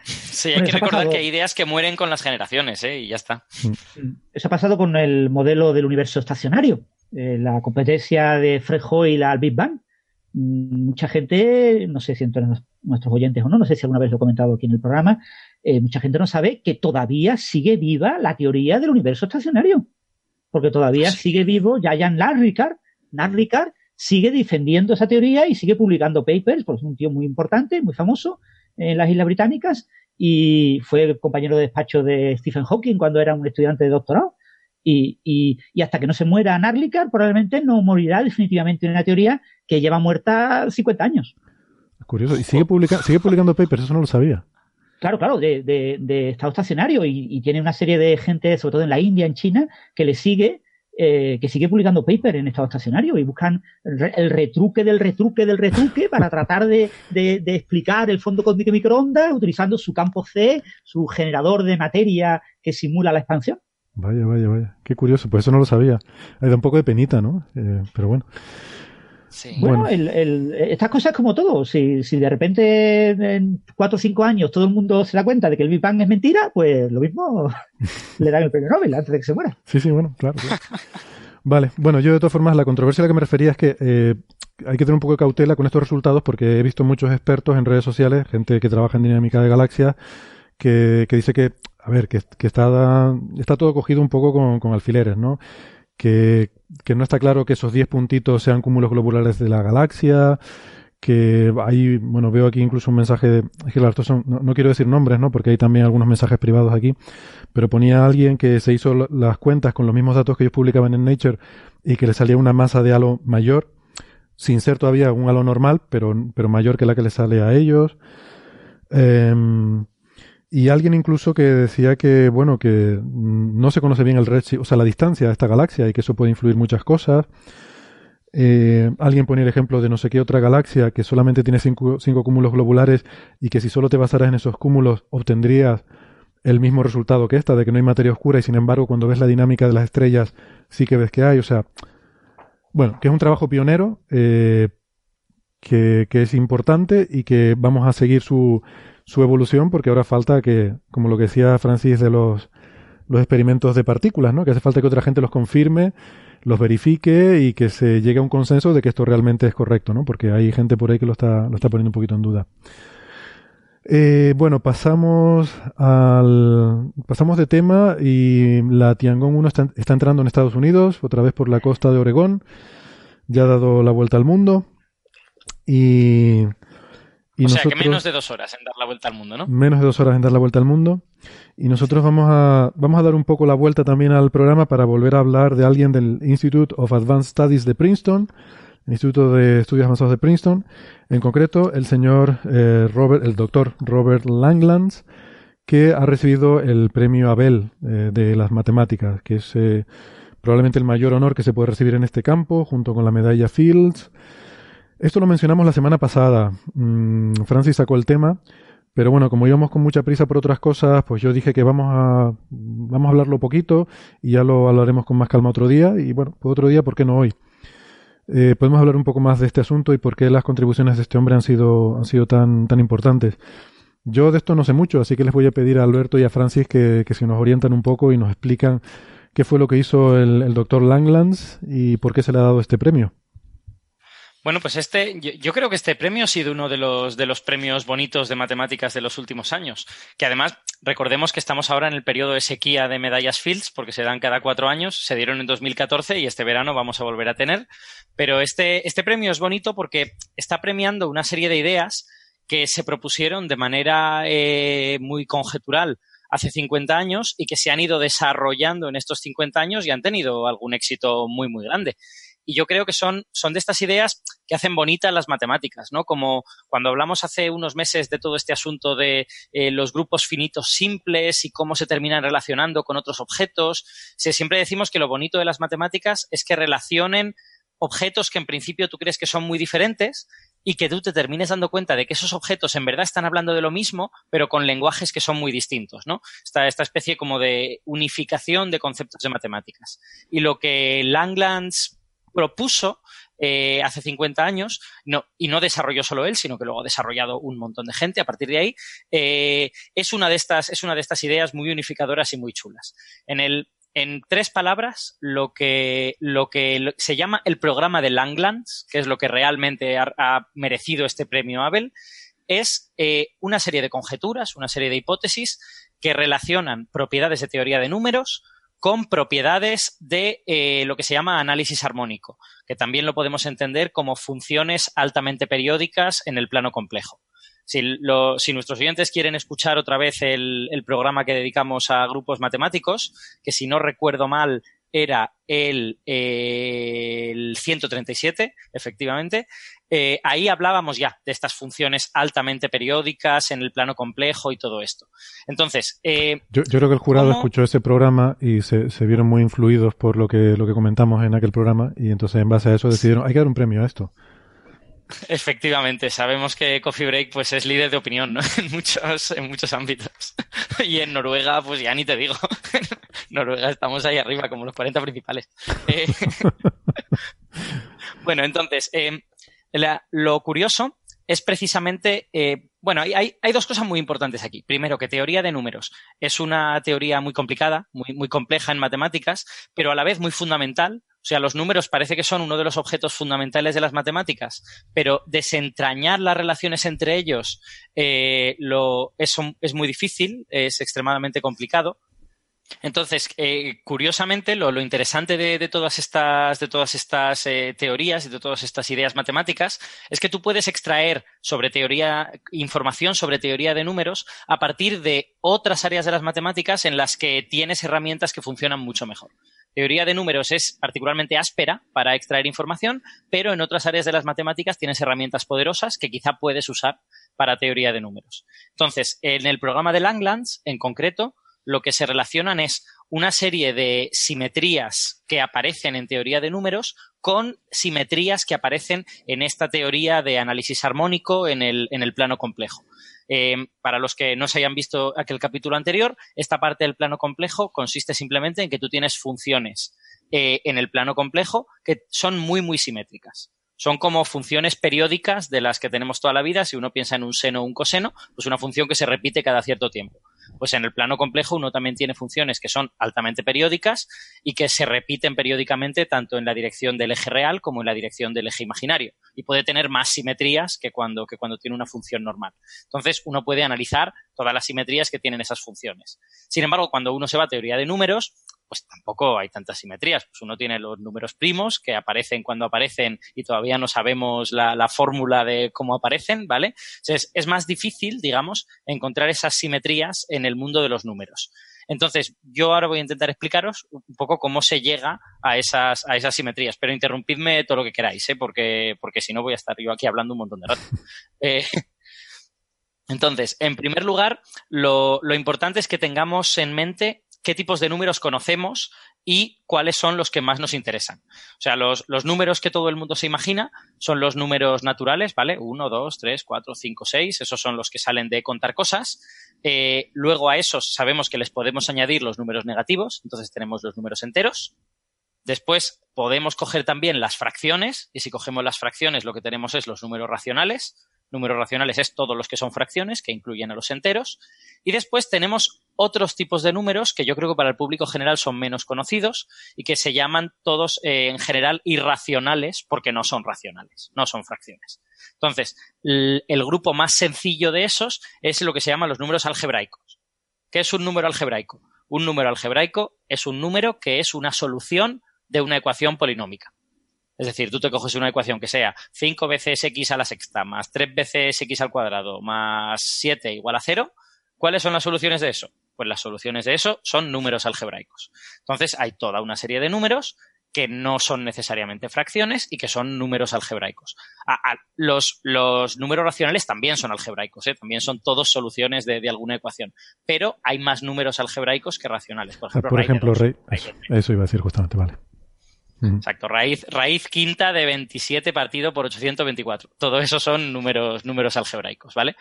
Sí, hay bueno, que recordar que hay ideas que mueren con las generaciones, ¿eh? Y ya está. Eso ha pasado con el modelo del universo estacionario, eh, la competencia de Fred Hoyle al Big Bang. Mm, mucha gente, no sé si entre nuestros oyentes o no, no sé si alguna vez lo he comentado aquí en el programa, eh, mucha gente no sabe que todavía sigue viva la teoría del universo estacionario. Porque todavía sí. sigue vivo Jan Narricard, Narricard sigue defendiendo esa teoría y sigue publicando papers, porque es un tío muy importante, muy famoso, en las Islas Británicas y fue compañero de despacho de Stephen Hawking cuando era un estudiante de doctorado. Y, y, hasta que no se muera Narlikar, probablemente no morirá definitivamente en una teoría que lleva muerta 50 años. Curioso. Y sigue, sigue publicando papers, eso no lo sabía. Claro, claro, de, de, estado estacionario y, tiene una serie de gente, sobre todo en la India, en China, que le sigue, eh, que sigue publicando papers en estado estacionario y buscan el, retruque del retruque del retruque para tratar de, de, explicar el fondo cósmico de microondas utilizando su campo C, su generador de materia que simula la expansión. Vaya, vaya, vaya. Qué curioso, pues eso no lo sabía. Da un poco de penita, ¿no? Eh, pero bueno. Bueno, estas cosas como todo. Si, si de repente en cuatro o cinco años todo el mundo se da cuenta de que el Big Bang es mentira, pues lo mismo [laughs] le dan el premio Nobel antes de que se muera. Sí, sí, bueno, claro. vale, bueno, yo de todas formas, la controversia a la que me refería es que eh, hay que tener un poco de cautela con estos resultados porque he visto muchos expertos en redes sociales, gente que trabaja en dinámica de galaxias, que, que dice que, a ver, que, que está, está todo cogido un poco con, con alfileres, ¿no? Que, no está claro que esos 10 puntitos sean cúmulos globulares de la galaxia, que hay, bueno, veo aquí incluso un mensaje de, no, quiero decir nombres, ¿no? Porque hay también algunos mensajes privados aquí, pero ponía alguien que se hizo las cuentas con los mismos datos que ellos publicaban en Nature y que le salía una masa de halo mayor, sin ser todavía un halo normal, pero, pero mayor que la que le sale a ellos. Eh, y alguien incluso que decía que, bueno, que no se conoce bien el redshift, o sea, la distancia de esta galaxia y que eso puede influir muchas cosas. Eh, alguien ponía el ejemplo de no sé qué otra galaxia que solamente tiene cinco, cinco, cúmulos globulares y que si solo te basaras en esos cúmulos obtendrías el mismo resultado que esta, de que no hay materia oscura y sin embargo cuando ves la dinámica de las estrellas sí que ves que hay. O sea, bueno, que es un trabajo pionero, eh, que, que es importante y que vamos a seguir su su evolución porque ahora falta que, como lo que decía Francis de los, los experimentos de partículas, ¿no? Que hace falta que otra gente los confirme, los verifique y que se llegue a un consenso de que esto realmente es correcto, ¿no? Porque hay gente por ahí que lo está, lo está poniendo un poquito en duda. Eh, bueno, pasamos al pasamos de tema y la Tiangong 1 está, está, entrando en Estados Unidos, otra vez por la costa de Oregón, ya ha dado la vuelta al mundo y o sea, que menos de dos horas en dar la vuelta al mundo, ¿no? Menos de dos horas en dar la vuelta al mundo. Y nosotros vamos a, vamos a dar un poco la vuelta también al programa para volver a hablar de alguien del Institute of Advanced Studies de Princeton, el Instituto de Estudios Avanzados de Princeton. En concreto, el señor eh, Robert, el doctor Robert Langlands, que ha recibido el premio Abel eh, de las matemáticas, que es eh, probablemente el mayor honor que se puede recibir en este campo, junto con la medalla Fields esto lo mencionamos la semana pasada. Mm, Francis sacó el tema, pero bueno, como íbamos con mucha prisa por otras cosas, pues yo dije que vamos a, vamos a hablarlo poquito y ya lo hablaremos con más calma otro día. Y bueno, pues otro día, ¿por qué no hoy? Eh, podemos hablar un poco más de este asunto y por qué las contribuciones de este hombre han sido, han sido tan, tan importantes. Yo de esto no sé mucho, así que les voy a pedir a Alberto y a Francis que, que se nos orientan un poco y nos explican qué fue lo que hizo el doctor Langlands y por qué se le ha dado este premio. Bueno, pues este, yo, creo que este premio ha sido uno de los, de los premios bonitos de matemáticas de los últimos años. Que además, recordemos que estamos ahora en el periodo de sequía de medallas Fields, porque se dan cada cuatro años, se dieron en 2014 y este verano vamos a volver a tener. Pero este, este premio es bonito porque está premiando una serie de ideas que se propusieron de manera eh, muy conjetural hace 50 años y que se han ido desarrollando en estos 50 años y han tenido algún éxito muy, muy grande. Y yo creo que son, son de estas ideas que hacen bonitas las matemáticas, ¿no? Como cuando hablamos hace unos meses de todo este asunto de eh, los grupos finitos simples y cómo se terminan relacionando con otros objetos, siempre decimos que lo bonito de las matemáticas es que relacionen objetos que en principio tú crees que son muy diferentes y que tú te termines dando cuenta de que esos objetos en verdad están hablando de lo mismo, pero con lenguajes que son muy distintos, ¿no? Esta, esta especie como de unificación de conceptos de matemáticas. Y lo que Langlands propuso eh, hace 50 años, no, y no desarrolló solo él, sino que luego ha desarrollado un montón de gente a partir de ahí, eh, es, una de estas, es una de estas ideas muy unificadoras y muy chulas. En, el, en tres palabras, lo que, lo que se llama el programa de Langlands, que es lo que realmente ha, merecido este premio Abel, es eh, una serie de conjeturas, una serie de hipótesis que relacionan propiedades de teoría de números con propiedades de eh, lo que se llama análisis armónico, que también lo podemos entender como funciones altamente periódicas en el plano complejo. Si, nuestros oyentes quieren escuchar otra vez el, programa que dedicamos a grupos matemáticos, que si no recuerdo mal era el, el 137, efectivamente, eh, ahí hablábamos ya de estas funciones altamente periódicas en el plano complejo y todo esto. Entonces, eh, yo, creo que el jurado escuchó ese programa y se, vieron muy influidos por lo que, lo que comentamos en aquel programa y entonces en base a eso decidieron, hay que dar un premio a esto. Efectivamente, sabemos que Coffee Break pues es líder de opinión [laughs] en, muchos, en muchos ámbitos. [laughs] y en Noruega, pues ya ni te digo. [laughs] Noruega estamos ahí arriba, como los 40 principales. Eh, bueno, entonces, lo curioso es precisamente, eh, bueno, hay, hay, dos cosas muy importantes aquí. Primero, que teoría de números es una teoría muy complicada, muy, muy compleja en matemáticas, pero a la vez muy fundamental. O sea, los números parece que son uno de los objetos fundamentales de las matemáticas, pero desentrañar las relaciones entre ellos eh, lo, es, es muy difícil, es extremadamente complicado. Entonces, eh, curiosamente, lo, interesante de, todas estas, de todas estas eh, teorías y de todas estas ideas matemáticas es que tú puedes extraer sobre teoría, información sobre teoría de números a partir de otras áreas de las matemáticas en las que tienes herramientas que funcionan mucho mejor. Teoría de números es particularmente áspera para extraer información, pero en otras áreas de las matemáticas tienes herramientas poderosas que quizá puedes usar para teoría de números. Entonces, en el programa de Langlands, en concreto, lo que se relacionan es una serie de simetrías que aparecen en teoría de números con simetrías que aparecen en esta teoría de análisis armónico en el, plano complejo. Eh, para los que no se hayan visto aquel capítulo anterior, esta parte del plano complejo consiste simplemente en que tú tienes funciones eh, en el plano complejo que son muy, muy simétricas son como funciones periódicas de las que tenemos toda la vida. Si uno piensa en un seno o un coseno, pues una función que se repite cada cierto tiempo. Pues en el plano complejo uno también tiene funciones que son altamente periódicas y que se repiten periódicamente tanto en la dirección del eje real como en la dirección del eje imaginario. Y puede tener más simetrías que cuando, que cuando tiene una función normal. Entonces uno puede analizar todas las simetrías que tienen esas funciones. Sin embargo, cuando uno se va a teoría de números, pues tampoco hay tantas simetrías. Pues uno tiene los números primos que aparecen cuando aparecen y todavía no sabemos la, fórmula de cómo aparecen, ¿vale? Entonces, es más difícil, digamos, encontrar esas simetrías en el mundo de los números. Entonces, yo ahora voy a intentar explicaros un poco cómo se llega a esas, a esas simetrías, pero interrumpidme todo lo que queráis, ¿eh? porque, porque si no voy a estar yo aquí hablando un montón de rato. [laughs] Eh, entonces, en primer lugar, lo, importante es que tengamos en mente qué tipos de números conocemos y cuáles son los que más nos interesan. O sea, los, números que todo el mundo se imagina son los números naturales, ¿vale? 1, 2, 3, 4, 5, 6, esos son los que salen de contar cosas. Eh, luego a esos sabemos que les podemos añadir los números negativos, entonces tenemos los números enteros. Después podemos coger también las fracciones, y si cogemos las fracciones lo que tenemos es los números racionales. Números racionales es todos los que son fracciones, que incluyen a los enteros. Y después tenemos otros tipos de números que yo creo que para el público general son menos conocidos y que se llaman todos eh, en general irracionales porque no son racionales, no son fracciones. Entonces, el, grupo más sencillo de esos es lo que se llaman los números algebraicos. ¿Qué es un número algebraico? Un número algebraico es un número que es una solución de una ecuación polinómica. Es decir, tú te coges una ecuación que sea 5 veces x a la sexta más 3 veces x al cuadrado más 7 igual a 0. ¿Cuáles son las soluciones de eso? Pues las soluciones de eso son números algebraicos. Entonces hay toda una serie de números que no son necesariamente fracciones y que son números algebraicos. los, números racionales también son algebraicos, ¿eh? también son todos soluciones de, alguna ecuación, pero hay más números algebraicos que racionales. Por ejemplo, eso iba a decir justamente, vale. Exacto, raíz, raíz quinta de 27 partido por 824. Todo eso son números, números algebraicos, ¿vale?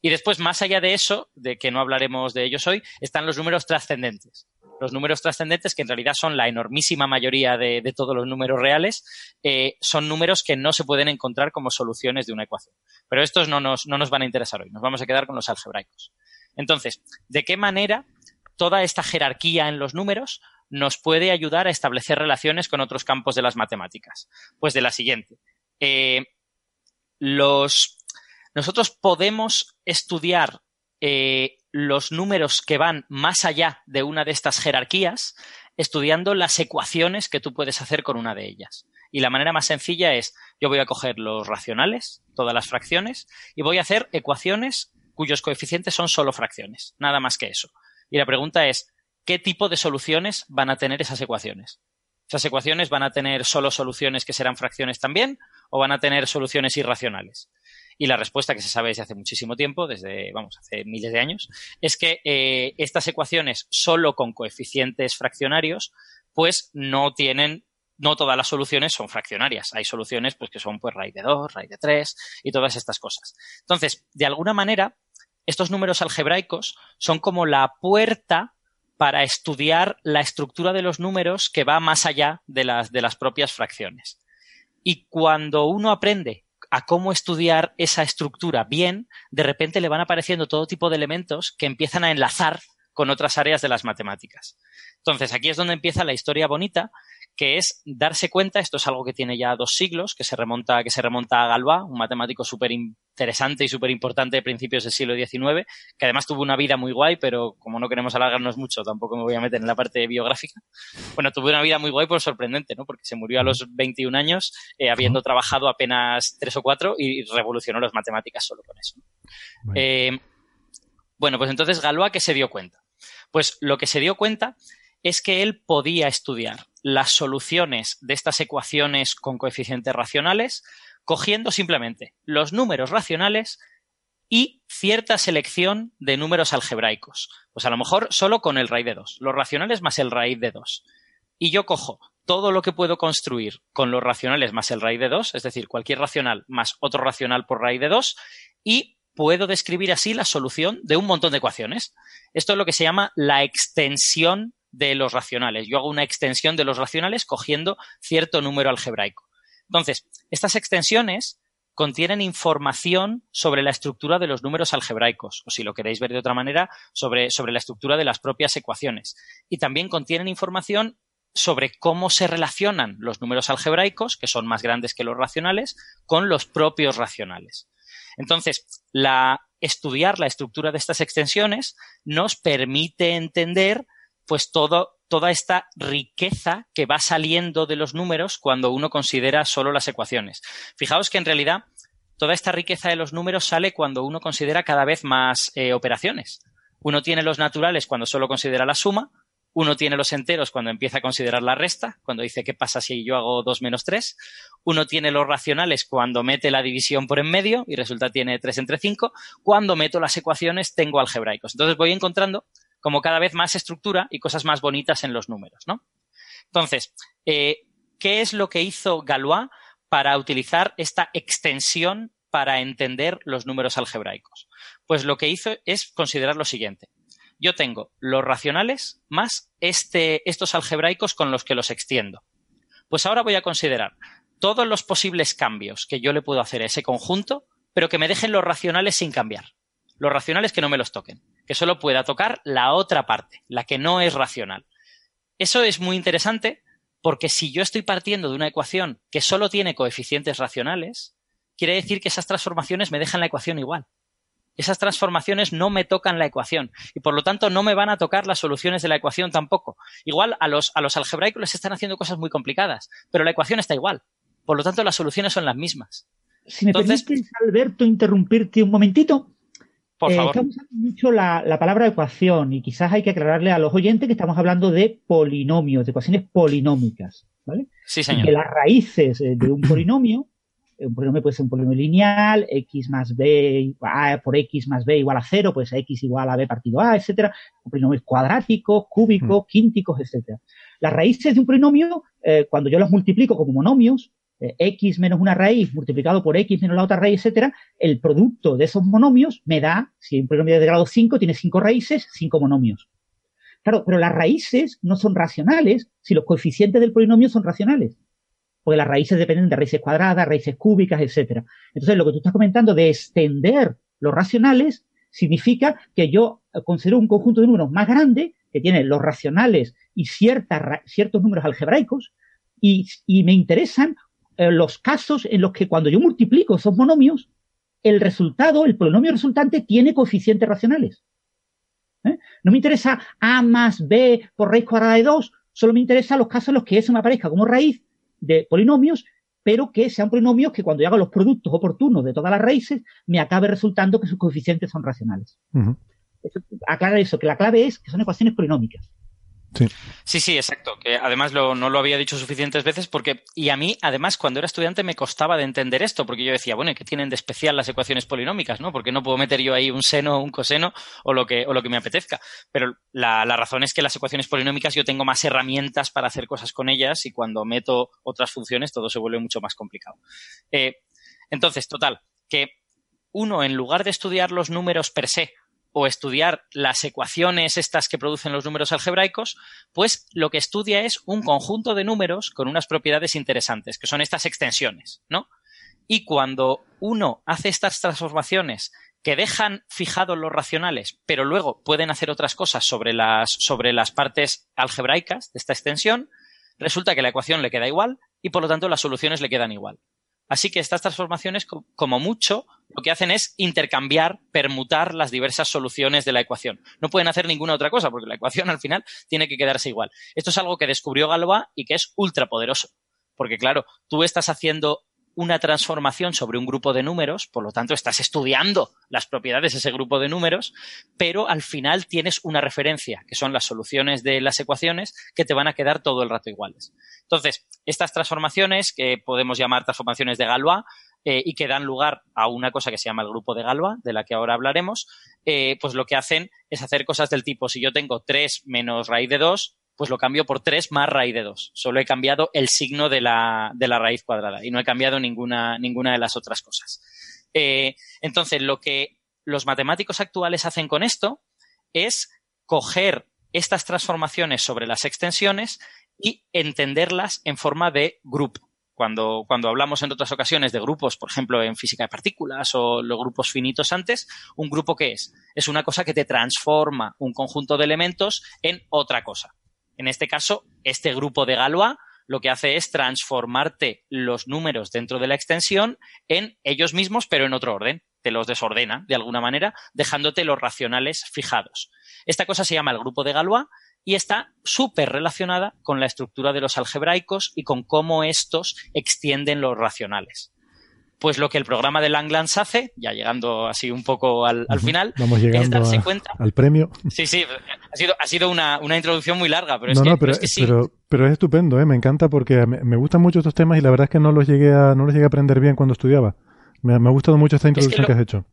Y después, más allá de eso, de que no hablaremos de ellos hoy, están los números trascendentes. Los números trascendentes, que en realidad son la enormísima mayoría de, todos los números reales, eh, son números que no se pueden encontrar como soluciones de una ecuación. Pero estos no nos, no nos van a interesar hoy, nos vamos a quedar con los algebraicos. Entonces, ¿de qué manera toda esta jerarquía en los números nos puede ayudar a establecer relaciones con otros campos de las matemáticas? Pues de la siguiente. Eh, nosotros podemos estudiar eh, los números que van más allá de una de estas jerarquías estudiando las ecuaciones que tú puedes hacer con una de ellas. Y la manera más sencilla es, yo voy a coger los racionales, todas las fracciones, y voy a hacer ecuaciones cuyos coeficientes son solo fracciones, nada más que eso. Y la pregunta es, ¿qué tipo de soluciones van a tener esas ecuaciones? ¿Esas ecuaciones van a tener solo soluciones que serán fracciones también o van a tener soluciones irracionales? Y la respuesta que se sabe desde hace muchísimo tiempo, desde, vamos, hace miles de años, es que eh, estas ecuaciones solo con coeficientes fraccionarios, pues no tienen no todas las soluciones son fraccionarias. Hay soluciones pues, que son pues, raíz de 2, raíz de 3 y todas estas cosas. Entonces, de alguna manera, estos números algebraicos son como la puerta para estudiar la estructura de los números que va más allá de las, de las propias fracciones. Y cuando uno aprende a cómo estudiar esa estructura bien, de repente le van apareciendo todo tipo de elementos que empiezan a enlazar con otras áreas de las matemáticas. Entonces, aquí es donde empieza la historia bonita, que es darse cuenta, esto es algo que tiene ya dos siglos, que se remonta, que se remonta a Galois, un matemático súper interesante y súper importante de principios del siglo XIX, que además tuvo una vida muy guay, pero como no queremos alargarnos mucho, tampoco me voy a meter en la parte biográfica. Bueno, tuvo una vida muy guay, pero sorprendente, ¿no? Porque se murió a los 21 años, eh, habiendo trabajado apenas tres o cuatro y revolucionó las matemáticas solo con eso. Eh, bueno, pues entonces Galois, ¿qué se dio cuenta? Pues lo que se dio cuenta es que él podía estudiar las soluciones de estas ecuaciones con coeficientes racionales cogiendo simplemente los números racionales y cierta selección de números algebraicos. Pues a lo mejor solo con el raíz de 2, los racionales más el raíz de 2. Y yo cojo todo lo que puedo construir con los racionales más el raíz de 2, es decir, cualquier racional más otro racional por raíz de 2, y puedo describir así la solución de un montón de ecuaciones. Esto es lo que se llama la extensión de los racionales. Yo hago una extensión de los racionales cogiendo cierto número algebraico. Entonces, estas extensiones contienen información sobre la estructura de los números algebraicos, o si lo queréis ver de otra manera, sobre, sobre la estructura de las propias ecuaciones. Y también contienen información sobre cómo se relacionan los números algebraicos, que son más grandes que los racionales, con los propios racionales. Entonces, la, estudiar la estructura de estas extensiones nos permite entender pues toda esta riqueza que va saliendo de los números cuando uno considera solo las ecuaciones. Fijaos que en realidad toda esta riqueza de los números sale cuando uno considera cada vez más eh, operaciones. Uno tiene los naturales cuando solo considera la suma, uno tiene los enteros cuando empieza a considerar la resta, cuando dice qué pasa si yo hago 2 menos 3. Uno tiene los racionales cuando mete la división por en medio y resulta tiene 3 entre 5. Cuando meto las ecuaciones tengo algebraicos. Entonces voy encontrando como cada vez más estructura y cosas más bonitas en los números, ¿no? Entonces, eh, ¿qué es lo que hizo Galois para utilizar esta extensión para entender los números algebraicos? Pues lo que hizo es considerar lo siguiente. Yo tengo los racionales más este, estos algebraicos con los que los extiendo. Pues ahora voy a considerar todos los posibles cambios que yo le puedo hacer a ese conjunto, pero que me dejen los racionales sin cambiar. Los racionales que no me los toquen que solo pueda tocar la otra parte, la que no es racional. Eso es muy interesante porque si yo estoy partiendo de una ecuación que solo tiene coeficientes racionales, quiere decir que esas transformaciones me dejan la ecuación igual. Esas transformaciones no me tocan la ecuación y por lo tanto no me van a tocar las soluciones de la ecuación tampoco. Igual a los, a los algebraicos les están haciendo cosas muy complicadas, pero la ecuación está igual. Por lo tanto, las soluciones son las mismas. Si me permites, Alberto, interrumpirte un momentito. Por eh, favor. estamos usando mucho la, palabra ecuación y quizás hay que aclararle a los oyentes que estamos hablando de polinomios, de ecuaciones polinómicas, ¿vale? Sí, señor. que las raíces eh, de un polinomio, eh, un polinomio puede ser un polinomio lineal, x más b a por x más b igual a cero, pues x igual a b partido a, etcétera, polinomios cuadráticos, cúbicos, mm. quínticos, etcétera. Las raíces de un polinomio, cuando yo las multiplico como monomios, eh, x menos una raíz multiplicado por x menos la otra raíz, etcétera, el producto de esos monomios me da, si un polinomio de grado 5 tiene 5 raíces, 5 monomios. Claro, pero las raíces no son racionales si los coeficientes del polinomio son racionales. Porque las raíces dependen de raíces cuadradas, raíces cúbicas, etcétera. Entonces, lo que tú estás comentando de extender los racionales significa que yo considero un conjunto de números más grande que tiene los racionales y ciertos números algebraicos y me interesan eh, los casos en los que cuando yo multiplico esos monomios, el resultado, el polinomio resultante, tiene coeficientes racionales. ¿Eh? No me interesa a más b por raíz cuadrada de 2 Solo me interesan los casos en los que eso me aparezca como raíz de polinomios, pero que sean polinomios que cuando yo haga los productos oportunos de todas las raíces, me acabe resultando que sus coeficientes son racionales. aclara eso, que la clave es que son ecuaciones polinómicas. Sí. sí, exacto. Que además no lo había dicho suficientes veces porque, y a mí, además, cuando era estudiante me costaba de entender esto, porque yo decía, bueno, ¿qué tienen de especial las ecuaciones polinómicas? ¿no? Porque no puedo meter yo ahí un seno, un coseno o lo que, o lo que me apetezca. Pero la, razón es que las ecuaciones polinómicas yo tengo más herramientas para hacer cosas con ellas y cuando meto otras funciones todo se vuelve mucho más complicado. Eh, entonces, total, que uno, en lugar de estudiar los números per se, o estudiar las ecuaciones estas que producen los números algebraicos, pues lo que estudia es un conjunto de números con unas propiedades interesantes, que son estas extensiones, ¿no? Y cuando uno hace estas transformaciones que dejan fijados los racionales, pero luego pueden hacer otras cosas sobre las, sobre las partes algebraicas de esta extensión, resulta que la ecuación le queda igual y por lo tanto las soluciones le quedan igual. Así que estas transformaciones, como mucho, lo que hacen es intercambiar, permutar las diversas soluciones de la ecuación. No pueden hacer ninguna otra cosa, porque la ecuación al final tiene que quedarse igual. Esto es algo que descubrió Galois y que es ultra poderoso. Porque claro, tú estás haciendo una transformación sobre un grupo de números, por lo tanto estás estudiando las propiedades de ese grupo de números, pero al final tienes una referencia, que son las soluciones de las ecuaciones, que te van a quedar todo el rato iguales. Entonces, estas transformaciones, que podemos llamar transformaciones de Galois, eh, y que dan lugar a una cosa que se llama el grupo de Galois, de la que ahora hablaremos, eh, pues lo que hacen es hacer cosas del tipo, si yo tengo 3 menos raíz de 2, pues lo cambio por 3 más raíz de 2. Solo he cambiado el signo de la, de la raíz cuadrada y no he cambiado ninguna, ninguna de las otras cosas. Eh, entonces, lo que los matemáticos actuales hacen con esto es coger estas transformaciones sobre las extensiones y entenderlas en forma de grupo. Cuando, cuando, hablamos en otras ocasiones de grupos, por ejemplo, en física de partículas o los grupos finitos antes, ¿un grupo qué es? Es una cosa que te transforma un conjunto de elementos en otra cosa. En este caso, este grupo de Galois lo que hace es transformarte los números dentro de la extensión en ellos mismos, pero en otro orden. Te los desordena de alguna manera, dejándote los racionales fijados. Esta cosa se llama el grupo de Galois y está súper relacionada con la estructura de los algebraicos y con cómo estos extienden los racionales pues lo que el programa de Langlands hace, ya llegando así un poco al, final, es darse cuenta. Al premio. Sí, sí, ha sido, ha sido una, introducción muy larga, pero es, que, pero, es que Pero, es estupendo, ¿eh? me encanta porque me, gustan mucho estos temas y la verdad es que no los llegué a, no los llegué a aprender bien cuando estudiaba. Me, ha gustado mucho esta introducción que has hecho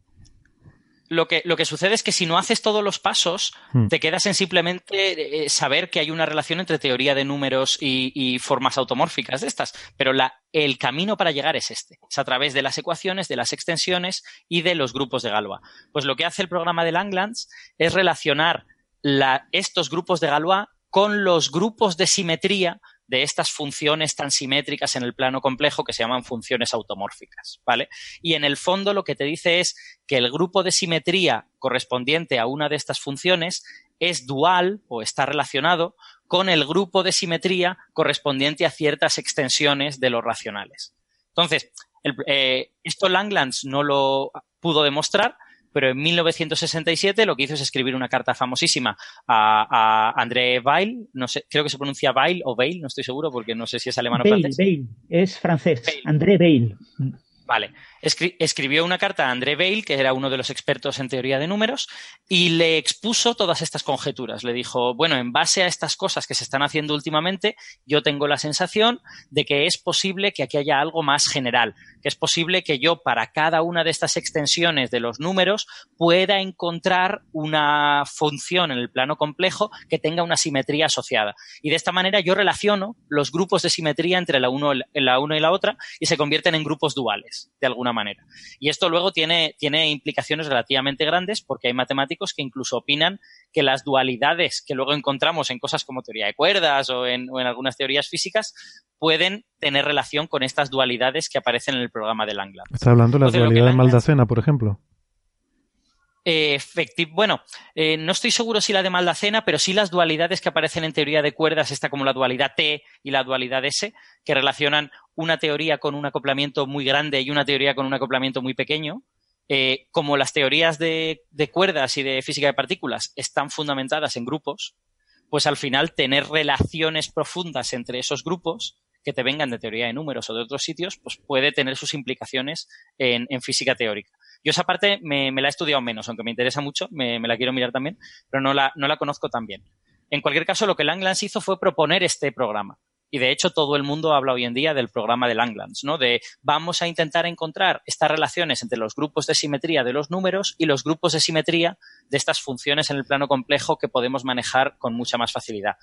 lo que, lo que sucede es que si no haces todos los pasos, hmm. te quedas en simplemente eh, saber que hay una relación entre teoría de números y, formas automórficas de estas. Pero la, el camino para llegar es este. Es a través de las ecuaciones, de las extensiones y de los grupos de Galois. Pues lo que hace el programa de Langlands es relacionar estos grupos de Galois con los grupos de simetría de estas funciones tan simétricas en el plano complejo que se llaman funciones automórficas, ¿vale? Y en el fondo lo que te dice es que el grupo de simetría correspondiente a una de estas funciones es dual o está relacionado con el grupo de simetría correspondiente a ciertas extensiones de los racionales. Entonces, eh, esto Langlands no lo pudo demostrar, pero en 1967 lo que hizo es escribir una carta famosísima a, André Weil, no sé, creo que se pronuncia Weil o Weil, no estoy seguro porque no sé si es alemán o francés. Weil, es francés, André Weil. Vale. Escribió una carta a André Weil, que era uno de los expertos en teoría de números, y le expuso todas estas conjeturas. Le dijo, bueno, en base a estas cosas que se están haciendo últimamente, yo tengo la sensación de que es posible que aquí haya algo más general, que es posible que yo para cada una de estas extensiones de los números pueda encontrar una función en el plano complejo que tenga una simetría asociada. Y de esta manera yo relaciono los grupos de simetría entre la, uno, la una y la otra y se convierten en grupos duales de alguna manera. Y esto luego tiene, tiene implicaciones relativamente grandes porque hay matemáticos que incluso opinan que las dualidades que luego encontramos en cosas como teoría de cuerdas o en, algunas teorías físicas pueden tener relación con estas dualidades que aparecen en el programa de Langland. Está hablando de la dualidad de Maldacena, por ejemplo. Eh, bueno, no estoy seguro si la de Maldacena, pero sí las dualidades que aparecen en teoría de cuerdas, esta como la dualidad T y la dualidad S, que relacionan una teoría con un acoplamiento muy grande y una teoría con un acoplamiento muy pequeño. Eh, como las teorías de, cuerdas y de física de partículas están fundamentadas en grupos, pues al final tener relaciones profundas entre esos grupos que te vengan de teoría de números o de otros sitios, pues puede tener sus implicaciones en, física teórica. Yo esa parte me, la he estudiado menos, aunque me interesa mucho, me, la quiero mirar también, pero no la, no la conozco tan bien. En cualquier caso, lo que Langlands hizo fue proponer este programa. Y de hecho, todo el mundo habla hoy en día del programa de Langlands, ¿no? De vamos a intentar encontrar estas relaciones entre los grupos de simetría de los números y los grupos de simetría de estas funciones en el plano complejo que podemos manejar con mucha más facilidad.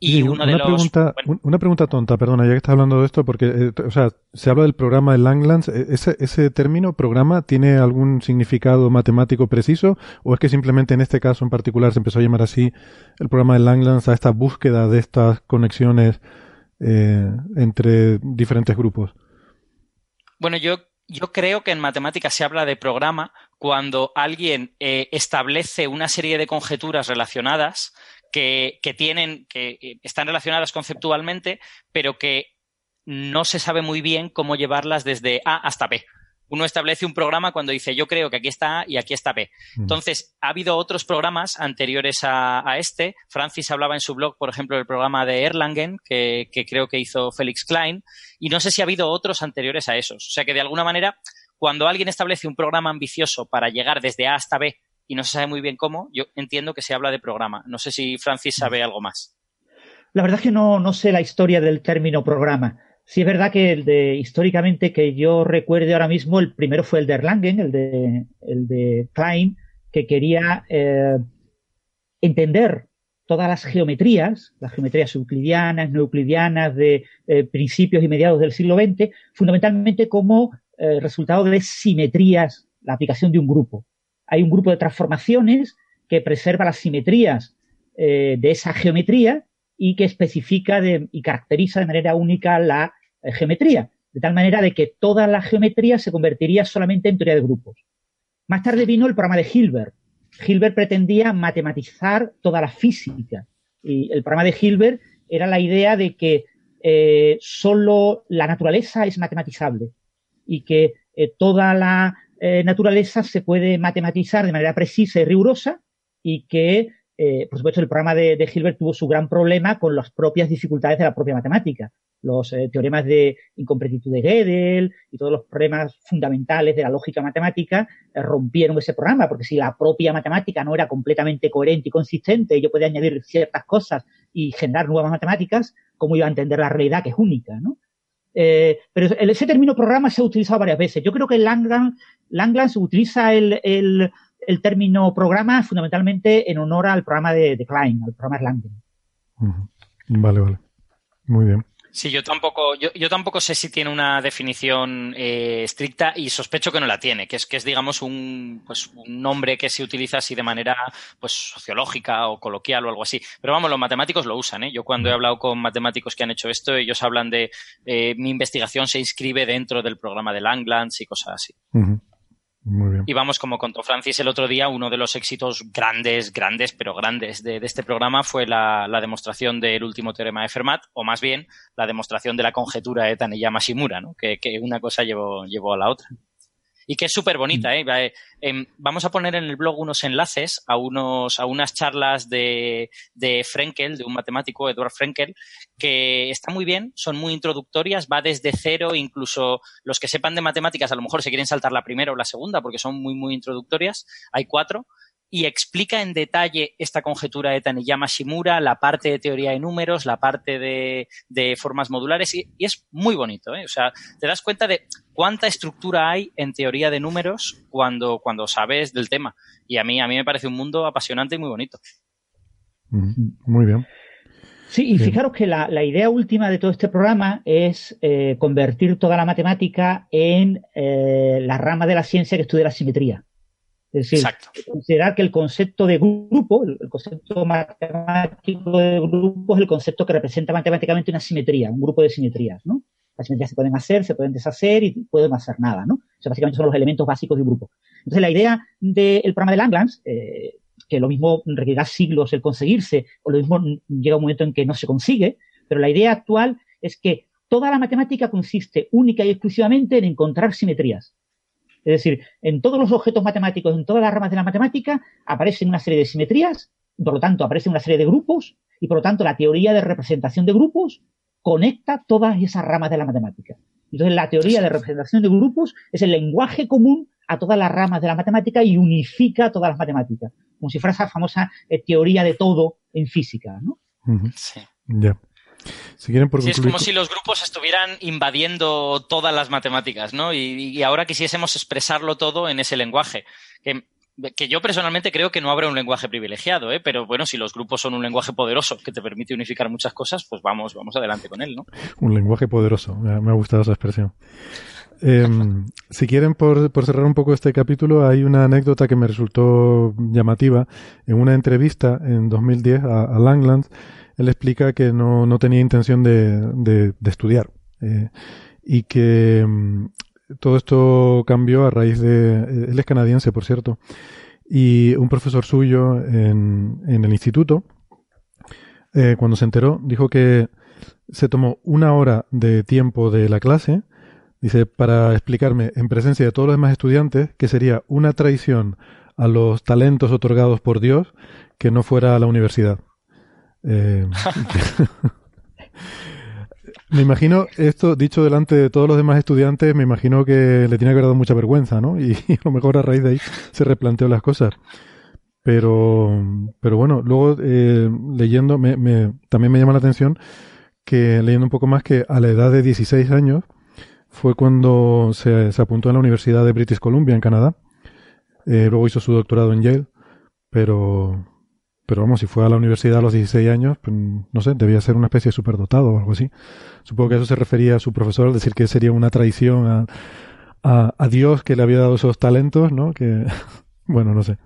Y una, pregunta, una pregunta tonta, perdona, ya que estás hablando de esto, porque, eh, o sea, se habla del programa de Langlands. ¿e-, ¿Ese, ¿Ese término, programa, tiene algún significado matemático preciso? ¿O es que simplemente en este caso en particular se empezó a llamar así el programa de Langlands a esta búsqueda de estas conexiones? Eh, entre diferentes grupos? Bueno, yo, yo creo que en matemáticas se habla de programa cuando alguien eh, establece una serie de conjeturas relacionadas que, que tienen, que eh, están relacionadas conceptualmente, pero que no se sabe muy bien cómo llevarlas desde A hasta B uno establece un programa cuando dice yo creo que aquí está A y aquí está B. Mm. Entonces, ha habido otros programas anteriores a, este. Francis hablaba en su blog, por ejemplo, del programa de Erlangen, que, creo que hizo Felix Klein, y no sé si ha habido otros anteriores a esos. O sea que de alguna manera, cuando alguien establece un programa ambicioso para llegar desde A hasta B y no se sabe muy bien cómo, yo entiendo que se habla de programa. No sé si Francis sabe algo más. La verdad es que no, no sé la historia del término programa. Sí es verdad que el de históricamente que yo recuerde ahora mismo, el primero fue el de Erlangen, el de, Klein, que quería eh, entender todas las geometrías, las geometrías euclidianas, no euclidianas de eh, principios y mediados del siglo XX, fundamentalmente como eh, resultado de simetrías, la aplicación de un grupo. Hay un grupo de transformaciones que preserva las simetrías de esa geometría y que especifica y caracteriza de manera única la eh, geometría, de tal manera de que toda la geometría se convertiría solamente en teoría de grupos. Más tarde vino el programa de Hilbert. Hilbert pretendía matematizar toda la física y el programa de Hilbert era la idea de que eh, solo la naturaleza es matematizable y que eh, toda la naturaleza se puede matematizar de manera precisa y rigurosa y que eh, por supuesto, el programa de, Hilbert tuvo su gran problema con las propias dificultades de la propia matemática. Los eh, teoremas de incompletitud de Gödel y todos los problemas fundamentales de la lógica matemática eh, rompieron ese programa, porque si la propia matemática no era completamente coherente y consistente, yo podía añadir ciertas cosas y generar nuevas matemáticas, ¿cómo iba a entender la realidad que es única? pero ese término programa se ha utilizado varias veces. Yo creo que Langland, Langland utiliza el término programa fundamentalmente en honor al programa de, Klein, al programa Erlangen. Vale, vale. Muy bien. Sí, yo tampoco, yo, yo tampoco sé si tiene una definición eh, estricta y sospecho que no la tiene, que es que es digamos un, pues, un nombre que se utiliza así de manera pues sociológica o coloquial o algo así. Pero vamos, los matemáticos lo usan, ¿eh? Yo cuando he hablado con matemáticos que han hecho esto, ellos hablan de eh, mi investigación se inscribe dentro del programa de Langlands y cosas así. Y vamos, como contó Francis el otro día, uno de los éxitos grandes, grandes, pero grandes de, este programa fue la, demostración del último teorema de Fermat, o más bien la demostración de la conjetura de Taneyama-Shimura, ¿no? que, que, una cosa llevó, llevó a la otra y que es súper bonita. Mm. ¿eh? Em, vamos a poner en el blog unos enlaces a, unos, a unas charlas de, de Frenkel, de un matemático, Edward Frenkel, que está muy bien, son muy introductorias, va desde cero, incluso los que sepan de matemáticas a lo mejor se quieren saltar la primera o la segunda porque son muy, muy introductorias. Hay cuatro y explica en detalle esta conjetura de Taniyama-Shimura, la parte de teoría de números, la parte de, formas modulares, y, es muy bonito. ¿eh? O sea, te das cuenta de cuánta estructura hay en teoría de números cuando, cuando sabes del tema. Y a mí, a mí me parece un mundo apasionante y muy bonito. Muy bien. Sí, y fijaros que la, idea última de todo este programa es eh, convertir toda la matemática en eh, la rama de la ciencia que estudia la simetría. Es decir, considerar que el concepto de grupo, el, concepto matemático de grupo es el concepto que representa matemáticamente una simetría, un grupo de simetrías, ¿no? Las simetrías se pueden hacer, se pueden deshacer y pueden hacer nada, ¿no? O sea, básicamente son los elementos básicos de un grupo. Entonces, la idea del programa de Langlands, eh, que lo mismo requerirá siglos el conseguirse, o lo mismo llega un momento en que no se consigue, pero la idea actual es que toda la matemática consiste única y exclusivamente en encontrar simetrías. Es decir, en todos los objetos matemáticos, en todas las ramas de la matemática, aparecen una serie de simetrías, por lo tanto, aparecen una serie de grupos, y por lo tanto la teoría de representación de grupos conecta todas esas ramas de la matemática. Entonces la teoría de representación de grupos es el lenguaje común a todas las ramas de la matemática y unifica todas las matemáticas, como si fuera esa famosa eh, teoría de todo en física, ¿no? Sí. Ya. Si quieren por Sí, es como si los grupos estuvieran invadiendo todas las matemáticas, ¿no? Y, y ahora quisiésemos expresarlo todo en ese lenguaje. Que, que yo personalmente creo que no habrá un lenguaje privilegiado, ¿eh? Pero bueno, si los grupos son un lenguaje poderoso que te permite unificar muchas cosas, pues vamos, vamos adelante con él, ¿no? Un lenguaje poderoso, me ha gustado esa expresión. Em, si quieren, por, cerrar un poco este capítulo, hay una anécdota que me resultó llamativa. En una entrevista en 2010 a, a Langlands, él explica que no, no tenía intención de, de- estudiar eh, y que mm, todo esto cambió a raíz de... eh, Él es canadiense, por cierto, y un profesor suyo en, en el instituto, eh, cuando se enteró, dijo que se tomó una hora de tiempo de la clase, dice, para explicarme en presencia de todos los demás estudiantes que sería una traición a los talentos otorgados por Dios que no fuera a la universidad. Eh, [laughs] me imagino esto dicho delante de todos los demás estudiantes, me imagino que le tiene que haber dado mucha vergüenza, ¿no? Y, [laughs] a lo mejor a raíz de ahí se replanteó las cosas. Pero, pero bueno, luego eh, leyendo, me, me- también me llama la atención que leyendo un poco más que a la edad de 16 años fue cuando se, se apuntó en la Universidad de British Columbia en Canadá. Eh, luego hizo su doctorado en Yale, pero, pero vamos, si fue a la universidad a los 16 años, pues, no sé, debía ser una especie de superdotado o algo así. Supongo que eso se refería a su profesor al decir que sería una traición a, a, a Dios que le había dado esos talentos, ¿no? Que, [laughs] bueno, no sé.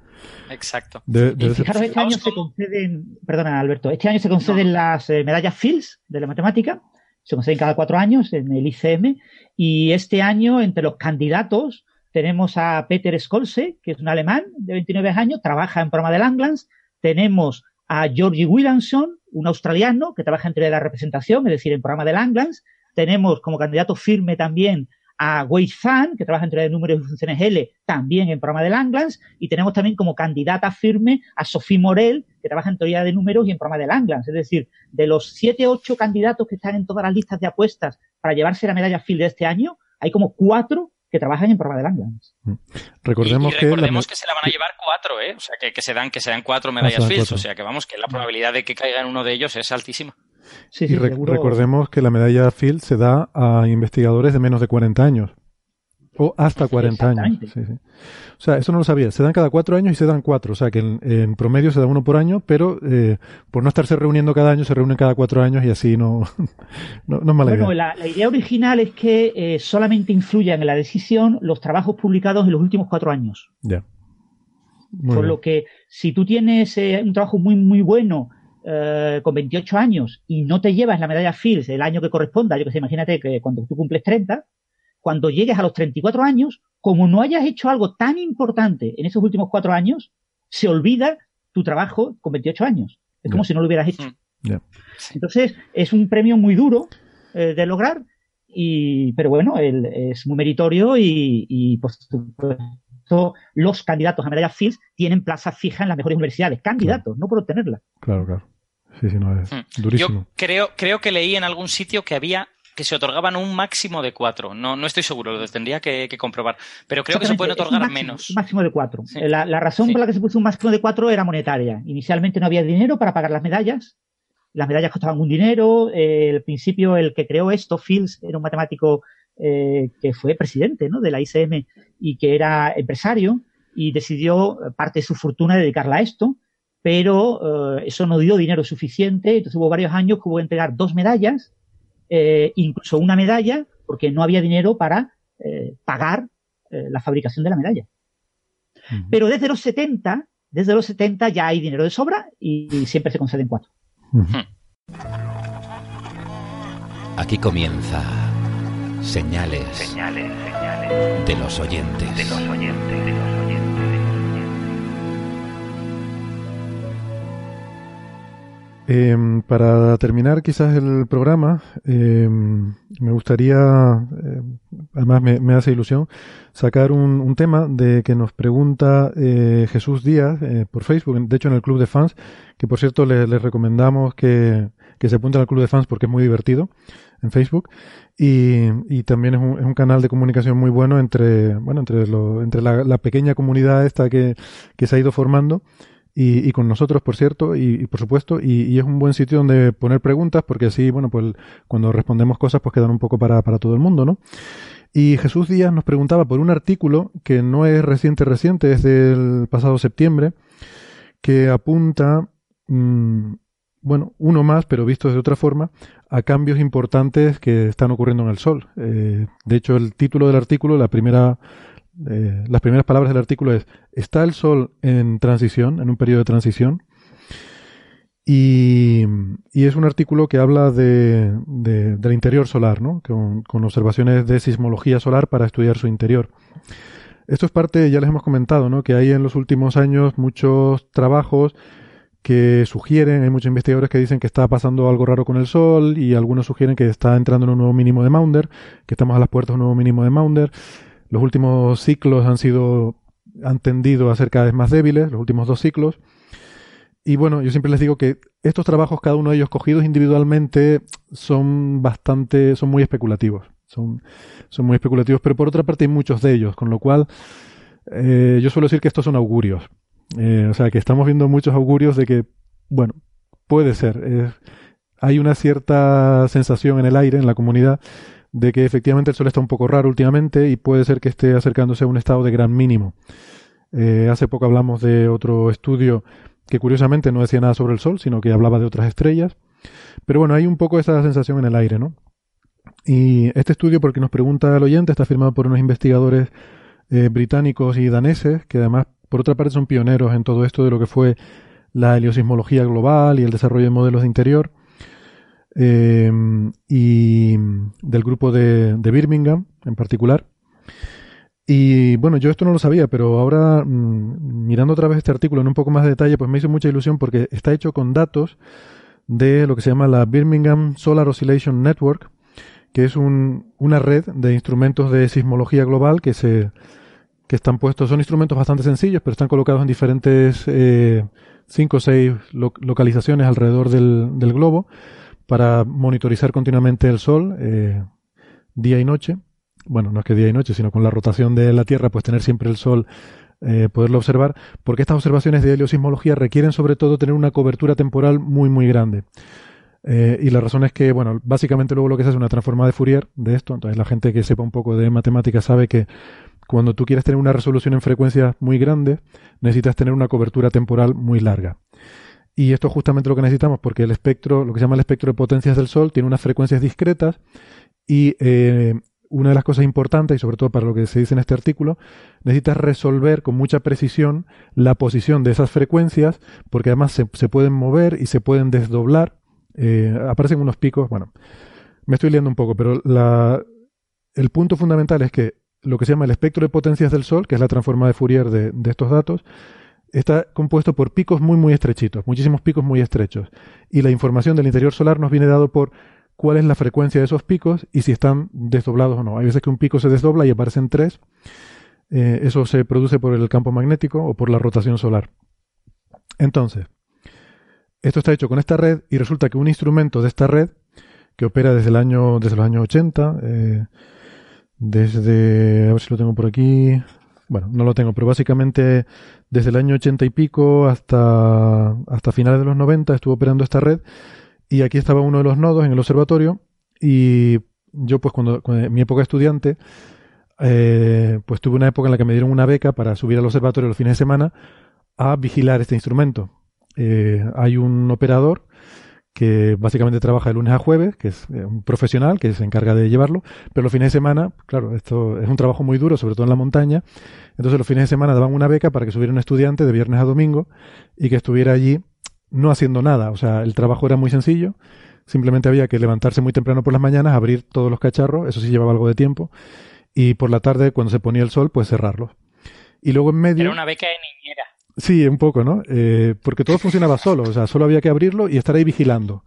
Exacto. Debe- Y debe ser- fijaros, este año se con- conceden, perdona Alberto, este año se conceden las eh, medallas Fields de la matemática, se conceden cada cuatro años en el ICM, y este año entre los candidatos tenemos a Peter Scholze, que es un alemán de 29 años, trabaja en programa de Langlands, tenemos a Georgie Williamson, un australiano que trabaja en teoría de la representación, es decir, en programa de Langlands, tenemos como candidato firme también a Wei Zhang, que trabaja en teoría de números y funciones L, también en programa de Langlands, y tenemos también como candidata firme a Sophie Morel, que trabaja en teoría de números y en programa de Langlands. Es decir, de los siete, ocho candidatos que están en todas las listas de apuestas para llevarse la medalla Field de este año, hay como cuatro que trabajan en programa de Langlands. recordemos y, y que... la recordemos que se la van a llevar cuatro, ¿eh? O sea, que, que se dan que se dan cuatro medallas se dan Fields. O sea, que vamos, que la probabilidad de que caiga en uno de ellos es altísima. Sí, Y sí, re- seguro. recordemos que la medalla Field se da a investigadores de menos de 40 años. O hasta 40 años. Exactamente. Sí, sí. O sea, eso no lo sabía. Se dan cada cuatro años y se dan cuatro. O sea, que en, en promedio se da uno por año, pero eh, por no estarse reuniendo cada año, se reúnen cada cuatro años y así no, [laughs] no, no es mala Bueno, idea. la, la idea original es que eh, solamente influyan en la decisión los trabajos publicados en los últimos cuatro años. Ya. Muy Por bien. lo que si tú tienes eh, un trabajo muy, muy bueno eh, con 28 años y no te llevas la medalla Fields el año que corresponda, yo que sé, imagínate que cuando tú cumples 30, cuando llegues a los 34 años, como no hayas hecho algo tan importante en esos últimos cuatro años, se olvida tu trabajo con 28 años. Es como si no lo hubieras hecho. Ya. Entonces, es un premio muy duro eh, de lograr, y, pero bueno, el- es muy meritorio y, y, por supuesto, los candidatos a medallas Fields tienen plaza fija en las mejores universidades. Candidatos, no por obtenerla. Claro, claro. Sí, sí, no es Mm. durísimo. Yo creo, creo que leí en algún sitio que había que se otorgaban un máximo de cuatro. No, no estoy seguro, lo tendría que, que comprobar. Pero creo que se pueden otorgar máximo, menos. Un máximo de cuatro. Sí. Eh, La, la razón Sí. por la que se puso un máximo de cuatro era monetaria. Inicialmente no había dinero para pagar las medallas. Las medallas costaban un dinero. Eh, al principio, el que creó esto, Fields, era un matemático eh, que fue presidente ¿no? de la ICM y que era empresario y decidió eh, parte de su fortuna dedicarla a esto. Pero eh, eso no dio dinero suficiente. Entonces hubo varios años que hubo que entregar dos medallas, eh, incluso una medalla, porque no había dinero para eh, pagar eh, la fabricación de la medalla. Pero desde los 70, desde los 70 ya hay dinero de sobra y, y siempre se conceden cuatro. Ujú. Aquí comienza Señales, de los oyentes. Em, para terminar quizás el programa, em, me gustaría, eh, además me, hace ilusión, sacar un, tema de que nos pregunta eh, Jesús Díaz eh, por Facebook, de hecho en el Club de Fans, que por cierto les le recomendamos que, que, se apunten al Club de Fans porque es muy divertido en Facebook. Y, y también es un, es un, canal de comunicación muy bueno entre, bueno, entre, lo, entre la, la, pequeña comunidad esta que, que se ha ido formando y, con nosotros, por cierto, y, por supuesto, y, es un buen sitio donde poner preguntas, porque así, bueno, pues cuando respondemos cosas, pues quedan un poco para, para todo el mundo, ¿no? Y Jesús Díaz nos preguntaba por un artículo que no es reciente, reciente, es del pasado septiembre, que apunta, mm, bueno, uno más, pero visto de otra forma, a cambios importantes que están ocurriendo en el Sol. Eh, de hecho, el título del artículo, la primera eh, las primeras palabras del artículo es, ¿está el Sol en transición, en un periodo de transición? Y, es un artículo que habla de, del interior solar, ¿no? Con, con, observaciones de sismología solar para estudiar su interior. Esto es parte, ya les hemos comentado, ¿no? que hay en los últimos años muchos trabajos que sugieren, hay muchos investigadores que dicen que está pasando algo raro con el Sol y algunos sugieren que está entrando en un nuevo mínimo de Maunder, que estamos a las puertas de un nuevo mínimo de Maunder. Los últimos ciclos han sido, han tendido a ser cada vez más débiles, los últimos dos ciclos. Y bueno, yo siempre les digo que estos trabajos, cada uno de ellos cogidos individualmente, son bastante, son muy especulativos. Son, son muy especulativos, pero por otra parte hay muchos de ellos, con lo cual eh, yo suelo decir que estos son augurios. Eh, o sea, que estamos viendo muchos augurios de que, bueno, puede ser. hay una cierta sensación en el aire, en la comunidad, de que efectivamente el Sol está un poco raro últimamente y puede ser que esté acercándose a un estado de gran mínimo. Eh, hace poco hablamos de otro estudio que curiosamente no decía nada sobre el Sol, sino que hablaba de otras estrellas. Pero bueno, hay un poco esa sensación en el aire, ¿no? Y este estudio, porque nos pregunta el oyente, está firmado por unos investigadores eh, británicos y daneses, que además, por otra parte, son pioneros en todo esto de lo que fue la heliosismología global y el desarrollo de modelos de interior. Em, y del grupo de, Birmingham en particular. Y bueno, yo esto no lo sabía, pero ahora mm, mirando otra vez este artículo en un poco más de detalle, pues me hizo mucha ilusión porque está hecho con datos de lo que se llama la Birmingham Solar Oscillation Network, que es un, una red de instrumentos de sismología global que se que están puestos, son instrumentos bastante sencillos, pero están colocados en diferentes eh, cinco o seis localizaciones alrededor del, del globo para monitorizar continuamente el Sol eh, día y noche. Bueno, no es que día y noche, sino con la rotación de la Tierra, pues tener siempre el Sol, eh, poderlo observar, porque estas observaciones de heliosismología requieren sobre todo tener una cobertura temporal muy, muy grande. Eh, y la razón es que, bueno, básicamente luego lo que se hace es una transforma de Fourier de esto. Entonces la gente que sepa un poco de matemáticas sabe que cuando tú quieres tener una resolución en frecuencias muy grande, necesitas tener una cobertura temporal muy larga. Y esto es justamente lo que necesitamos porque el espectro, lo que se llama el espectro de potencias del Sol, tiene unas frecuencias discretas y eh, una de las cosas importantes, y sobre todo para lo que se dice en este artículo, necesitas resolver con mucha precisión la posición de esas frecuencias porque además se, pueden mover y se pueden desdoblar. Eh, aparecen unos picos, bueno, me estoy liando un poco, pero la, el punto fundamental es que lo que se llama el espectro de potencias del Sol, que es la transforma de Fourier de, de estos datos, está compuesto por picos muy, muy estrechitos, muchísimos picos muy estrechos. Y la información del interior solar nos viene dado por cuál es la frecuencia de esos picos y si están desdoblados o no. Hay veces que un pico se desdobla y aparecen tres. Eh, eso se produce por el campo magnético o por la rotación solar. Entonces, esto está hecho con esta red y resulta que un instrumento de esta red, que opera desde el año, desde los años 80, eh, desde, a ver si lo tengo por aquí, bueno, no lo tengo, pero básicamente desde el año ochenta y pico hasta, hasta finales de los 90 estuvo operando esta red y aquí estaba uno de los nodos en el observatorio y yo pues cuando, en mi época estudiante eh, pues tuve una época en la que me dieron una beca para subir al observatorio los fines de semana a vigilar este instrumento. Eh, hay un operador que básicamente trabaja de lunes a jueves, que es eh, un profesional que se encarga de llevarlo, pero los fines de semana, claro, esto es un trabajo muy duro, sobre todo en la montaña, entonces los fines de semana daban una beca para que subiera un estudiante de viernes a domingo y que estuviera allí no haciendo nada, o sea, el trabajo era muy sencillo, simplemente había que levantarse muy temprano por las mañanas, abrir todos los cacharros, eso sí llevaba algo de tiempo, y por la tarde, cuando se ponía el sol, pues cerrarlos. Y luego en medio... Era una beca de niñera. Sí, un poco, ¿no? Eh, porque todo funcionaba solo, o sea, solo había que abrirlo y estar ahí vigilando.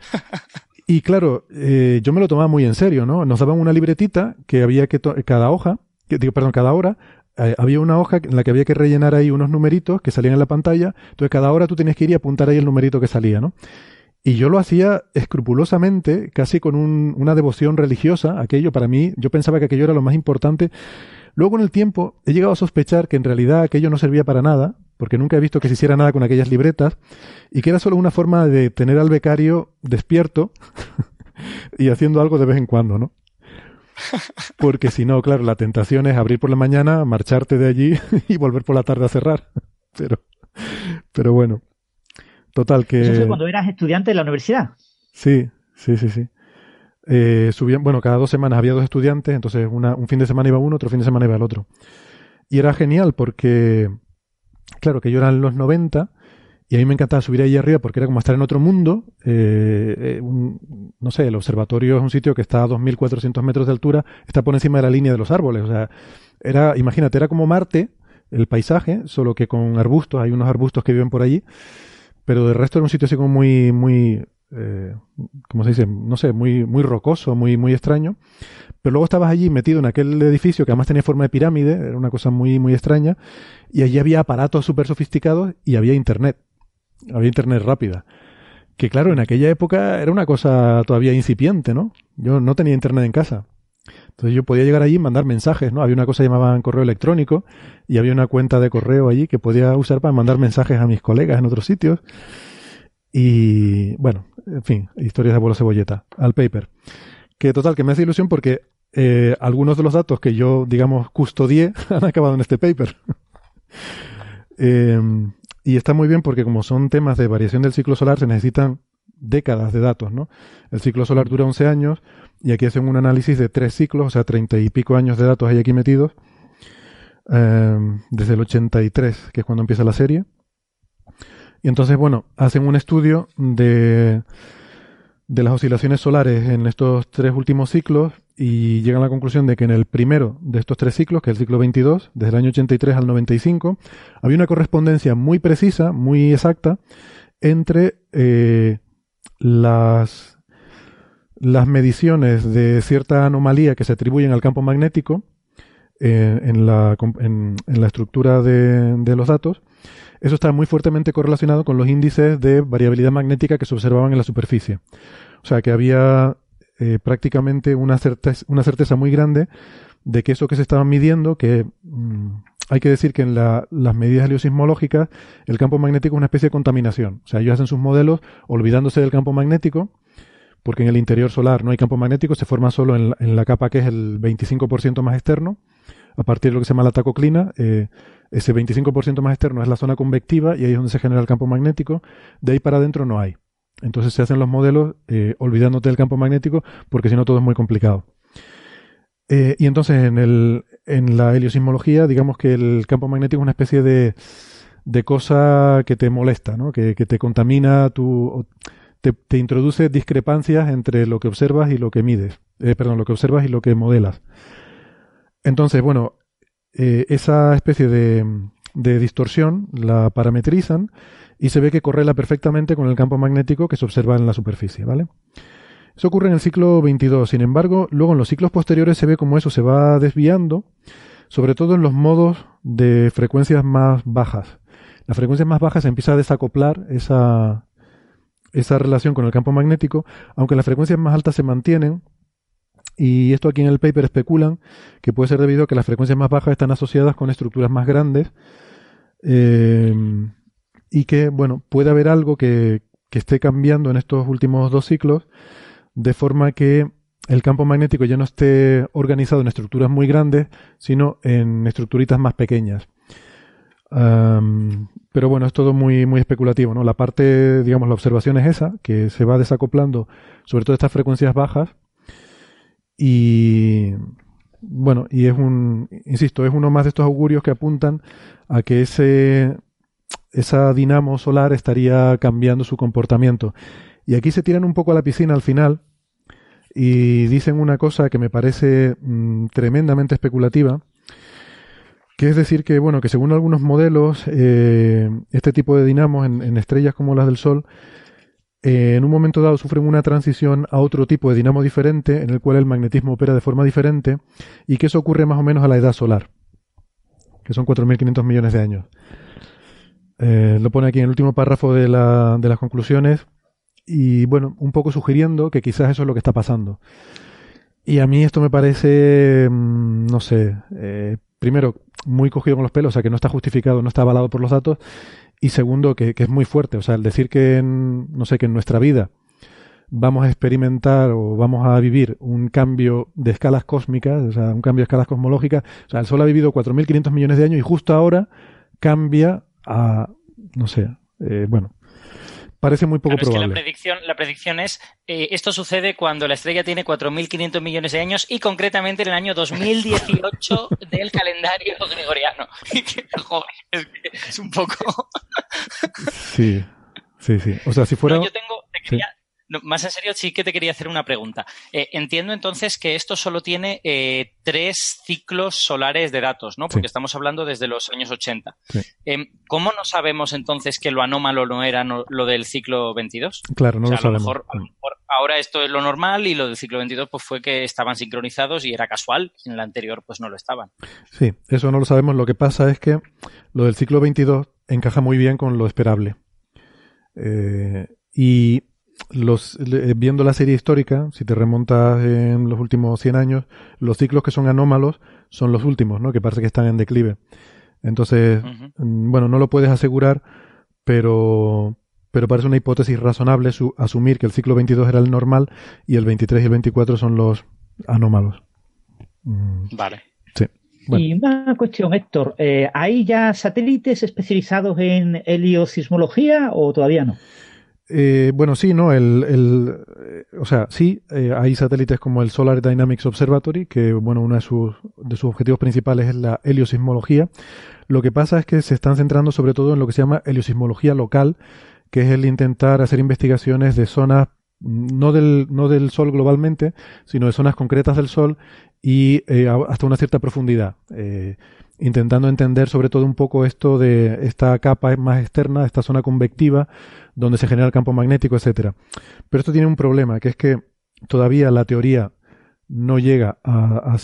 [laughs] Y claro, eh, yo me lo tomaba muy en serio, ¿no? Nos daban una libretita que había que, cada hoja, que, digo, perdón, cada hora, eh, había una hoja en la que había que rellenar ahí unos numeritos que salían en la pantalla, entonces cada hora tú tenías que ir y apuntar ahí el numerito que salía, ¿no? Y yo lo hacía escrupulosamente, casi con un, una devoción religiosa, aquello para mí, yo pensaba que aquello era lo más importante. Luego en el tiempo he llegado a sospechar que en realidad aquello no servía para nada, porque nunca he visto que se hiciera nada con aquellas libretas, y que era solo una forma de tener al becario despierto [laughs] y haciendo algo de vez en cuando, ¿no? [laughs] Porque si no, claro, la tentación es abrir por la mañana, marcharte de allí [laughs] y volver por la tarde a cerrar. Pero, pero bueno. Total, que. Eso fue cuando eras estudiante de la universidad. Sí, sí, sí, sí. Eh, subían, bueno, cada dos semanas había dos estudiantes, entonces una, un fin de semana iba uno, otro fin de semana iba el otro. Y era genial porque, claro, que yo era en los 90 y a mí me encantaba subir ahí arriba porque era como estar en otro mundo. Eh, eh no sé, el observatorio es un sitio que está a 2.400 metros de altura, está por encima de la línea de los árboles. O sea, era, imagínate, era como Marte, el paisaje, solo que con arbustos, hay unos arbustos que viven por allí pero de resto era un sitio así como muy, muy, eh, ¿cómo se dice? No sé, muy, muy rocoso, muy, muy extraño. Pero luego estabas allí metido en aquel edificio que además tenía forma de pirámide, era una cosa muy, muy extraña, y allí había aparatos súper sofisticados y había internet. Había internet rápida. Que claro, en aquella época era una cosa todavía incipiente, ¿no? Yo no tenía internet en casa. Entonces yo podía llegar allí y mandar mensajes, ¿no? Había una cosa que llamaban correo electrónico y había una cuenta de correo allí que podía usar para mandar mensajes a mis colegas en otros sitios. Y bueno, en fin, historias de abuelo cebolleta, al paper. Que total, que me hace ilusión porque eh, algunos de los datos que yo, digamos, custodié [laughs] han acabado en este paper. [laughs] Em, y está muy bien porque como son temas de variación del ciclo solar, se necesitan décadas de datos, ¿no? El ciclo solar dura 11 años y aquí hacen un análisis de tres ciclos, o sea, treinta y pico años de datos hay aquí metidos, em, desde el 83, que es cuando empieza la serie. Y entonces, bueno, hacen un estudio de, de las oscilaciones solares en estos tres últimos ciclos y llegan a la conclusión de que en el primero de estos tres ciclos, que es el ciclo 22, desde el año 83 al 95, había una correspondencia muy precisa, muy exacta, entre eh, las las mediciones de cierta anomalía que se atribuyen al campo magnético eh, en, la, en, la, estructura de, de, los datos, eso está muy fuertemente correlacionado con los índices de variabilidad magnética que se observaban en la superficie. O sea que había eh, prácticamente una certeza, una certeza muy grande de que eso que se estaba midiendo, que mm, hay que decir que en la, las medidas heliosismológicas el campo magnético es una especie de contaminación. O sea, ellos hacen sus modelos olvidándose del campo magnético porque en el interior solar no hay campo magnético, se forma solo en la, capa que es el 25% más externo, a partir de lo que se llama la tacoclina. Eh, ese 25% más externo es la zona convectiva y ahí es donde se genera el campo magnético. De ahí para adentro no hay. Entonces se hacen los modelos eh, olvidándote del campo magnético porque si no todo es muy complicado. Eh, y entonces en, el, en la heliosismología digamos que el campo magnético es una especie de, de cosa que te molesta, ¿no? que, que te contamina tu te, introduce discrepancias entre lo que observas y lo que mides. Eh, perdón, lo que observas y lo que modelas. Entonces, bueno, eh, esa especie de, distorsión la parametrizan y se ve que correla perfectamente con el campo magnético que se observa en la superficie, ¿vale? Eso ocurre en el ciclo 22. Sin embargo, luego en los ciclos posteriores se ve como eso se va desviando, sobre todo en los modos de frecuencias más bajas. Las frecuencias más bajas se empieza a desacoplar esa, esa relación con el campo magnético, aunque las frecuencias más altas se mantienen, y esto aquí en el paper especulan que puede ser debido a que las frecuencias más bajas están asociadas con estructuras más grandes eh, y que, bueno, puede haber algo que, que esté cambiando en estos últimos dos ciclos de forma que el campo magnético ya no esté organizado en estructuras muy grandes, sino en estructuritas más pequeñas pero bueno, es todo muy, muy especulativo, ¿no? La parte, digamos, la observación es esa, que se va desacoplando sobre todo estas frecuencias bajas. Y bueno, y es un, insisto, es uno más de estos augurios que apuntan a que ese, esa dinamo solar estaría cambiando su comportamiento. Y aquí se tiran un poco a la piscina al final y dicen una cosa que me parece mm, tremendamente especulativa, Que es decir que, bueno, que según algunos modelos, eh, este tipo de dinamos en, estrellas como las del Sol, eh, en un momento dado sufren una transición a otro tipo de dinamo diferente, en el cual el magnetismo opera de forma diferente, y que eso ocurre más o menos a la edad solar, que son 4.500 millones de años. Eh, lo pone aquí en el último párrafo de, la, de las conclusiones, y bueno, un poco sugiriendo que quizás eso es lo que está pasando. Y a mí esto me parece, mm, no sé, primero, muy cogido con los pelos, o sea, que no está justificado, no está avalado por los datos, y segundo, que, es muy fuerte, o sea, el decir que, en, no sé, que en nuestra vida vamos a experimentar o vamos a vivir un cambio de escalas cósmicas, o sea, un cambio de escalas cosmológicas, o sea, el Sol ha vivido 4.500 millones de años y justo ahora cambia a, no sé, eh, bueno, Parece muy poco probable. la, predicción, la predicción es, eh, esto sucede cuando la estrella tiene 4.500 millones de años y concretamente en el año 2018 [laughs] del calendario gregoriano. [laughs] Joder, es, es, un poco... sí, sí, sí. O sea, si fuera... yo tengo, más en serio, sí que te quería hacer una pregunta. Eh, entiendo entonces que esto solo tiene eh, tres ciclos solares de datos, ¿no? Porque estamos hablando desde los años 80. Em, ¿Cómo no sabemos entonces que lo anómalo no era lo del ciclo 22? Claro, no lo, sabemos. Mejor, a lo mejor ahora esto es lo normal y lo del ciclo 22 pues fue que estaban sincronizados y era casual. En el anterior pues no lo estaban. Sí, eso no lo sabemos. Lo que pasa es que lo del ciclo 22 encaja muy bien con lo esperable. Eh, y los, eh, viendo la serie histórica, si te remontas en los últimos 100 años, los ciclos que son anómalos son los últimos, ¿no? Que parece que están en declive. Entonces, bueno, no lo puedes asegurar, pero, pero parece una hipótesis razonable asumir que el ciclo 22 era el normal y el 23 y el 24 son los anómalos. Mm. Vale. Sí. Y una cuestión, Héctor, eh, ¿hay ya satélites especializados en heliosismología o todavía no? Eh, bueno, sí, ¿no? El, el, o sea, sí, eh, hay satélites como el Solar Dynamics Observatory, que, bueno, uno de sus, de sus objetivos principales es la heliosismología. Lo que pasa es que se están centrando sobre todo en lo que se llama heliosismología local, que es el intentar hacer investigaciones de zonas, no del, no del Sol globalmente, sino de zonas concretas del Sol y eh, hasta una cierta profundidad. Eh, intentando entender sobre todo un poco esto de esta capa más externa, esta zona convectiva, donde se genera el campo magnético, etcétera. Pero esto tiene un problema, que es que todavía la teoría no llega a,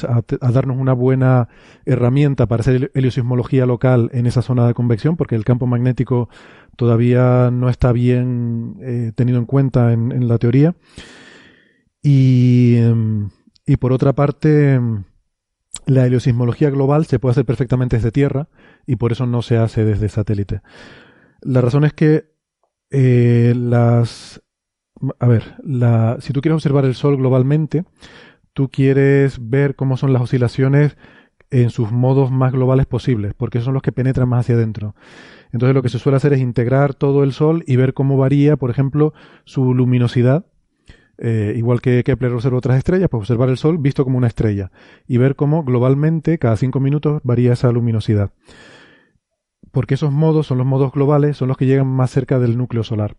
darnos una buena herramienta para hacer heliosismología local en esa zona de convección, porque el campo magnético todavía no está bien eh, tenido en cuenta en, la teoría. Y, em, y por otra parte, em, la heliosismología global se puede hacer perfectamente desde Tierra y por eso no se hace desde satélite. La razón es que eh, las... A ver, la, si tú quieres observar el Sol globalmente, tú quieres ver cómo son las oscilaciones en sus modos más globales posibles, porque son los que penetran más hacia adentro. Entonces lo que se suele hacer es integrar todo el Sol y ver cómo varía, por ejemplo, su luminosidad eh, igual que Kepler observa otras estrellas, pues observar el Sol visto como una estrella y ver cómo globalmente cada cinco minutos varía esa luminosidad. Porque esos modos son los modos globales, son los que llegan más cerca del núcleo solar.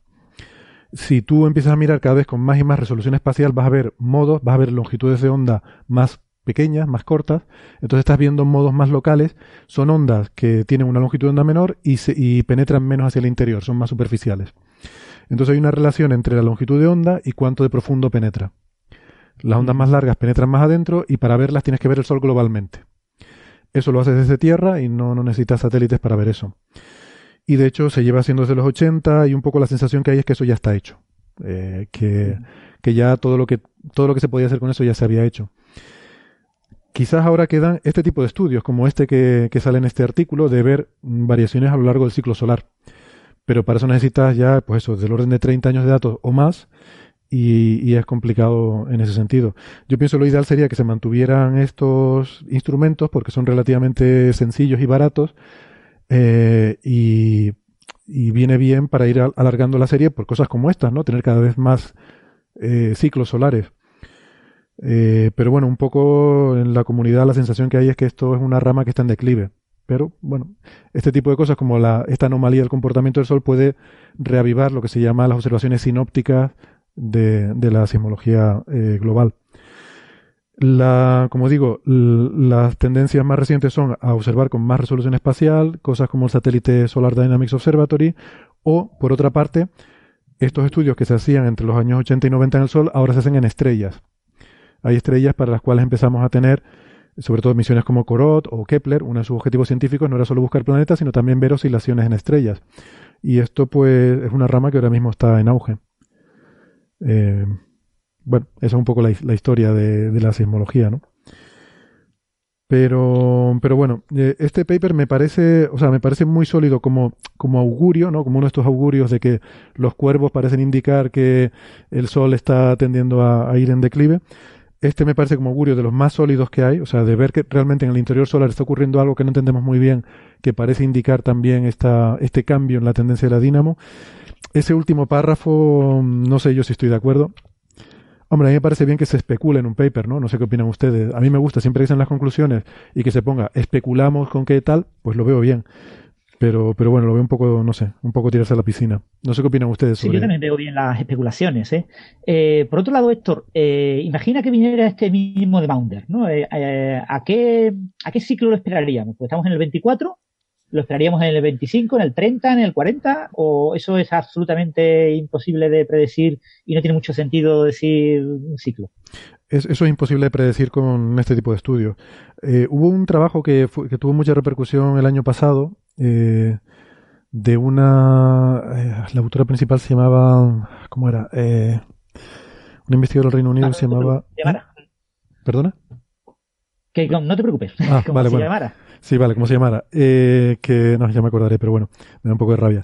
Si tú empiezas a mirar cada vez con más y más resolución espacial, vas a ver modos, vas a ver longitudes de onda más pequeñas, más cortas, entonces estás viendo modos más locales, son ondas que tienen una longitud de onda menor y, y penetran menos hacia el interior, son más superficiales. Entonces hay una relación entre la longitud de onda y cuánto de profundo penetra. Las ondas más largas penetran más adentro y para verlas tienes que ver el Sol globalmente. Eso lo haces desde Tierra y no, necesitas satélites para ver eso. Y de hecho se lleva haciendo desde los 80 y un poco la sensación que hay es que eso ya está hecho. Eh, que, que, ya todo lo que, todo lo que se podía hacer con eso ya se había hecho. Quizás ahora quedan este tipo de estudios, como este que, que sale en este artículo, de ver variaciones a lo largo del ciclo solar pero para eso necesitas ya, pues eso, del orden de 30 años de datos o más, y, es complicado en ese sentido. Yo pienso lo ideal sería que se mantuvieran estos instrumentos porque son relativamente sencillos y baratos, eh, y, viene bien para ir alargando la serie por cosas como estas, ¿no? Tener cada vez más eh, ciclos solares. Eh, pero bueno, un poco en la comunidad la sensación que hay es que esto es una rama que está en declive. Pero bueno, este tipo de cosas como la, esta anomalía del comportamiento del Sol puede reavivar lo que se llama las observaciones sinópticas de, de la sismología eh, global. La, como digo, las tendencias más recientes son a observar con más resolución espacial, cosas como el satélite Solar Dynamics Observatory, o, por otra parte, estos estudios que se hacían entre los años 80 y 90 en el Sol ahora se hacen en estrellas. Hay estrellas para las cuales empezamos a tener, sobre todo misiones como Corot o Kepler, uno de sus objetivos científicos no era solo buscar planetas, sino también ver oscilaciones en estrellas. Y esto, pues, es una rama que ahora mismo está en auge. Eh, bueno, esa es un poco la, historia de, la sismología, ¿no? Pero, pero bueno, eh, este paper me parece, o sea, me parece muy sólido como, como augurio, ¿no? Como uno de estos augurios de que los cuervos parecen indicar que el Sol está tendiendo a, ir en declive. Este me parece como augurio de los más sólidos que hay, o sea, de ver que realmente en el interior solar está ocurriendo algo que no entendemos muy bien, que parece indicar también esta, este cambio en la tendencia de la dínamo. Ese último párrafo, no sé yo si estoy de acuerdo. Hombre, a mí me parece bien que se especule en un paper, ¿no? No sé qué opinan ustedes. A mí me gusta, siempre que sean las conclusiones y que se ponga especulamos con qué tal, pues lo veo bien. Pero, pero bueno, lo veo un poco, no sé, un poco tirarse a la piscina. No sé qué opinan ustedes sobre Sí, yo también veo bien las especulaciones, ¿eh? eh por otro lado, Héctor, eh, imagina que viniera este mismo de Maunder, ¿no? Eh, ¿a, qué, ¿A qué ciclo lo esperaríamos? Pues estamos en el 24 ¿Lo esperaríamos en el 25, en el 30, en el 40? ¿O eso es absolutamente imposible de predecir y no tiene mucho sentido decir un ciclo? eso es imposible de predecir con este tipo de estudios. Eh, hubo un trabajo que, tuvo mucha repercusión el año pasado eh, de una... Eh, la autora principal se llamaba... ¿Cómo era? un investigador del Reino Unido se llamaba... ¿Perdona? Que no te preocupes. Ah, [laughs] vale, se llamara. Sí, vale, como se llamara. Eh, que no, ya me acordaré, pero bueno, me da un poco de rabia.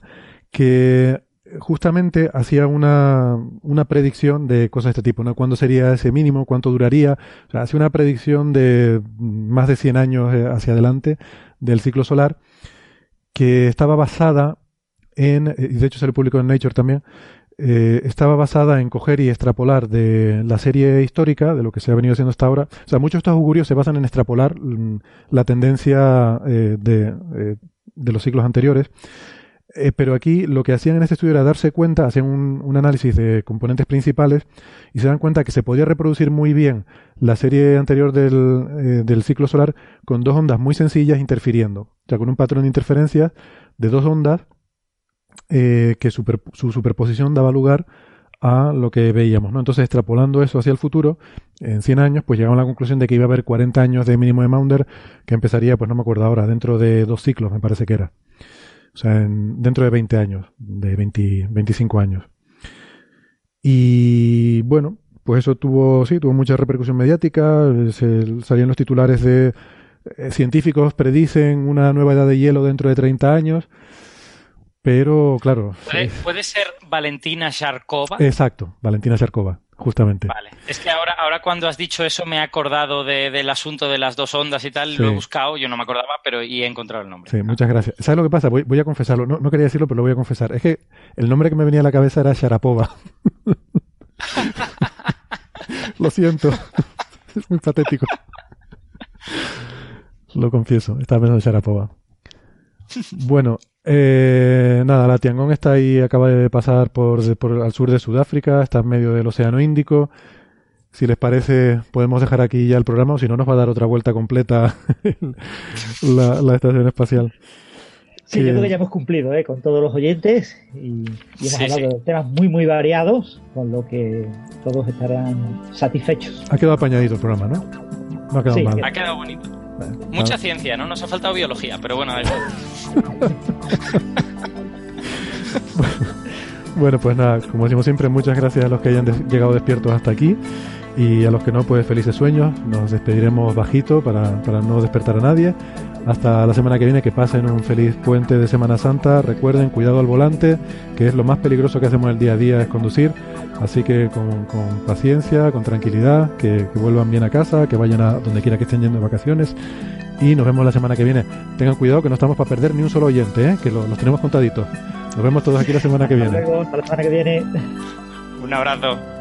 Que justamente hacía una, una predicción de cosas de este tipo, ¿no? ¿Cuándo sería ese mínimo? ¿Cuánto duraría? O sea, hacía una predicción de más de 100 años eh, hacia adelante del ciclo solar que estaba basada en, y de hecho se le publicó en Nature también, eh, estaba basada en coger y extrapolar de la serie histórica, de lo que se ha venido haciendo hasta ahora. O sea, muchos de estos augurios se basan en extrapolar mm, la tendencia eh, de, eh, de, los ciclos anteriores. pero aquí lo que hacían en este estudio era darse cuenta, hacían un, análisis de componentes principales y se dan cuenta que se podía reproducir muy bien la serie anterior del, del ciclo solar con dos ondas muy sencillas interfiriendo. O sea, con un patrón de interferencias de dos ondas eh, que su superposición daba lugar a lo que veíamos, ¿no? Entonces, extrapolando eso hacia el futuro, en 100 años, pues llegaron a la conclusión de que iba a haber 40 años de mínimo de Maunder, que empezaría, pues no me acuerdo ahora, dentro de dos ciclos, me parece que era. O sea, dentro de 20 años, de 20, 25 años. Y bueno, pues eso tuvo, sí, tuvo mucha repercusión mediática, se, salían los titulares de eh, científicos predicen una nueva edad de hielo dentro de 30 años. Pero, claro. ¿Puede, ser Valentina Sharkova? Exacto, Valentina Sharkova, justamente. Vale. Es que ahora, ahora cuando has dicho eso me he acordado del asunto de las dos ondas y tal. Lo he buscado, yo no me acordaba, pero y he encontrado el nombre. Sí, muchas gracias. ¿Sabes lo que pasa? Voy, a confesarlo. No, no, quería decirlo, pero lo voy a confesar. Es que el nombre que me venía a la cabeza era Sharapova. [laughs] lo siento. es muy patético. Lo confieso. Estaba pensando en Sharapova. Bueno, eh, nada, la Tiangong está ahí, acaba de pasar por, por al sur de Sudáfrica, está en medio del Océano Índico. Si les parece, podemos dejar aquí ya el programa, o si no, nos va a dar otra vuelta completa [laughs] la, estación espacial. Sí, yo creo que ya hemos cumplido ¿eh? con todos los oyentes y, hemos hablado de temas muy, muy variados, con lo que todos estarán satisfechos. Ha quedado apañadito el programa, ¿no? No ha quedado mal. Ha quedado bonito. Mucha ciencia, ¿no? Nos ha faltado biología, pero bueno, eso. [laughs] bueno, pues nada, como decimos siempre, muchas gracias a los que hayan llegado despiertos hasta aquí y a los que no, pues felices sueños. Nos despediremos bajito para, para no despertar a nadie. Hasta la semana que viene, que pasen un feliz puente de Semana Santa. Recuerden, cuidado al volante, que es lo más peligroso que hacemos el día a día, es conducir. Así que con, paciencia, con tranquilidad, que, vuelvan bien a casa, que vayan a donde quiera que estén yendo de vacaciones. Y nos vemos la semana que viene. Tengan cuidado que no estamos para perder ni un solo oyente, ¿eh? que los tenemos contaditos. Nos vemos todos aquí la semana que viene. hasta la semana que viene. Un abrazo.